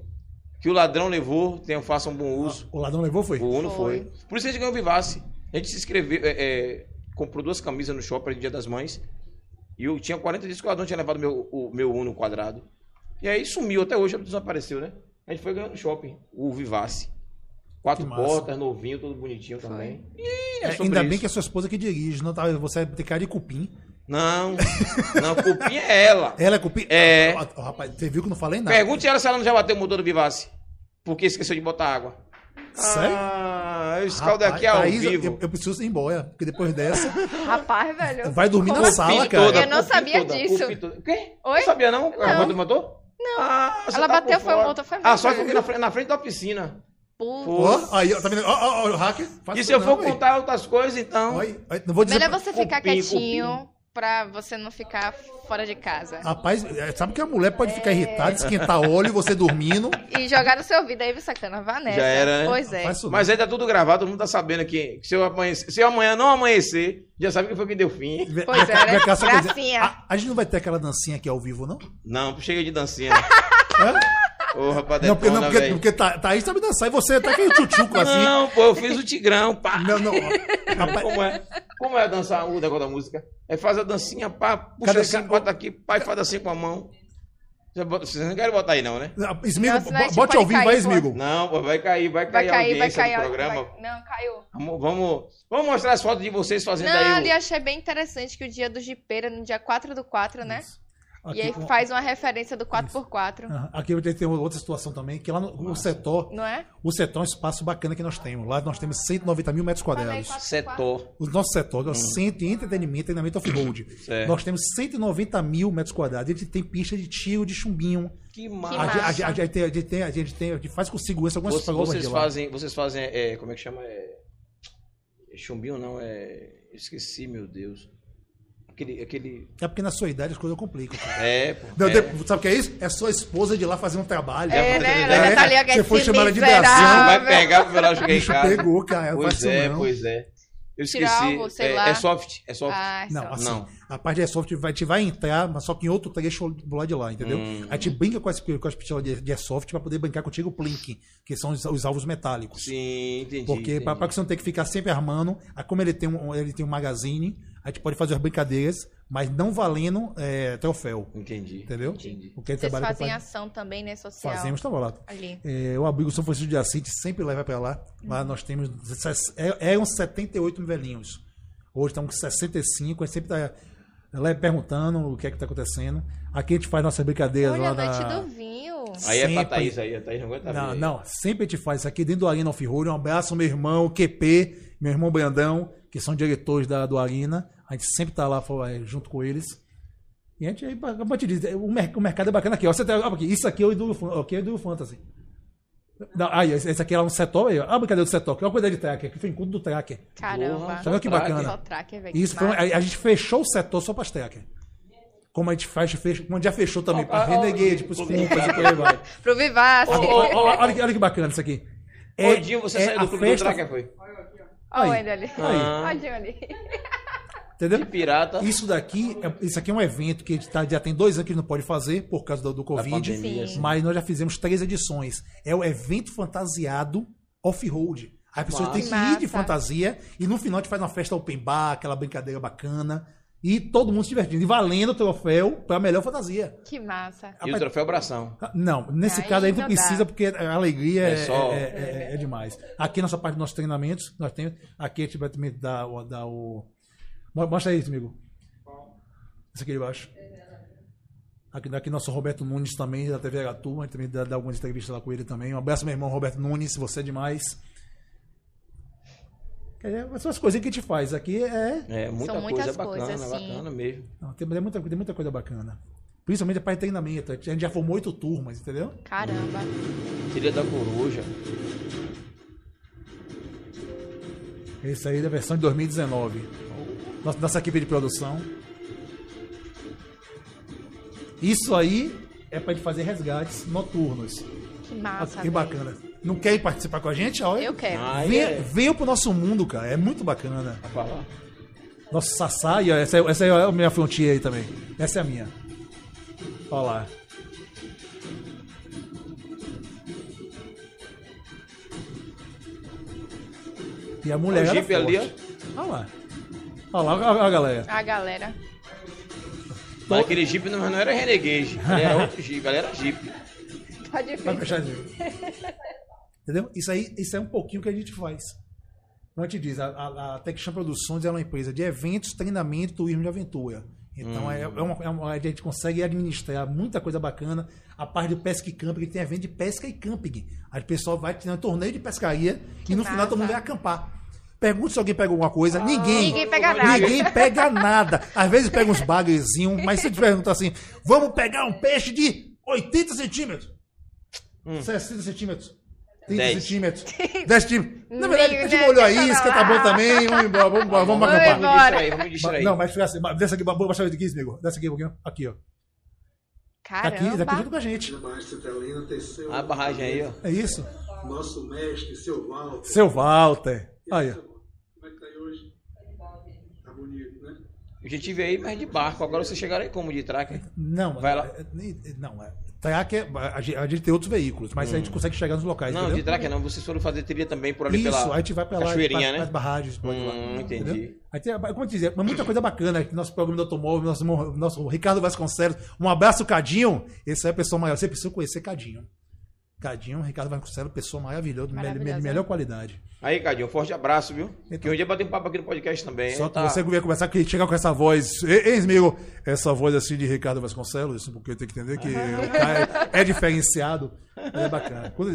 que o ladrão levou, tenham, façam bom uso. O ladrão levou, foi? O Uno Foi. foi. Por isso a gente ganhou o Vivace. A gente se inscreveu, é, é, comprou duas camisas no shopping no Dia das Mães. E eu tinha 40 dias que o ladrão tinha levado meu, o meu Uno quadrado. E aí sumiu, até hoje desapareceu, né? A gente foi ganhando no shopping, o Vivace. Quatro portas, novinho, todo bonitinho também. E é É, ainda bem isso. que é sua esposa que dirige, não tá, você vai ter cara de cupim. Não, não, culpinha é ela. Ela é cupim? É. Ah, ah, rapaz, você viu que eu não falei nada. Pergunte ela se ela não já bateu o motor do Vivace. Porque esqueceu de botar água. Sério? Ah, esse caldo Rapaz, aqui é ao Thaís, eu- vivo. Eu, eu preciso ir embora, porque depois dessa, Rapaz, velho. vai dormir na sala, assim? cara. Eu não Cupim sabia toda, disso. cupim toda. O quê? Oi? Não sabia não? A Não. moto do motor? Não. Ah, Ela tá bateu, foi o motor, foi Ah, só que na frente, na frente da piscina. Pô. Aí, ó, tá vendo? Ó, ó, o hacker. faz E isso se eu não, for véi. contar outras coisas, então... Não vou dizer. Melhor você ficar Cupim, quietinho pra você não ficar fora de casa. Rapaz, é, sabe que a mulher pode ficar irritada, esquentar óleo, você dormindo. E jogar no seu ouvido aí, sacana? Vá nessa. Já era, né? Pois é. Isso Mas aí tá tudo gravado, todo mundo tá sabendo que se eu, amanhecer, se eu amanhã não amanhecer, já sabe que foi quem deu fim. Pois é, né? Gracinha. a, a gente não vai ter aquela dancinha aqui ao vivo, não? Não, chega de dancinha. né? Ô, rapaz, não, porque, não, porque, porque tá, Thaís sabe dançar e você tá aquele tchutchuco assim. Não, pô, eu fiz o Tigrão, pá. Não, não. Rapaz, Como é? Como é dançar o negócio da música? É faz a dancinha, pá, puxa Cadê- assim, bota aqui, pá, e faz assim com a mão. Vocês não querem botar aí, não, né? Smigo, Não, senão a gente bote ao vivo cair, aí, pô. Smigo. Não, pô, vai cair, vai cair Vai a cair, vai audiência cair. do programa. vai- Não, caiu. Vamos, vamos, vamos mostrar as fotos de vocês fazendo Não, aí ali o... achei bem interessante que o dia do Jipeira, no dia 4 do 4, né? Aqui, e aí faz uma referência do 4x4, Aham. Aqui eu tenho outra situação também, que lá no, no setor, não é? o setor é um espaço bacana que nós temos. Lá nós temos 190 mil metros quadrados. setor. O nosso setor é o centro de entretenimento e treinamento off-road. Nós temos 190 mil metros quadrados. A gente tem pista de tiro de chumbinho. Que massa. A, gente- a, gente- a tem, a gente tem, a gente tem, a gente faz com segurança algumas Vocês, provas vocês lá. fazem, vocês fazem, é, como é que chama? É, é chumbinho não, é... Esqueci, meu Deus. Aquele, aquele... É porque na sua idade as coisas complicam. cara. É, pô. Não, é. Sabe o que é isso? É sua esposa de lá fazer um trabalho. É, né? entender. Ela já tá ali, que Você é foi chamar ela de miserável. Vai pegar pro final chegar em casa. pegou, cara. Faz Pois é, não. pois é. Eu Tirar esqueci. algo, sei é, lá. é soft, é soft. Ah, Não, só. assim, Não. a parte de airsoft vai, te vai entrar, mas só que em outro trecho do lado de lá, entendeu? Hum. A gente brinca com as, com as pistolas de, de airsoft pra poder brincar contigo o plink, que são os, os alvos metálicos. Sim, entendi. Porque entendi. pra, pra que você não ter que ficar sempre armando, aí como ele tem um, ele tem um magazine, a gente pode fazer as brincadeiras, mas não valendo é, troféu. Entendi. Entendeu? Entendi. Porque Vocês trabalha fazem com ação também, né, social? Fazemos, tava lá. Ali. É, o abrigo São Francisco de Assis sempre leva pra lá. Lá nós temos. ses- é- Eram 78 velhinhos. Hoje estamos com 65, a gente sempre tá. Ela é perguntando o que é que tá acontecendo. Aqui a gente faz nossas brincadeiras Olha, lá noite da... do vinho. Aí é pra Sempre. Thaís aí, a Thaís não aguenta Não, não, sempre a gente faz isso aqui dentro do Arena Off-Road. Um abraço ao meu irmão, QP, meu irmão Brandão, que são diretores da, do Arena. A gente sempre tá lá eh, junto com eles. E a gente, aí, como eu te disse, o, mer- o mercado é bacana aqui. Ó, você tem, ó, aqui, isso aqui é o Enduro, aqui é o Enduro Fantasy. Não, aí, esse esse aqui é lá no setor. Aí, ó, a brincadeira do setor. Olha a coisa de tracker. Aqui foi encontro do tracker. Caramba. Olha que Tracker. bacana. Tracker. Isso que foi, um- a, a gente fechou o setor só para as tracker. Como a gente faz, fecha, como a gente já fechou também para Renegade, para os ó, Cumpas e por aí vai. Pro Vivaz. Olha, olha- olha- olha que- olha que bacana isso aqui. É- Odinho, você é saiu do clube festa- do Tracker, foi? Olha o Aí. Wendel ali. Ah. Olha o ali. Entendeu? De pirata. Isso daqui, é- isso aqui é um evento que a gente tá- já tem dois anos que a gente não pode fazer por causa do, do Covid. pandemia, Sim. Mas nós já fizemos três edições. É o evento fantasiado off-road. As pessoas têm que ir de fantasia e no final a gente faz uma festa open bar, aquela brincadeira bacana. E todo mundo se divertindo. E valendo o troféu pra melhor fantasia. Que massa. E o troféu abração. Não, nesse Aí caso a gente não não dá. precisa, porque a alegria é, É só- é- é- é demais. Aqui nossa parte dos nossos treinamentos, nós temos. Aqui a gente vai também dar, o- dar o. Mo- Mostra aí, amigo. Esse aqui de baixo. Aqui, aqui nosso Roberto Nunes também, da TV Agatu, a gente também dá, dá algumas entrevistas lá com ele também. Um abraço, meu irmão Roberto Nunes, você é demais. É, são as coisinhas que a gente faz. Aqui é. É, muita São coisa muitas bacana, coisas, bacana mesmo. Não, tem, tem muita, tem muita coisa bacana. Principalmente a parte de treinamento. A gente já formou oito turmas, entendeu? Caramba. Trilha da Coruja. Esse aí é da versão de 2019. Nossa, nossa equipe de produção. Isso aí é pra gente fazer resgates noturnos. Que massa. que velho. bacana. Não quer ir participar com a gente? Olha. Eu quero. Aí Venha, é. venha pro nosso mundo, cara. É muito bacana. Falar. Nosso Sassá, e ó, essa, essa é a minha frontier aí também. Essa é a minha. Olha lá. E a mulher. o era Jeep ali, ó. Olha lá. Olha lá, olha a galera. A galera. Mas aquele Jeep não, não era Renegade. Era outro Jeep, ele era Jeep. Pode Vai fechar isso. Entendeu? Isso aí, isso é um pouquinho que a gente faz. Como eu te diz, a, a, a Techchamp Produções é uma empresa de eventos, treinamento, turismo de aventura. Então é, é uma, é uma- a gente consegue administrar muita coisa bacana. A parte de pesca e camping, que tem evento de pesca e camping. Aí o pessoal vai ter um torneio de pescaria Que e no final todo mundo massa. vai acampar. Pergunte se alguém pegou alguma coisa. ninguém. Ninguém pega nada. Ninguém pega nada. Às vezes pega uns bagrezinhos, mas se te pergunta assim: vamos pegar um peixe de 80 centímetros. 60 centímetros. 30 Dez. centímetros. 10 centímetros. Na verdade, a gente molhou a isca, tá bom também. Vamos embora, vamos embora, vamos Vamos acampar. Vamos embora. distrair, vamos distrair. Não, mas fica assim, desce aqui, vou baixar aqui, amigo. Desce aqui um pouquinho. Aqui, ó. Aqui, daqui junto Caramba. com a gente. A barragem aí, ó. É isso. Nosso mestre, seu Walter. Seu Walter. Aí, ó. Como é que tá aí hoje? Tá bonito, né? Eu já tive aí, mas de barco. Agora você chegaram aí como de tracker? Não, Vai lá. é, é, Não, é. A gente, a gente tem outros veículos, mas a gente consegue chegar nos locais. Não, entendeu? de tracker não. Vocês foram fazer trilha também por ali Isso, pela a gente vai pra lá, cachoeirinha, né? as barragens. pode ir lá, Hum, entendeu? entendi. Aí tem, como eu dizer, mas muita coisa bacana aqui, nosso programa do automóvel, nosso, nosso Ricardo Vasconcelos. Um abraço, Cadinho. Esse é a pessoa maior. Você precisa conhecer Cadinho. Cadinho, Ricardo Vasconcelos, pessoa maravilhosa, Maravilhosa. de melhor qualidade. Aí, Cadinho, um forte abraço, viu? Então. Que um dia bater um papo aqui no podcast também. Só que tá... você vier começar a chegar com essa voz. Ei, amigo, essa voz assim de Ricardo Vasconcelos, isso porque eu tenho que entender que o cara é, é diferenciado. mas É bacana. Quando-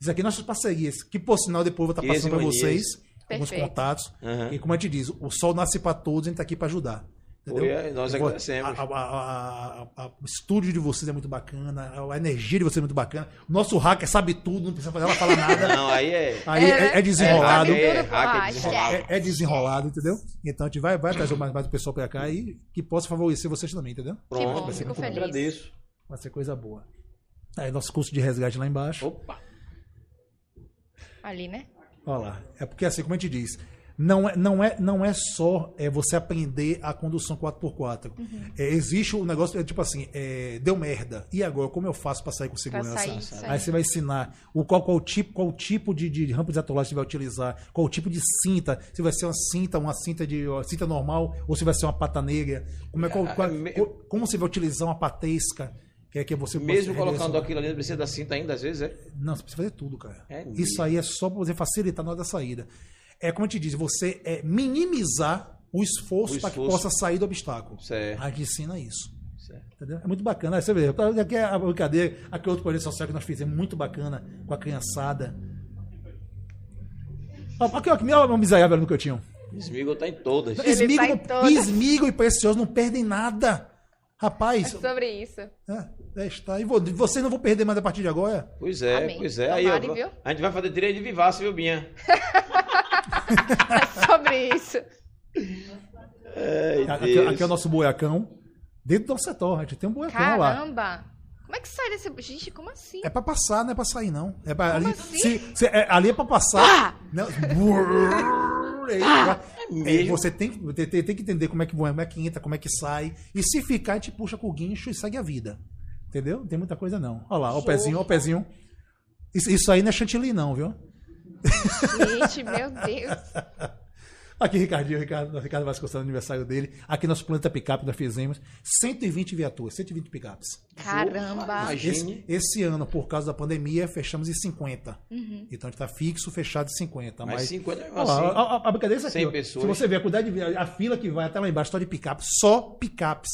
Isso aqui é nossas parcerias, que por sinal depois eu vou estar Esse passando para vocês alguns contatos. Aham. E como a gente diz, o sol nasce para todos, a gente está aqui para ajudar. Entendeu? Foi, é, nós agradecemos. a- a- a- a- a- o estúdio de vocês é muito bacana, a energia de vocês é muito bacana. O nosso hacker sabe tudo, não precisa fazer ela falar nada. Não, aí é. Aí é, é desenrolado. É, É, é, desenrolado. É, é desenrolado, entendeu? Então a gente vai, vai trazer mais, mais o pessoal pra cá e que possa favorecer vocês também, entendeu? Pronto, bom, vai ser fico bom. feliz. Agradeço. Vai ser coisa boa. Aí nosso curso de resgate lá embaixo. Opa! Ali, né? Olha lá. É porque assim, como a gente diz, não é, não é, não é só é, você aprender a condução 4x4. É, existe um negócio, é, tipo assim, é, deu merda. E agora, como eu faço para sair com segurança? sair, sair. Aí você vai ensinar o qual, qual tipo, qual tipo de, de rampa de atolagem você vai utilizar, qual tipo de cinta, se vai ser uma cinta, uma cinta de uma cinta normal, ou se vai ser uma pata negra, como, é, qual, qual- Ah, me- co- como você vai utilizar uma patesca, que é que você Mesmo colocando aquilo ali, precisa da cinta ainda, às vezes, é. não, você precisa fazer tudo, cara. É Isso aí é só pra você facilitar na hora da saída. É como eu te disse, você é minimizar o esforço O para que esforço. possa sair do obstáculo. Certo. A gente ensina isso. Certo. Entendeu? É muito bacana. Aí você vê, aqui é a brincadeira, aqui é outro projeto social que nós fizemos, muito bacana, com a criançada. Aqui, ó, que o miserável no cantinho. Smigol tá em todas. Esmigo, tá em todas. Esmigo e Precioso não perdem nada. É Rapaz, sobre isso. é, é, está. E vo- vocês não vão perder mais a partir de agora? Pois é, Amém. pois é. Aí, ó, Tomare, viu? a gente vai fazer direito de vivaço, viu, Binha? É sobre isso. Ai, Aqui, aqui é o nosso buracão. Dentro do setor, a gente tem um buracão lá. Caramba. Como é que sai desse... Gente, como assim? É pra passar, não é pra sair, não. É pra, ali, assim? se- se- é- ali é pra passar. Não, é, mesmo? você tem, tem, tem- tem que entender como é, que, como é que entra, como é que sai. E se ficar, a gente puxa com o guincho e segue a vida. Entendeu? Não tem muita coisa, não. Olha lá, ó o pezinho, ó o pezinho. Isso, isso aí não é chantilly, não, viu? Gente, meu Deus. Aqui, Ricardinho, Ricardo, Ricardo Vasconcelos, aniversário dele. Aqui nosso planeta picape nós fizemos 120 viaturas, 120 picapes. Caramba. Imagine. Esse, esse ano, por causa da pandemia, fechamos em 50. Uhum. Então a gente tá fixo, fechado em 50. Mas Mas, 50 mesmo Olha lá, assim. a, a, a brincadeira é aqui. 100 ó. pessoas. Se você ver a quantidade de vi- a fila que vai até lá embaixo, só de picape, só picapes.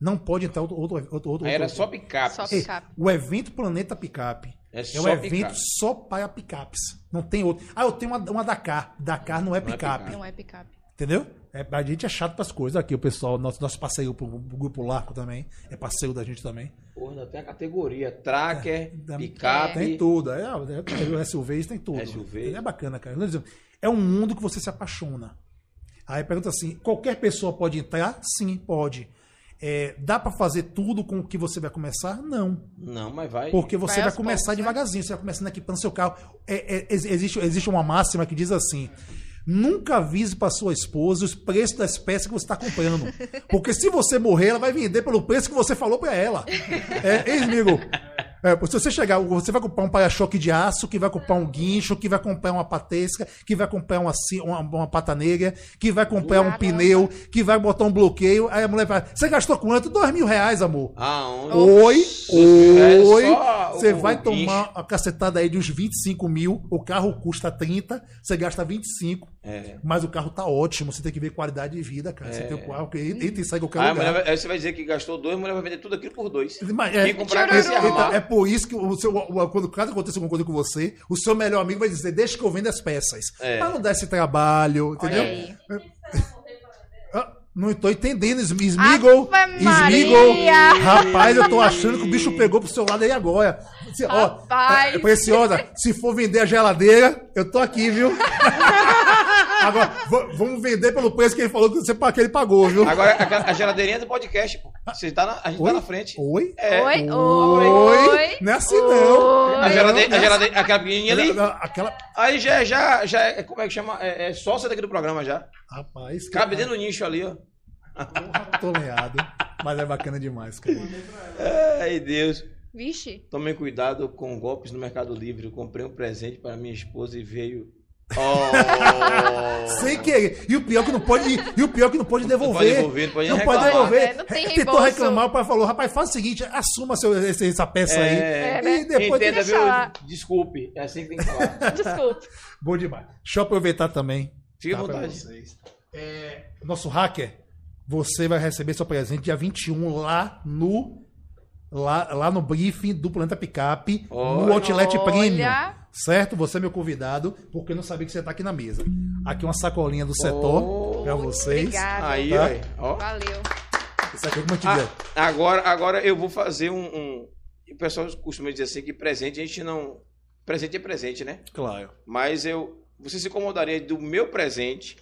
Não pode entrar outro. outro, outro, outro Aí era outro- só picape. Só picape. o evento Planeta Picape É é, só um evento picape. só para picapes. Não tem outro. Ah, eu tenho uma, uma Dakar. Dakar não é Não é picape. picape. Não é picape. Entendeu? É, a gente é chato pras coisas. Aqui o pessoal, nosso, nosso parceiro pro, pro grupo Larco também, é parceiro da gente também. Porra, tem a categoria. Tracker, Da- picape. Tem tudo. É, é, é, SUVs tem tudo. SUV. É bacana, cara. É um mundo que você se apaixona. Aí pergunta assim: qualquer pessoa pode entrar? Sim, pode. É, dá pra fazer tudo com o que você vai começar? Não. Não, mas vai. Porque você Vai vai, começar né? devagarzinho, você vai começando equipando seu carro. É, é, ex- existe, existe uma máxima que diz assim: nunca avise para sua esposa os preços das peças que você está comprando. Porque se você morrer, ela vai vender pelo preço que você falou para ela. É, hein, amigo? É, se você chegar, você vai comprar um para-choque de aço, que vai comprar um guincho, que vai comprar uma patesca, que vai comprar uma, uma, uma pata negra, que vai comprar um pneu, que vai botar um bloqueio. Aí a mulher fala: Você gastou quanto? Dois mil reais, amor. Aonde? Oi, É oi. só Você vai tomar a cacetada aí de uns 25 mil. O carro custa 30, você gasta 25. É. Mas o carro tá ótimo. Você tem que ver qualidade de vida, cara. Você tem o carro que entra e sai lugar. mulher vai- aí você vai dizer que gastou dois, a mulher vai vender tudo aquilo por dois. Mas é, então, é por isso que o seu, o- quando caso aconteça alguma coisa com você, o seu melhor amigo vai dizer: Deixa que eu vendo as peças. É. Pra não dar esse trabalho, entendeu? aí. Ah, Não estou entendendo, Sm- Smigol. Smigol. Rapaz, eu tô achando que o bicho pegou pro seu lado aí agora. Se- ó, Rapaz. é, preciosa, se for vender a geladeira, eu tô aqui, viu? Agora, vamos vender pelo preço que ele falou que, você, que ele pagou, viu? Agora, a, a geladeirinha do podcast, pô. Você tá na, a gente tá na frente. Oi? É. Oi, Oi? oi. Não é assim, não. A Oi. geladeira, a geladeira, aquela pequenininha ali. Aquela. Aí já, já, já é, como é que chama? É, é sócia daqui do programa já. Rapaz, Cabe dentro do nicho ali, ó. porra, tô lenhado. Mas é bacana demais, cara. Ai, Deus. Vixe. Tomem cuidado com golpes no Mercado Livre. Eu comprei um presente para minha esposa e veio. Oh! Sem querer. E o pior que não pode, e, o pior que não pode devolver. pode devolver, não pode Não nem pode reclamar. devolver. É, não tem Tentou reclamar, o pai falou: rapaz, faz o seguinte, assuma seu, essa peça É, aí. É, né? E depois Entenda, deixa viu? Desculpe. É assim que tem que falar. Desculpe. Bom demais. Deixa eu aproveitar também. Fique à tá, vontade. vocês. É, nosso hacker, você vai receber seu presente dia 21 lá no. Lá, lá no briefing do Planeta Picape, no Olha. Outlet Premium. Certo? Você é meu convidado, porque eu não sabia que você tá aqui na mesa. Aqui uma sacolinha do setor Oh. pra vocês. Obrigada. Aí, Tá. aí. Ó. Valeu. Isso aqui é como eu te dizer. Ah, agora, agora eu vou fazer um, um- O pessoal costuma dizer assim que presente a gente não. Presente é presente, né? Claro. Mas eu. Você se incomodaria do meu presente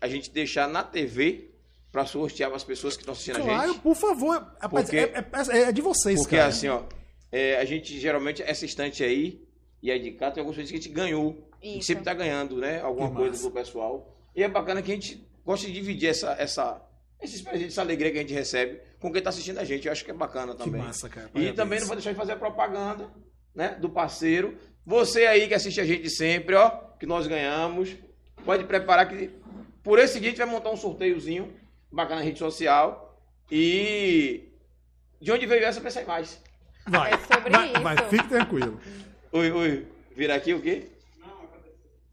a gente deixar na TV para sortear para as pessoas que estão assistindo a Claro, gente? por favor. Rapaz, Porque- é, é- é de vocês, Porque cara. assim, ó. é, a gente geralmente, essa estante aí, e a de cá, tem algumas coisas que a gente ganhou. A gente Isso. sempre tá ganhando, né? Alguma Que coisa massa. pro pessoal. E é bacana que a gente gosta de dividir essa, essa, esses presentes, essa alegria que a gente recebe com quem tá assistindo a gente. Eu acho que é bacana Que também. massa, cara. E Parabéns. também não vou deixar de fazer a propaganda, né? Do parceiro. Você aí que assiste a gente sempre, ó, que nós ganhamos. Pode preparar que por esse dia a gente vai montar um sorteiozinho bacana na rede social. E de onde veio essa, pensei mais. Vai, É sobre vai, isso. vai, fique tranquilo. Oi, oi. Vira aqui o quê?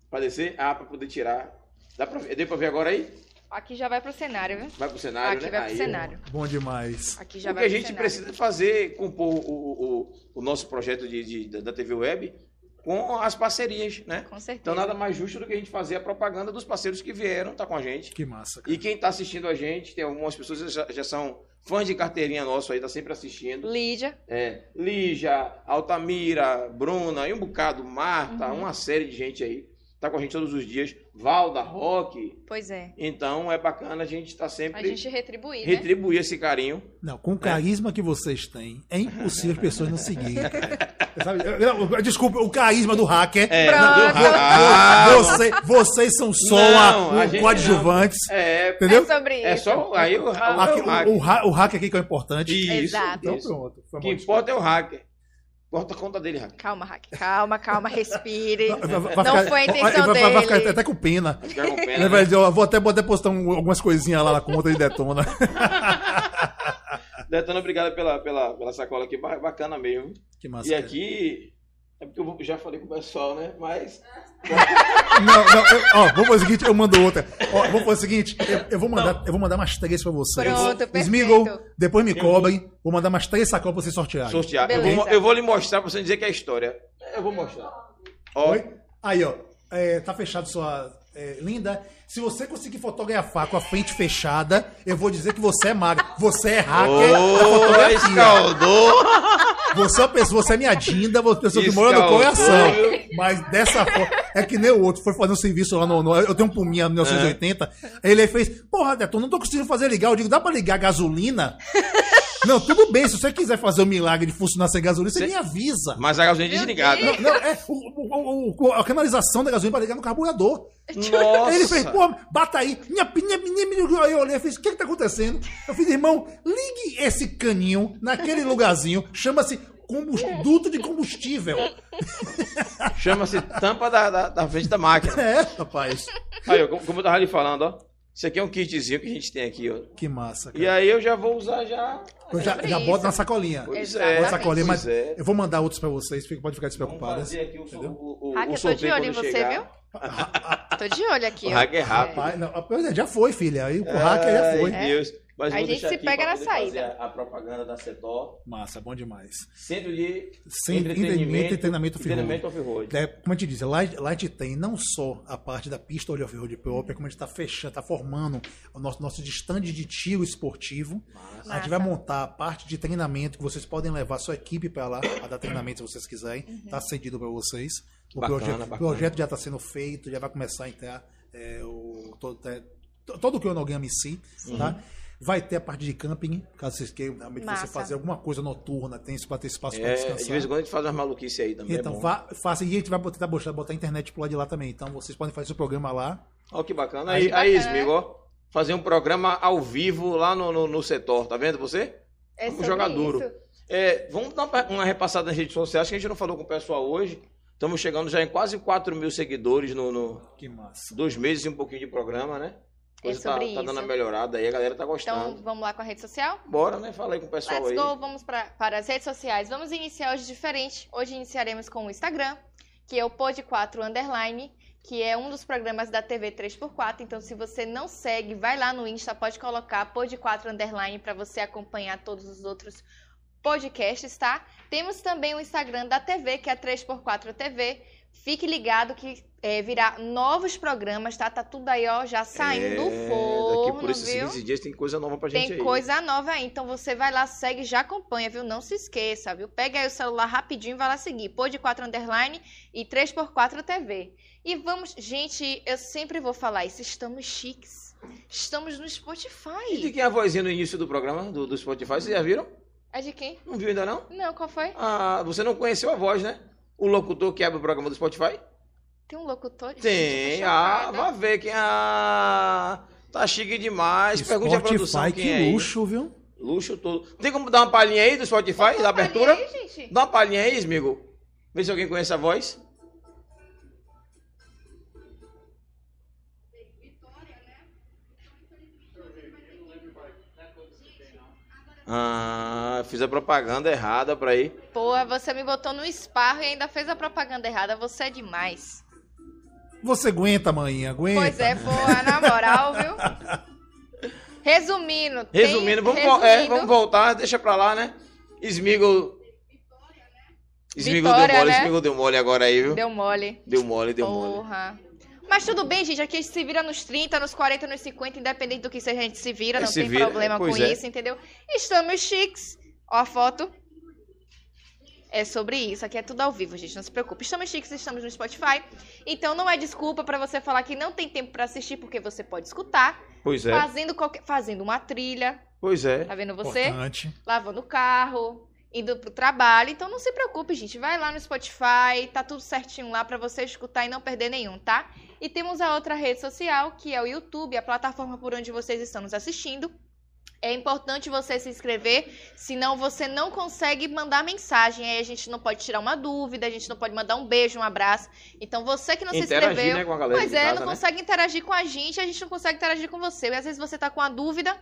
Pra descer? Ah, pra poder tirar. Dá pra ver? Deu pra ver agora aí? Aqui já vai pro cenário, viu? Vai pro cenário, Aqui né? vai pro Aí, cenário. Bom demais. Aqui já o que vai a pro gente cenário. precisa fazer, compor o, o, o nosso projeto de, de- da TV Web com as parcerias, né? Com certeza. Então nada mais justo do que a gente fazer a propaganda dos parceiros que vieram estar com a gente. Que massa. cara. E quem está assistindo a gente, tem algumas pessoas que já, já são fãs de carteirinha nosso aí, tá sempre assistindo. Lídia. É, Lígia, Altamira, Bruna e um bocado, Marta, Uhum. uma série de gente aí. Tá com a gente todos os dias. Valda, Rock. Pois é. Então é bacana a gente estar A sempre gente retribuir, né? retribuir esse carinho. Não, com o carisma que vocês têm, é impossível as pessoas não seguirem. Sabe, Desculpa, o carisma do hacker. É, Pronto. do- Ah, Você- vocês são só Não, a- a o gente coadjuvantes. É, Entendeu? É sobre isso. é só aí o, o, o o, o, ha- o hacker aqui que é o importante. Isso, Exato. Então isso. pronto. Foi O que importa é o hacker. Corta a conta dele, hacker. Calma, Hack. Calma, calma, respire. Vai- vai- vai Não ficar- foi a intenção vai, vai- vai ficar dele. até com pena. Fica com pena, Ele né? vai dizer, ó, vou até, vou até postar um- algumas coisinhas lá na conta e detona. Detona, obrigado pela, pela, pela sacola aqui, ba- bacana mesmo. Que massa. E aqui, é porque eu já falei com o pessoal, né? Mas Não, não, eu, ó, vamos fazer o seguinte, eu mando outra. Ó, vamos fazer o seguinte, eu, eu vou mandar, eu vou mandar umas três pra vocês. Pronto, perfeito. Smiggle, depois me cobrem. Vou mandar umas três sacolas pra vocês sortearem. sortear. Eu vou, eu vou lhe mostrar pra você dizer que é história. Eu vou mostrar. Ó, Oi? Aí, ó. é, tá fechado sua. É, linda. Se você conseguir fotografar com a frente fechada, eu vou dizer que você é magra. Você é hacker da Ô, fotografia. escaldou! Você é pessoa, você é minha dinda, você é uma pessoa que mora no coração. Mas dessa forma. É que nem o outro, foi fazer um serviço lá no. no- eu tenho um Puminha 1980. Ele fez, porra, Deton, não tô conseguindo fazer ligar. Eu digo, dá pra ligar gasolina? Não, tudo bem, se você quiser fazer o milagre de funcionar sem gasolina, você Cê- me avisa. Mas a gasolina é desligada. Não, não, é o- o- o- a canalização da gasolina pra ligar no carburador. Nossa! Ele fez, pô, bata aí. Minha, minha, minha, minha, aí eu olhei e fiz, o que que tá acontecendo? Eu fiz, irmão, ligue esse caninho naquele lugarzinho, chama-se duto de combustível. Chama-se tampa da, da, da frente da máquina. É, rapaz. Aí, como, como eu tava lhe falando, ó. Isso aqui é um kitzinho que a gente tem aqui, ó. Que massa, E cara. aí eu já vou usar já. Eu já, já boto na sacolinha. Pois é. Bota sacolinha, mas é. eu vou mandar outros pra vocês, fica- pode ficar Vamos despreocupadas. fazer aqui o, entendeu? o, o, Hack, tô de olho em você, chegar. viu? Tô de olho aqui, O ó. hack é rápido. Pai, não, pois é, já foi, filha. Aí o hacker já foi. Deus. Mas A gente se aqui pega na saída. A, propaganda da Cetor. Massa, bom demais. Centro de Sem entretenimento e treinamento off-road. treinamento off-road. É, como a gente diz, lá, lá a gente tem não só a parte da pista olho off-road própria, como a gente está fechando, está formando o nosso, nosso stand de tiro esportivo. A gente vai montar a parte de treinamento que vocês podem levar a sua equipe para lá, para dar treinamento se vocês quiserem. Está cedido para vocês. O Bacana, projeto, bacana. projeto já está sendo feito, já vai começar a entrar é, o, todo, é, todo o cronograma em si. Tá? Vai ter a parte de camping, caso vocês queiram realmente você fazer alguma coisa noturna, tem para ter espaço para É, descansar. de vez em quando a gente faz umas maluquices aí também. Então, é bom. vá, faça. E a gente vai botar, botar, botar a internet pro lado de lá também. Então, vocês podem fazer seu programa lá. Olha que bacana. Aí, aí bacana, Smigo, ó. Fazer um programa ao vivo lá no, no, no setor. Tá vendo você? É Vamos jogar duro. É, vamos dar uma- uma repassada nas redes sociais que a gente não falou com o pessoal hoje. Estamos chegando já em quase 4 mil seguidores no, no Que massa. dois meses e um pouquinho de programa, né? Coisa É tá, sobre tá dando isso. uma melhorada aí, a galera tá gostando. Então, vamos lá com a rede social? Bora, né? Fala aí com o pessoal Let's aí. go, vamos pra, para as redes sociais. Vamos iniciar hoje diferente. Hoje iniciaremos com o Instagram, que é o Pod4 Underline, que é um dos programas da TV 3x4. Então, se você não segue, vai lá no Insta, pode colocar Pod4 Underline para você acompanhar todos os outros podcasts, tá? Temos também o Instagram da TV, que é 3x4 TV. Fique ligado que é, virá novos programas, tá? Tá tudo aí, ó, já saindo do É, forno, Daqui por esses viu? 15 dias tem coisa nova pra gente Tem aí. coisa nova aí, então você vai lá, segue, já acompanha, viu? Não se esqueça, viu? Pega aí o celular rapidinho e vai lá seguir. Pod 4 Underline e 3x4 TV. E vamos, gente, eu sempre vou falar isso, estamos chiques. Estamos no E de Spotify. quem é a vozinha no início do programa, do, do Spotify? Vocês já viram? É de quem? Não viu ainda não? Não, qual foi? Ah, você não conheceu a voz, né? O locutor que abre o programa do Spotify? Tem um locutor? Tem. Ah, vai ver quem. Ah, tá chique demais. Pergunte à produção Spotify, quem que é aí. luxo, viu? Luxo todo. Tem como dar uma palhinha aí do Spotify, da abertura? aí, gente. Dá uma palhinha aí, amigo. Vê se alguém conhece a voz. Ah, fiz a propaganda errada pra ir. Pô, você me botou no esparro e ainda fez a propaganda errada. Você é demais. Você aguenta, manhã, aguenta. Pois é, pô, na moral, viu? Resumindo. tem- Resumindo, vamos, vo- é, vamos voltar, deixa pra lá, né? Smigol. Smigol deu Vitória, mole, né? Smigol deu mole agora aí, viu? Deu mole. Deu mole, deu mole. Porra. Mas tudo bem, gente. Aqui a gente se vira nos 30, nos 40, nos 50, independente do que seja, a gente se vira, É, não se tem vira, problema com é. isso, entendeu? Estamos chiques. Ó a foto. É sobre isso. Aqui é tudo ao vivo, gente. Não se preocupe. Estamos chiques, estamos no Spotify. Então não é desculpa pra você falar que não tem tempo pra assistir, porque você pode escutar. Pois é, Fazendo, qualquer... fazendo uma trilha. pois é. Tá vendo você? Importante. lavando o carro, indo pro trabalho. Então não se preocupe, gente. Vai lá no Spotify, tá tudo certinho lá pra você escutar e não perder nenhum, tá? E temos a outra rede social, que é o YouTube, a plataforma por onde vocês estão nos assistindo. É importante você se inscrever, senão você não consegue mandar mensagem. Aí a gente não pode tirar uma dúvida, a gente não pode mandar um beijo, um abraço. Então você que não se Interagir, inscreveu, né, com a galera Pois é, casa, não né? consegue interagir com a gente, a gente não consegue interagir com você. E às vezes você tá com a dúvida,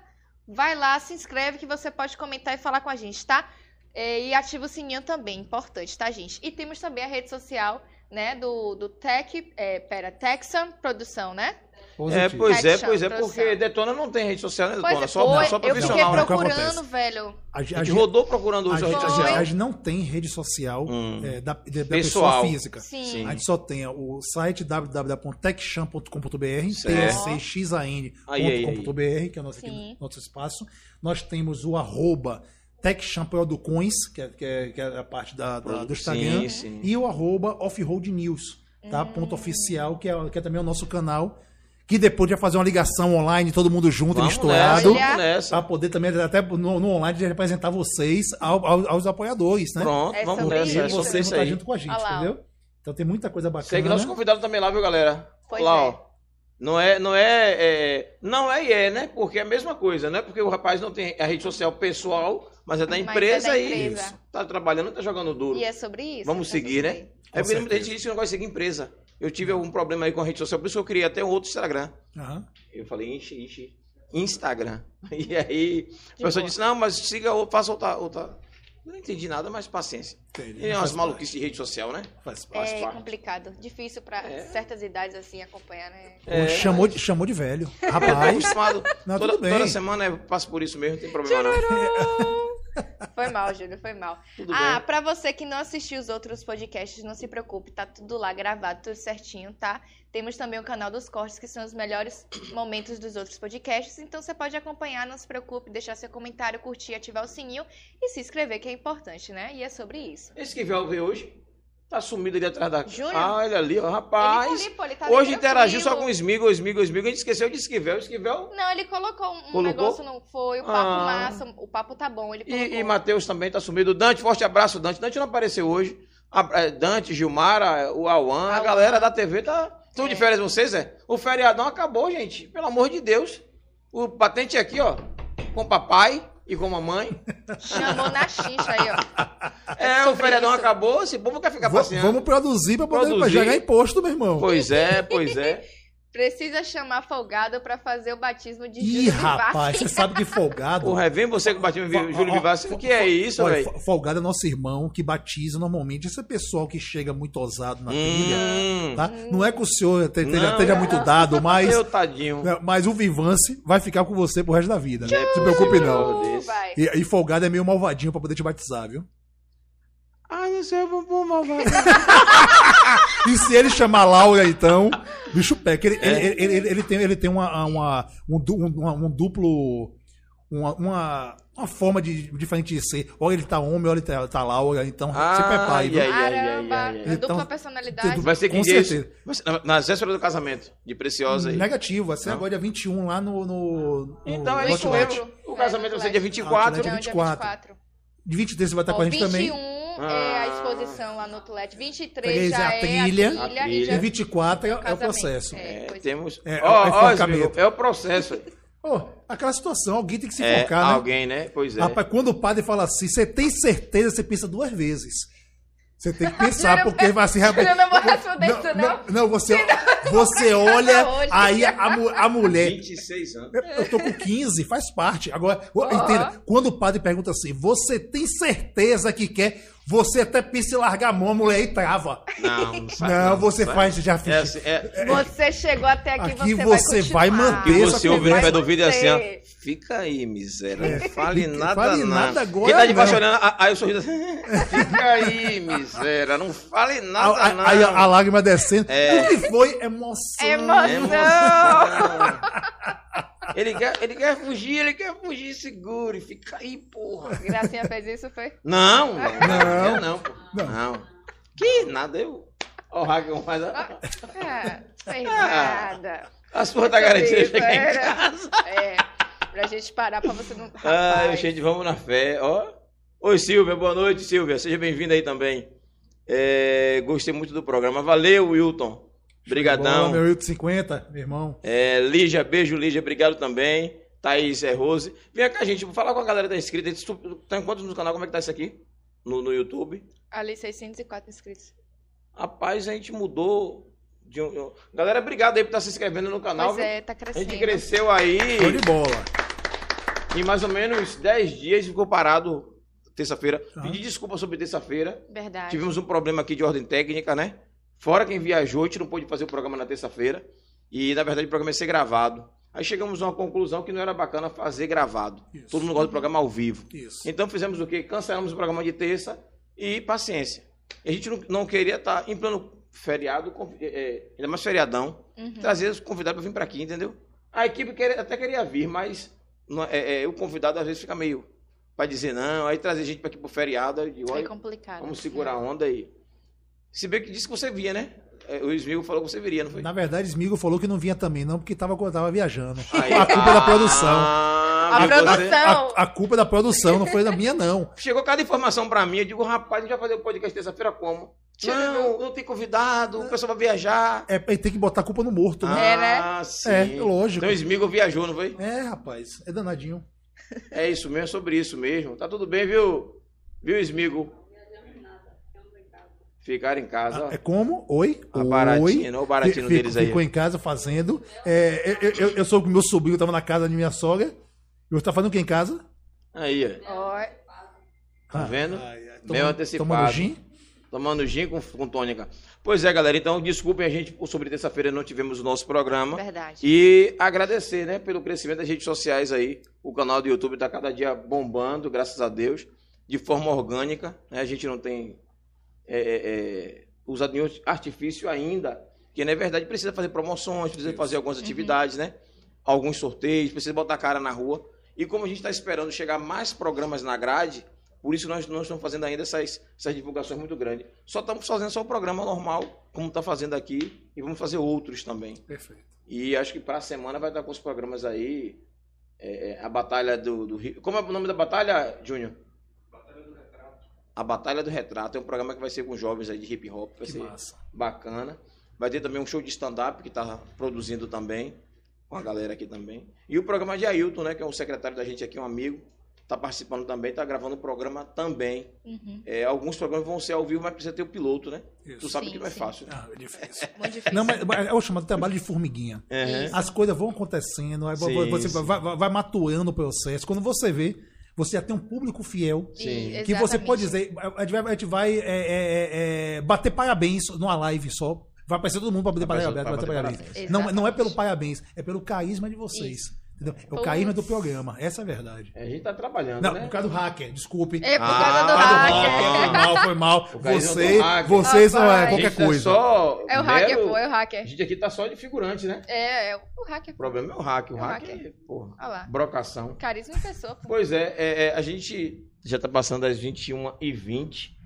vai lá, se inscreve que você pode comentar e falar com a gente, tá? É, E ativa o sininho também, importante, tá, gente? E temos também a rede social, né, do, do Tech, é, pera, Texan Produção, né? É, pois é, pois é, porque Detona não tem rede social, né, Pois Detona? é, Só, foi, só eu fiquei profissional, né? O que procurando, acontece? velho. A, A a, gente rodou procurando a, gente, outros a, gente, Foi. a gente não tem rede social Hum. é, da, da Pessoal. pessoa física. Sim. Sim. A gente só tem o site www.techchan.com.br, Certo. tcchan.com.br, que é o nosso, aqui, nosso espaço. Nós temos o arroba TechChamProducões, que é, que, é, que é a parte da, da- do Instagram. Sim, sim. E o arroba Offroad News, tá? Hum. Ponto oficial, que é, que é também o nosso canal. Que depois de fazer uma ligação online, todo mundo junto, Vamos misturado. nessa. Pra poder também, até no, no online, representar vocês ao- ao- aos apoiadores, né? Pronto, É vamos nessa. isso. É E sobre vocês isso vão estar junto com a gente, Olha lá, ó. entendeu? Então tem muita coisa bacana. Segue nosso convidado também lá, viu, galera? Pois lá, é. ó. Não é, não é, é, não é e é, né? Porque é a mesma coisa, né? Porque o rapaz não tem a rede social pessoal, mas é da Mas é empresa da e empresa. tá trabalhando, tá jogando duro. E é sobre isso. Vamos é seguir, né? É porque muita gente diz que não gosta de seguir empresa. Eu tive algum problema aí com a rede social, por isso que eu criei até um outro Instagram. Aham. Eu falei, enche, enche. Instagram. E aí, a pessoa disse, não, mas siga, ou- faça outra, outra. Eu não entendi nada, mas paciência. Entendi. E é umas maluquices de rede social, né? Faz parte. Faz É parte. complicado, difícil pra É. certas idades assim acompanhar, né? É, chamou, de, chamou de velho. Rapaz. Não, toda, tudo bem. toda semana eu passo por isso mesmo, não tem problema não. Foi mal, Júlio, foi mal. Tudo ah, bem. pra você que não assistiu os outros podcasts, não se preocupe, tá tudo lá gravado, tudo certinho, tá? Temos também o canal dos cortes, que são os melhores momentos dos outros podcasts. Então você pode acompanhar, não se preocupe, deixar seu comentário, curtir, ativar o sininho e se inscrever, que é importante, né? E é sobre isso. Esse que veio hoje, tá sumido ali atrás da... Júnior? Ah, ele ali, ó, Ele rapaz. tá ali, pô, ele tá hoje interagiu só com o Smigol, o Smigol, o Smigol. A gente esqueceu de Esquivel, o Esquivel... Não, ele colocou um Colocou? negócio, não foi, o papo Ah. massa, o papo tá bom, ele colocou. E, e Matheus também tá sumido. Dante, forte abraço, Dante. Dante não apareceu hoje. É, Dante, Gilmara, o Auan, a galera da TV tá. De É. férias vocês, é? O feriadão acabou, gente. Pelo amor de Deus. O patente é aqui, ó. Com papai e com mamãe. Chamou na chincha aí, ó. É, o sobre feriadão isso. acabou. Esse povo quer ficar passeando. vamos produzir pra poder Produzir. jogar imposto, meu irmão. Pois é, pois é. Precisa chamar folgado pra fazer o batismo de Ih, Júlio rapaz, Vivassi. você sabe que folgado. Porra, vem você que Fo- Júlio Vivassi. O que é isso, Olha, velho? fo- Folgado é nosso irmão que batiza normalmente. Esse pessoal que chega muito ousado na trilha, Hum, tá? Não é que o senhor te- esteja, Não, não. muito dado, mas, meu tadinho. mas o Vivance vai ficar com você pro resto da vida. Não É se preocupe, não. E, e folgado é meio malvadinho pra poder te batizar, viu? Ai, não sei, bumbum malvado. E se ele chamar Laura, então, bicho pé, que ele, É. ele, ele, ele- ele tem, ele tem uma, uma, um, um- um duplo. Uma, uma, uma forma de, diferente de ser. Ou ele tá homem, ou ele tá, tá Laura, então se prepare. ai, ai, ai, Caramba, ai, ai. a dupla Então, personalidade. Vai ser Com dia certeza. isso? Na- Na véspera do casamento, de Preciosa aí. Negativo, vai ser Não. agora dia 21 lá no. no, no Então é no isso Outlet. mesmo. O casamento vai ser dia Outlet. 24. Outlet. Não, 24. dia 24. De 23 você vai estar Ó, com a gente 21 também. É a Ah. exposição lá no Outlet. 23 Três já é a é trilha. a A trilha. trilha. E já E 24 é, é o processo. É, É, pois é. temos. É, Ó, é ó, é o processo. Ô, aquela situação, alguém tem que se É, focar, né? alguém, né? Pois é. Rapaz, quando o padre fala assim, você tem certeza, você pensa duas vezes. Você tem que pensar, porque vai se Eu não vou responder isso, não, não. não, você, você olha, aí a, a mulher. 26 anos. Eu, tô com 15, faz parte. Agora, entenda, quando o padre pergunta assim, você tem certeza que quer? Você até em largar a mão, a mulher e trava. Não, não sai. Não, você sai. faz, já É, fiz. assim, é, Você chegou até aqui, Aqui você, você vai vai, manter continuar. E você ouve no pé do e assim, ó. Fica aí, miséria. Não fale fica- nada, fale não. nada agora, Quem tá de baixo olhando, aí eu sorriso assim. Fica aí, miséria. Não fale nada, a- não. Aí a, a lágrima descendo. É. O que foi? Emoção. Emoção! Ele quer, ele quer fugir, ele quer fugir, segure. Fica aí, porra. Gracinha fez isso, foi? Não, não, Não. não, não, pô. Não. Não. Que nada, eu. Ó, o hacker faz a, É, fez Ah. nada. a sua tá garantida chegar em era. casa. É, pra gente parar pra você não... Ai, Rapaz. gente, vamos na fé, ó. Oi, Silvia, boa noite, Silvia. Seja bem-vinda aí também. É, gostei muito do programa. Valeu, Wilton. Obrigadão. Meu Wilton 50, meu irmão. É, Lígia, beijo, Lígia, obrigado também. Thaís é Rose. Vem cá, gente, vou falar com a galera da inscrita. Tu tá em quantos no canal? Como é que tá isso aqui? No, no YouTube? Ali, 604 inscritos. Rapaz, a gente mudou. De um, Galera, obrigado aí por estar se inscrevendo no canal. Pois é, tá A crescendo. gente cresceu aí Show de bola. em mais ou menos 10 dias ficou parado terça-feira. Ah. Pedi desculpa sobre terça-feira. Verdade. Tivemos um problema aqui de ordem técnica, né? Fora quem viajou, a gente não pôde fazer o programa na terça-feira. E, na verdade, o programa ia ser gravado. Aí chegamos a uma conclusão que não era bacana fazer gravado. Isso. Todo mundo gosta de programa ao vivo. Isso. Então fizemos o quê? Cancelamos o programa de terça e paciência. E a gente não, não queria estar em plano feriado, é, é, ainda mais feriadão, Uhum. trazer os convidados para vir para aqui, entendeu? A equipe queria- até queria vir, mas não- é, é, o convidado às vezes fica meio para dizer não, aí trazer gente para aqui pro feriado, aí, É complicado. vamos segurar a onda aí. Se bem que disse que você via, né? É, O Smil falou que você viria, não foi? Na verdade, Smigo falou que não vinha também, não, porque tava, tava viajando. Aí- A culpa é da produção. Ah, A mas você- produção. A, a culpa é da produção, não foi da minha, não. Chegou cada informação pra mim, eu digo, rapaz, a gente vai fazer o podcast terça-feira como? Não, não tem convidado, o pessoal vai viajar. É, tem que botar a culpa no morto, né? É, né? Ah, sim. É, lógico. Então o Smigol viajou, não foi? É, rapaz, é danadinho. É isso mesmo, é sobre isso mesmo. Tá tudo bem, viu? Viu, Smigol? Ficaram em casa, ó. É como? Oi? A Oi. baratina, olha o baratino Fico- deles aí. Ficou em casa fazendo. É, eu, eu, eu soube que meu sobrinho tava na casa da minha sogra. Eu tá fazendo o que em casa? Aí, ó. Tá vendo? Ai, ai, tomando- antecipado. Tomando gin? Tomando gin com, com tônica. Pois é, galera. Então, desculpem a gente por sobre terça-feira não tivemos o nosso programa. verdade. E agradecer, né, pelo crescimento das redes sociais aí. O canal do YouTube está cada dia bombando, graças a Deus, de forma orgânica. Né? A gente não tem é, é, é, usado nenhum artifício ainda, que na verdade precisa fazer promoções, precisa fazer algumas atividades, né? Alguns sorteios, precisa botar a cara na rua. E como a gente está esperando chegar mais programas na grade, por isso nós não estamos fazendo ainda essas, essas divulgações muito grandes. Só estamos fazendo só o programa normal, como está fazendo aqui, e vamos fazer outros também. Perfeito. E acho que para a semana vai estar com os programas aí. é, a Batalha do, do Rio. Como é o nome da batalha, Júnior? A Batalha do Retrato. É um programa que vai ser com jovens aí de hip hop. Vai Que ser massa. bacana. Vai ter também um show de stand-up que está produzindo também. Com a galera aqui também. E o programa de Ailton, né? Que é um secretário da gente aqui, um amigo. Está participando também, está gravando o programa também. Uhum. É, alguns programas vão ser ao vivo, mas precisa ter o piloto, né? Isso. Tu sabe Sim, que não é sim. fácil. Né? Ah, é difícil. Muito difícil. Não, mas mas é o chamado trabalho de formiguinha. Uhum. As coisas vão acontecendo, aí Sim, você sim. vai, vai, vai maturando o processo. Quando você vê, você já tem um público fiel. Sim. Que você exatamente. pode dizer, a gente vai, a gente vai é, é, é, bater parabéns numa live só. Vai aparecer todo mundo pra bater parabéns. Não, não é pelo Exatamente. parabéns, é pelo carisma de vocês. Entendeu? É o carisma do programa. Essa é a verdade. A gente tá trabalhando, Não, né? por causa do hacker, desculpe. É por Ah, causa causa do hacker. hacker, Foi mal, foi mal. Você, hacker. vocês não é qualquer A gente coisa. só É o hacker, mero- pô, é o A hacker. gente aqui tá só de figurante, né? É, é o hacker. O problema é o hack. O É o hack, hacker. porra, Olha lá. brocação. Carisma em pessoa, pô. Pois é, é, é, a gente já tá passando das 21h20.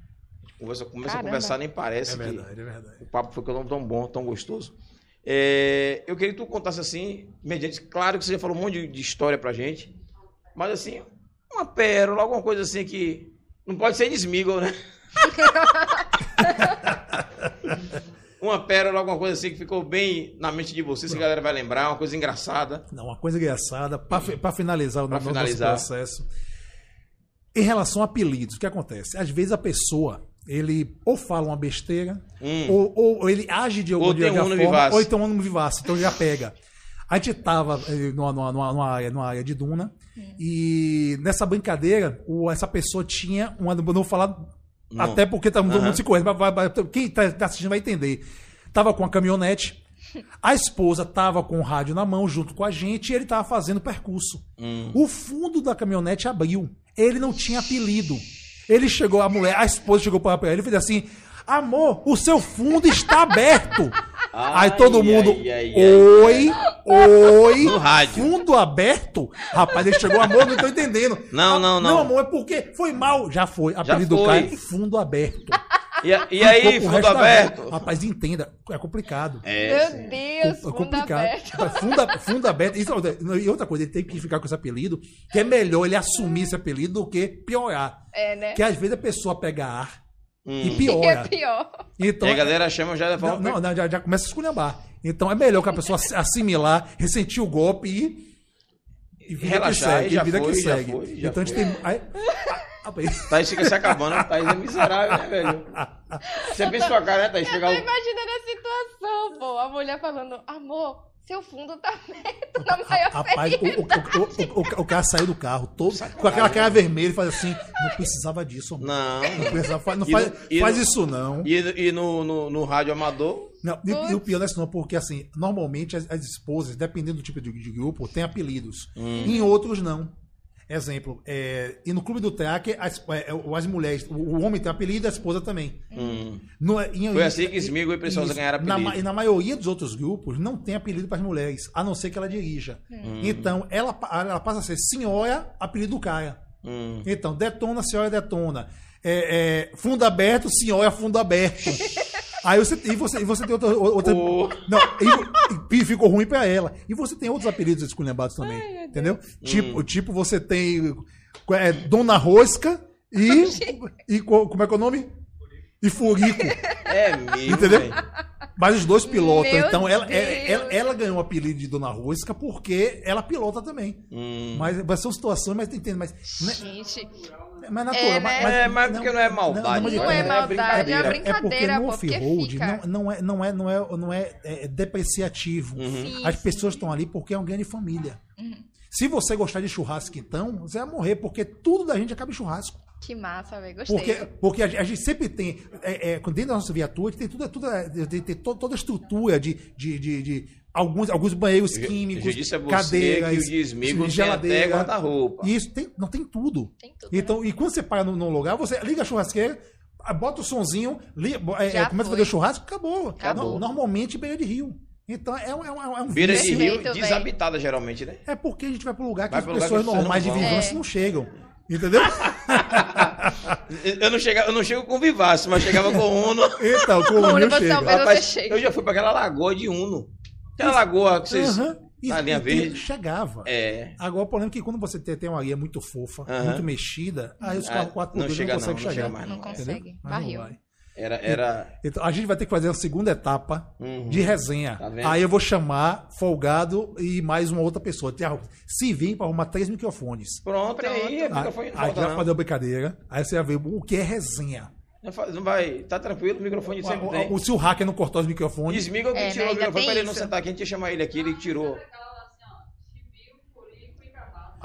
Conversa, começa a conversar, nem parece É que verdade, é verdade. o papo foi tão bom, tão gostoso. É, eu queria que tu contasse assim, mediante, claro que você já falou um monte de, de história pra gente, mas assim, uma pérola, alguma coisa assim que não pode ser de Smigol, né? uma pérola, alguma coisa assim que ficou bem na mente de vocês, que a galera vai lembrar, uma coisa engraçada. Não, uma coisa engraçada, para finalizar o Pra nosso finalizar. processo. Em relação a apelidos, o que acontece? Às vezes a pessoa, ele ou fala uma besteira, Hum. ou, ou- ou ele age de Ou alguma de um alguma ano forma, vivace. ou então um vivace, então já pega. A gente tava eh, numa, numa, numa, área, numa área de duna, e nessa brincadeira, o- essa pessoa tinha uma. Não vou falar Não. Até porque tá todo Aham. mundo se correndo. Vai- vai- vai- Quem tá, tá assistindo vai entender. Tava com a caminhonete, a esposa tava com o rádio na mão junto com a gente e ele tava fazendo percurso. Hum. O fundo da caminhonete abriu. Ele não tinha apelido. Ele chegou, a mulher, a esposa chegou para ele e fez assim: Amor, o seu fundo está aberto. Ai, Aí todo mundo, ai, oi, oi, No rádio. fundo aberto? Rapaz, ele chegou, amor, não tô entendendo. Não, Ah, não, não. Não, amor, é porque foi mal. Já foi, apelido do cara, fundo aberto. E, e aí, fundo aberto? Rapaz, entenda, é complicado. É, Meu sim. Deus, É fundo complicado. aberto. Rapaz, Fundo, fundo aberto. Isso, e outra coisa, ele tem que ficar com esse apelido, que é melhor ele assumir esse apelido do que piorar. É, né? Que às vezes a pessoa pega ar e Hum. E é piora. pior. Então, E a galera chama já da não, não, já, já começa a esculhambar. Então é melhor que a pessoa ass- assimilar, ressentir o golpe e. E vida Relaxar, que segue. já e vida foi, que já segue. foi, já então a gente foi. tem. Aí, ah, Thaís fica se acabando, Thaís é miserável, né, velho? Você pensa sua cara, né, Thaís? Pegar Tô o. imaginando a situação, pô. A mulher falando, amor, seu fundo tá aberto na maior Rapaz, o, o, o, o, o, o cara saiu do carro todo com aquela cara vermelha e faz assim: não precisava disso, amor. Não. Não, precisava, não E faz, no- faz isso não. E, e no, no, no rádio amador, Não, e, e o pior não é isso não, porque assim, normalmente as, as esposas, dependendo do tipo de, de grupo, tem apelidos. Hum. Em outros não. Exemplo, é, e no clube do TEAC, as, é, as mulheres, o, homem tem apelido e a esposa também. hum, No- em- Foi assim que Smigol e Preciosa Isso. ganharam Na, apelido. ma- e na maioria dos outros grupos, não tem apelido para as mulheres, a não ser que ela dirija. Hum. Então, ela, ela passa a ser senhora, apelido do cara. hum. Então, detona, senhora detona. É, é, fundo aberto, senhora, fundo aberto. Aí você, e você, e você tem outra. outra O- Não, e, e ficou ruim pra ela. E você tem outros apelidos esculhambados também. entendeu? Tipo, Hum. tipo, você tem é, Dona Rosca e. e co- como é que é o nome? E Furico. É mesmo. Entendeu? velho. Mas os dois pilotam. Meu então ela, Deus. ela, ela, ganhou o apelido de Dona Rosca porque ela pilota também. Hum. Mas vai ser uma situação, mas entende, mas. né, Gente, mas natural, É, mas, né? É, mas porque não é maldade, mas Não é é maldade, brincadeira. é é porque brincadeira, no off-road fica... não, não, é, não, é, não, é, não é, é depreciativo. Sim, As pessoas estão ali porque é um grande família. Uhum. Se você gostar de churrasco, então, você vai morrer, porque tudo da gente acaba em churrasco. Que massa, velho. Gostei. Porque, porque a, gente- a gente sempre tem, é, é, dentro da nossa viatura, a gente tem, tudo, tudo, é, tem, tem to- toda a estrutura de, de, de, de alguns, alguns banheiros Eu- químicos, eu disse a você cadeiras, que o até guarda-roupa. Isso, tem, não tem tudo. Tem tudo, né? Então, e quando você para num, num lugar, você liga a churrasqueira, bota o sonzinho, liga, é, é, começa a fazer o churrasco, acabou. Acabou. No- normalmente beira de rio. Então é um, é um, é um Beira de rio desabitada, geralmente, né? É porque a gente vai para um lugar que Vai as pessoas normais de vigilância É. não chegam. Entendeu? Eu não, chego, eu não chego com Vivace, mas chegava com Uno. então, com o chega. souber- Mas Rapaz, eu já fui pra aquela lagoa de Uno. Aquela lagoa que vocês. Aham. E- Na linha verde. Chegava. É. Agora o problema é que quando você tem, tem uma areia muito fofa, Aham. muito mexida, aí os Ah, carros 4 não por 2 chega não não, conseguem não chegar. chega mais Não não. consegue. Mas não Barril. vai. Era. era... Então, a gente vai ter que fazer a segunda etapa Uhum. de resenha. Tá vendo? Aí eu vou chamar Folgado e mais uma outra pessoa. Se vir para arrumar três microfones. Pronto, Pronto. aí. Aí, Microfone não aí já não. fazer a brincadeira. Aí você vai ver o que é resenha. Não vai. Tá tranquilo, o microfone sempre O- tem. o- se o hacker não cortar os microfones. Que É, tirou né, o microfone pra ele não sentar aqui, a gente ia chamar ele aqui, ele tirou.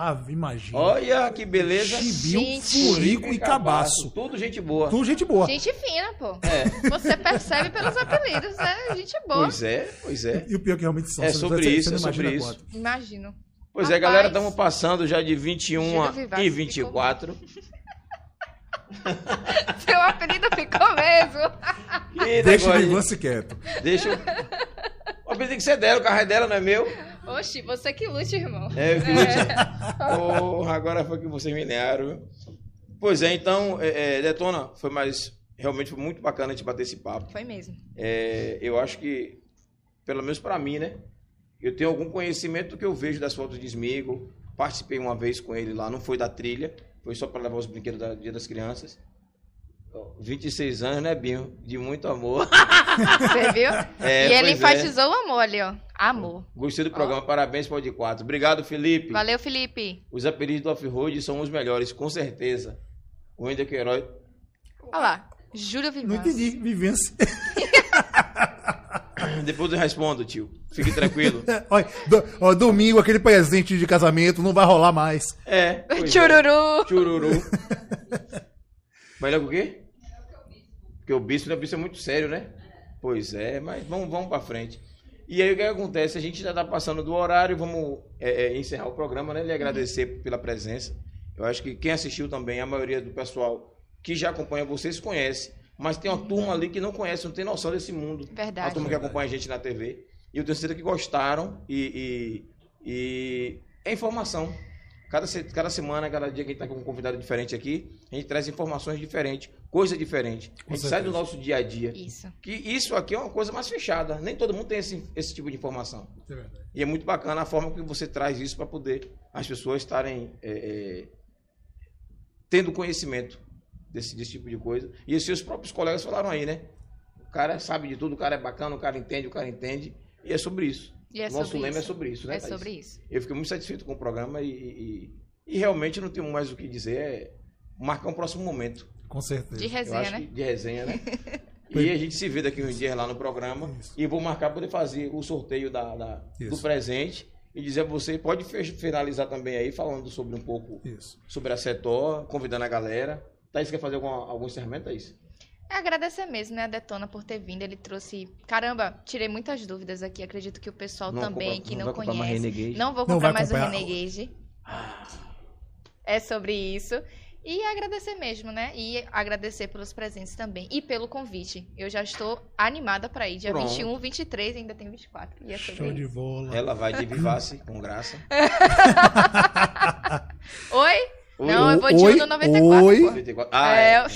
Ah, imagina. Olha que beleza. Chibiu, furico e cabaço. Tudo gente boa. Tudo gente boa. Gente fina, pô. É. Você percebe pelos apelidos, é gente boa. Pois é, pois é. E o pior que realmente são. É sobre você- isso, você é sobre isso. quanto. Imagino. Pois é, Rapaz. galera, estamos passando já de 21 Júlio Vivassi e 24. Seu apelido ficou mesmo. Que Deixa o negócio quieto. Deixa. o- apelido tem que ser dela, o carro é dela, não é meu. Oxi, você que lute, irmão. É, eu que lute. Porra, agora foi que vocês me viu? Pois é, então, é, é, Detona, foi mais. Realmente foi muito bacana a gente bater esse papo. Foi mesmo. É, eu acho que, pelo menos para mim, né? Eu tenho algum conhecimento do que eu vejo das fotos de Smigo. Participei uma vez com ele lá, não foi da trilha, foi só para levar os brinquedos do Dia das Crianças. Ó, 26 anos, né, Binho? De muito amor. Você viu? É, e ele é. enfatizou o amor ali, ó. Amor. Gostei do programa, parabéns, Pode 4. Obrigado, Felipe. Valeu, Felipe. Os apelidos do off-road são os melhores, com certeza. O Wender Queiroz. Olha lá. Júlio Vivaz. Não entendi. Vivência. Depois eu respondo, tio. Fique tranquilo. Olha, do- ó, domingo, aquele presente de casamento não vai rolar mais. É. pois é. Chururu. Chururu. Melhor que o quê? Porque o bispo, né, o bispo é muito sério, né? Pois é, mas vamos, vamos para frente. E aí o que acontece? A gente já está passando do horário, vamos é, é, encerrar o programa, né? Lhe agradecer pela presença. Eu acho que quem assistiu também, a maioria do pessoal que já acompanha vocês conhece. Mas tem uma turma ali que não conhece, não tem noção desse mundo. Verdade. A turma que acompanha a gente na TV. E eu tenho certeza que gostaram e, e, e é informação. Cada, cada semana, cada dia que a gente está com um convidado diferente aqui, a gente traz informações diferentes, coisa diferente. A Com gente sai do certeza. nosso dia a dia. Isso. Que isso aqui é uma coisa mais fechada. Nem todo mundo tem esse, esse tipo de informação. É verdade. E é muito bacana a forma que você traz isso para poder as pessoas estarem é, é, tendo conhecimento desse, desse tipo de coisa. E os seus próprios colegas falaram aí, né? O cara sabe de tudo, o cara é bacana, o cara entende, o cara entende. E é sobre isso. E é Nosso sobre lema isso. é sobre isso, né? É Thaís? sobre isso. Eu fiquei muito satisfeito com o programa e, e, e realmente não tenho mais o que dizer. É marcar um próximo momento. Com certeza. De resenha, né? de resenha, né? E a gente se vê daqui uns dias lá no programa Isso. e vou marcar para poder fazer o sorteio da, da- do presente e dizer a você, pode finalizar também aí falando sobre um pouco Isso. sobre a Setor, convidando a galera. Thaís quer fazer algum, algum encerramento, Thaís? É agradecer mesmo, né, a Detona por ter vindo. Ele trouxe. Caramba, tirei muitas dúvidas aqui. Acredito que o pessoal também que não, mais conhece. Não vou Não comprar vai mais comprar. o Renegade. É sobre isso. E agradecer mesmo, né? E agradecer pelos presentes também. E pelo convite. Eu já estou animada para ir. Dia Pronto. 21, 23, ainda tem 24. E é sobre Show de isso. bola. Ela vai de Vivace, com graça. Oi? Não, eu vou de oi, no 94. oi. pô. 94. Ah, é, é.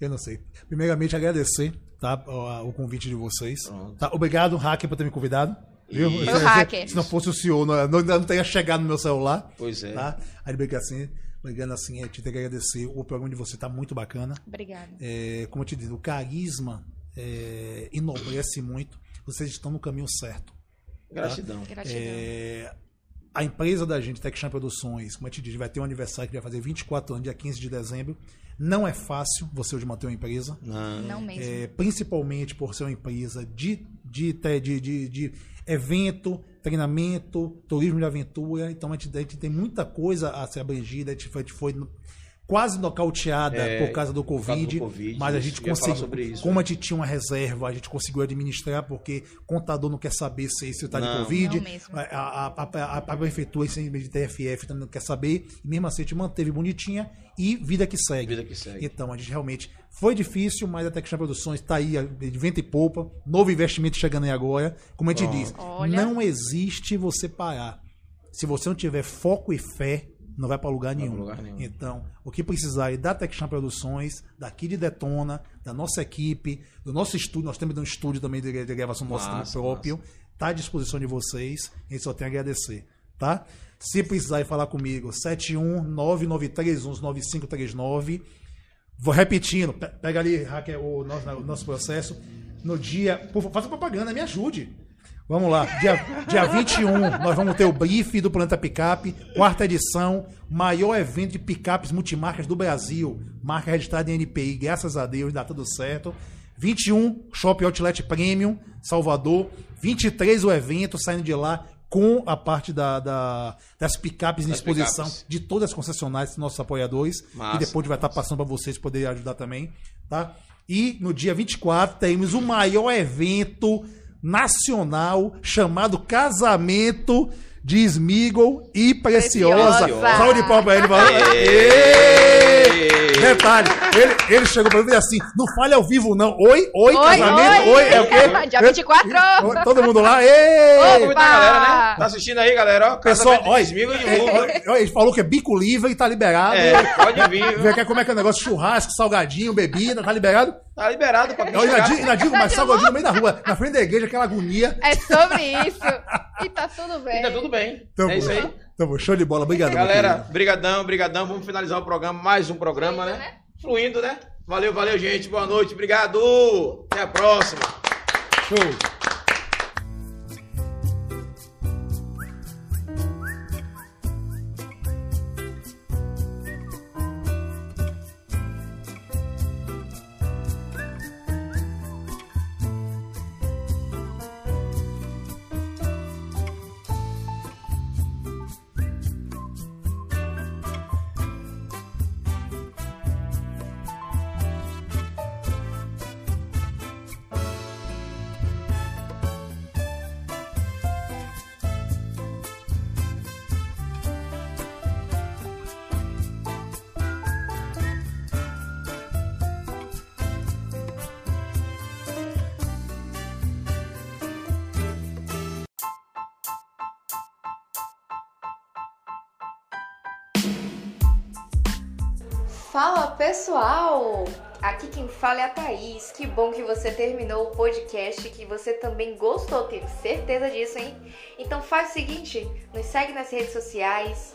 Eu não sei. Primeiramente, agradecer tá, o, o convite de vocês. Tá, obrigado, hacker, por ter me convidado. Viu? Isso. Se- hacker. Se não fosse o senhor, não, não, não teria chegado no meu celular. Pois é. Tá? Aí, obrigado assim, obrigado assim, eu te tenho que agradecer. O programa de você tá muito bacana. Obrigada. É, como eu te disse, o carisma é, enobrece muito. Vocês estão no caminho certo. Gratidão. Gratidão. É, a empresa da gente, TechChamp Produções, como eu te disse, vai ter um aniversário que vai fazer 24 anos, dia 15 de dezembro. Não é fácil você hoje manter uma empresa. Não. Não mesmo. É, principalmente por ser uma empresa de, de, de, de, de- de evento, treinamento, turismo de aventura. Então a gente, a gente tem muita coisa a ser abrangida. A gente foi, a gente foi no- quase nocauteada É, por causa do por causa COVID, do Covid, mas a gente conseguiu. como né? a gente tinha uma reserva, a gente conseguiu administrar, porque contador não quer saber se está de. Covid. Não. A, a, a, a, a prefeitura, sem de TFF, também não quer saber. E mesmo assim a gente manteve bonitinha e vida que segue. Vida que segue. Então, a gente realmente foi difícil, mas a Tecchan Produções está aí de vento e poupa, novo investimento chegando aí agora. Como a gente diz, Olha. não existe você parar. Se você não tiver foco e fé, não vai para lugar nenhum. lugar nenhum. Então, o que precisar é da Tecchan Produções, daqui de Detona, da nossa equipe, do nosso estúdio, nós temos um estúdio também de, de gravação nosso Massa, próprio, está à disposição de vocês, a gente só tem a agradecer, tá? Se precisar ir falar comigo, 71993119539. Vou repetindo, pe- pega ali, hacker, o nosso, o nosso processo. No dia. Por faça propaganda, me ajude. Vamos lá. Dia, dia 21, nós vamos ter o brief do Planeta Picape, quarta edição, maior evento de picapes multimarcas do Brasil. Marca registrada em NPI, graças a Deus, dá tudo certo. 21, Shopping Outlet Premium, Salvador. 23, o evento, saindo de lá com a parte da, da- das picapes em exposição picapes. de todas as concessionárias, nossos apoiadores. Massa, e depois vai estar passando para vocês poderem ajudar também, tá? E no dia 24 teremos o maior evento nacional chamado Casamento de Smigol e Preciosa. Preciosa. Salve de palmas pra ele. Valeu. Detalhe, ele, ele chegou pra mim e disse assim, não fale ao vivo não. Oi, oi, Oi, casamento, oi. oi, é o quê? Dia 24. Oi, Todo mundo lá, ê! Vamos convidar a galera, né? Opa! Tá assistindo aí, galera? Ó, Pessoal, olha, Smigol de é, Vulva. olha, olha, ele falou que é bico livre e tá liberado. É, pode vir. Vê como é que é o negócio, churrasco, salgadinho, bebida, tá liberado? Tá liberado pra Eu ainda digo, ainda digo mais salgadinho no meio da rua, na frente da igreja, aquela agonia. É sobre isso. E tá tudo bem. E tá tudo bem. Então, é isso aí. Então, bom, show de bola, obrigado. Galera, brigadão, brigadão. Vamos finalizar o programa, mais um programa, Fluindo, né? né? Fluindo, né? Valeu, valeu, gente. Boa noite, obrigado. Até a próxima. Show. Quem fala é a Thaís. Que bom que você terminou o podcast, que você também gostou, tenho certeza disso, hein? Então faz o seguinte, nos segue nas redes sociais,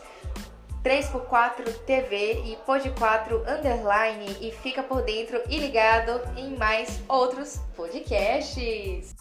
3x4 TV e Pod4 Underline e fica por dentro e ligado em mais outros podcasts.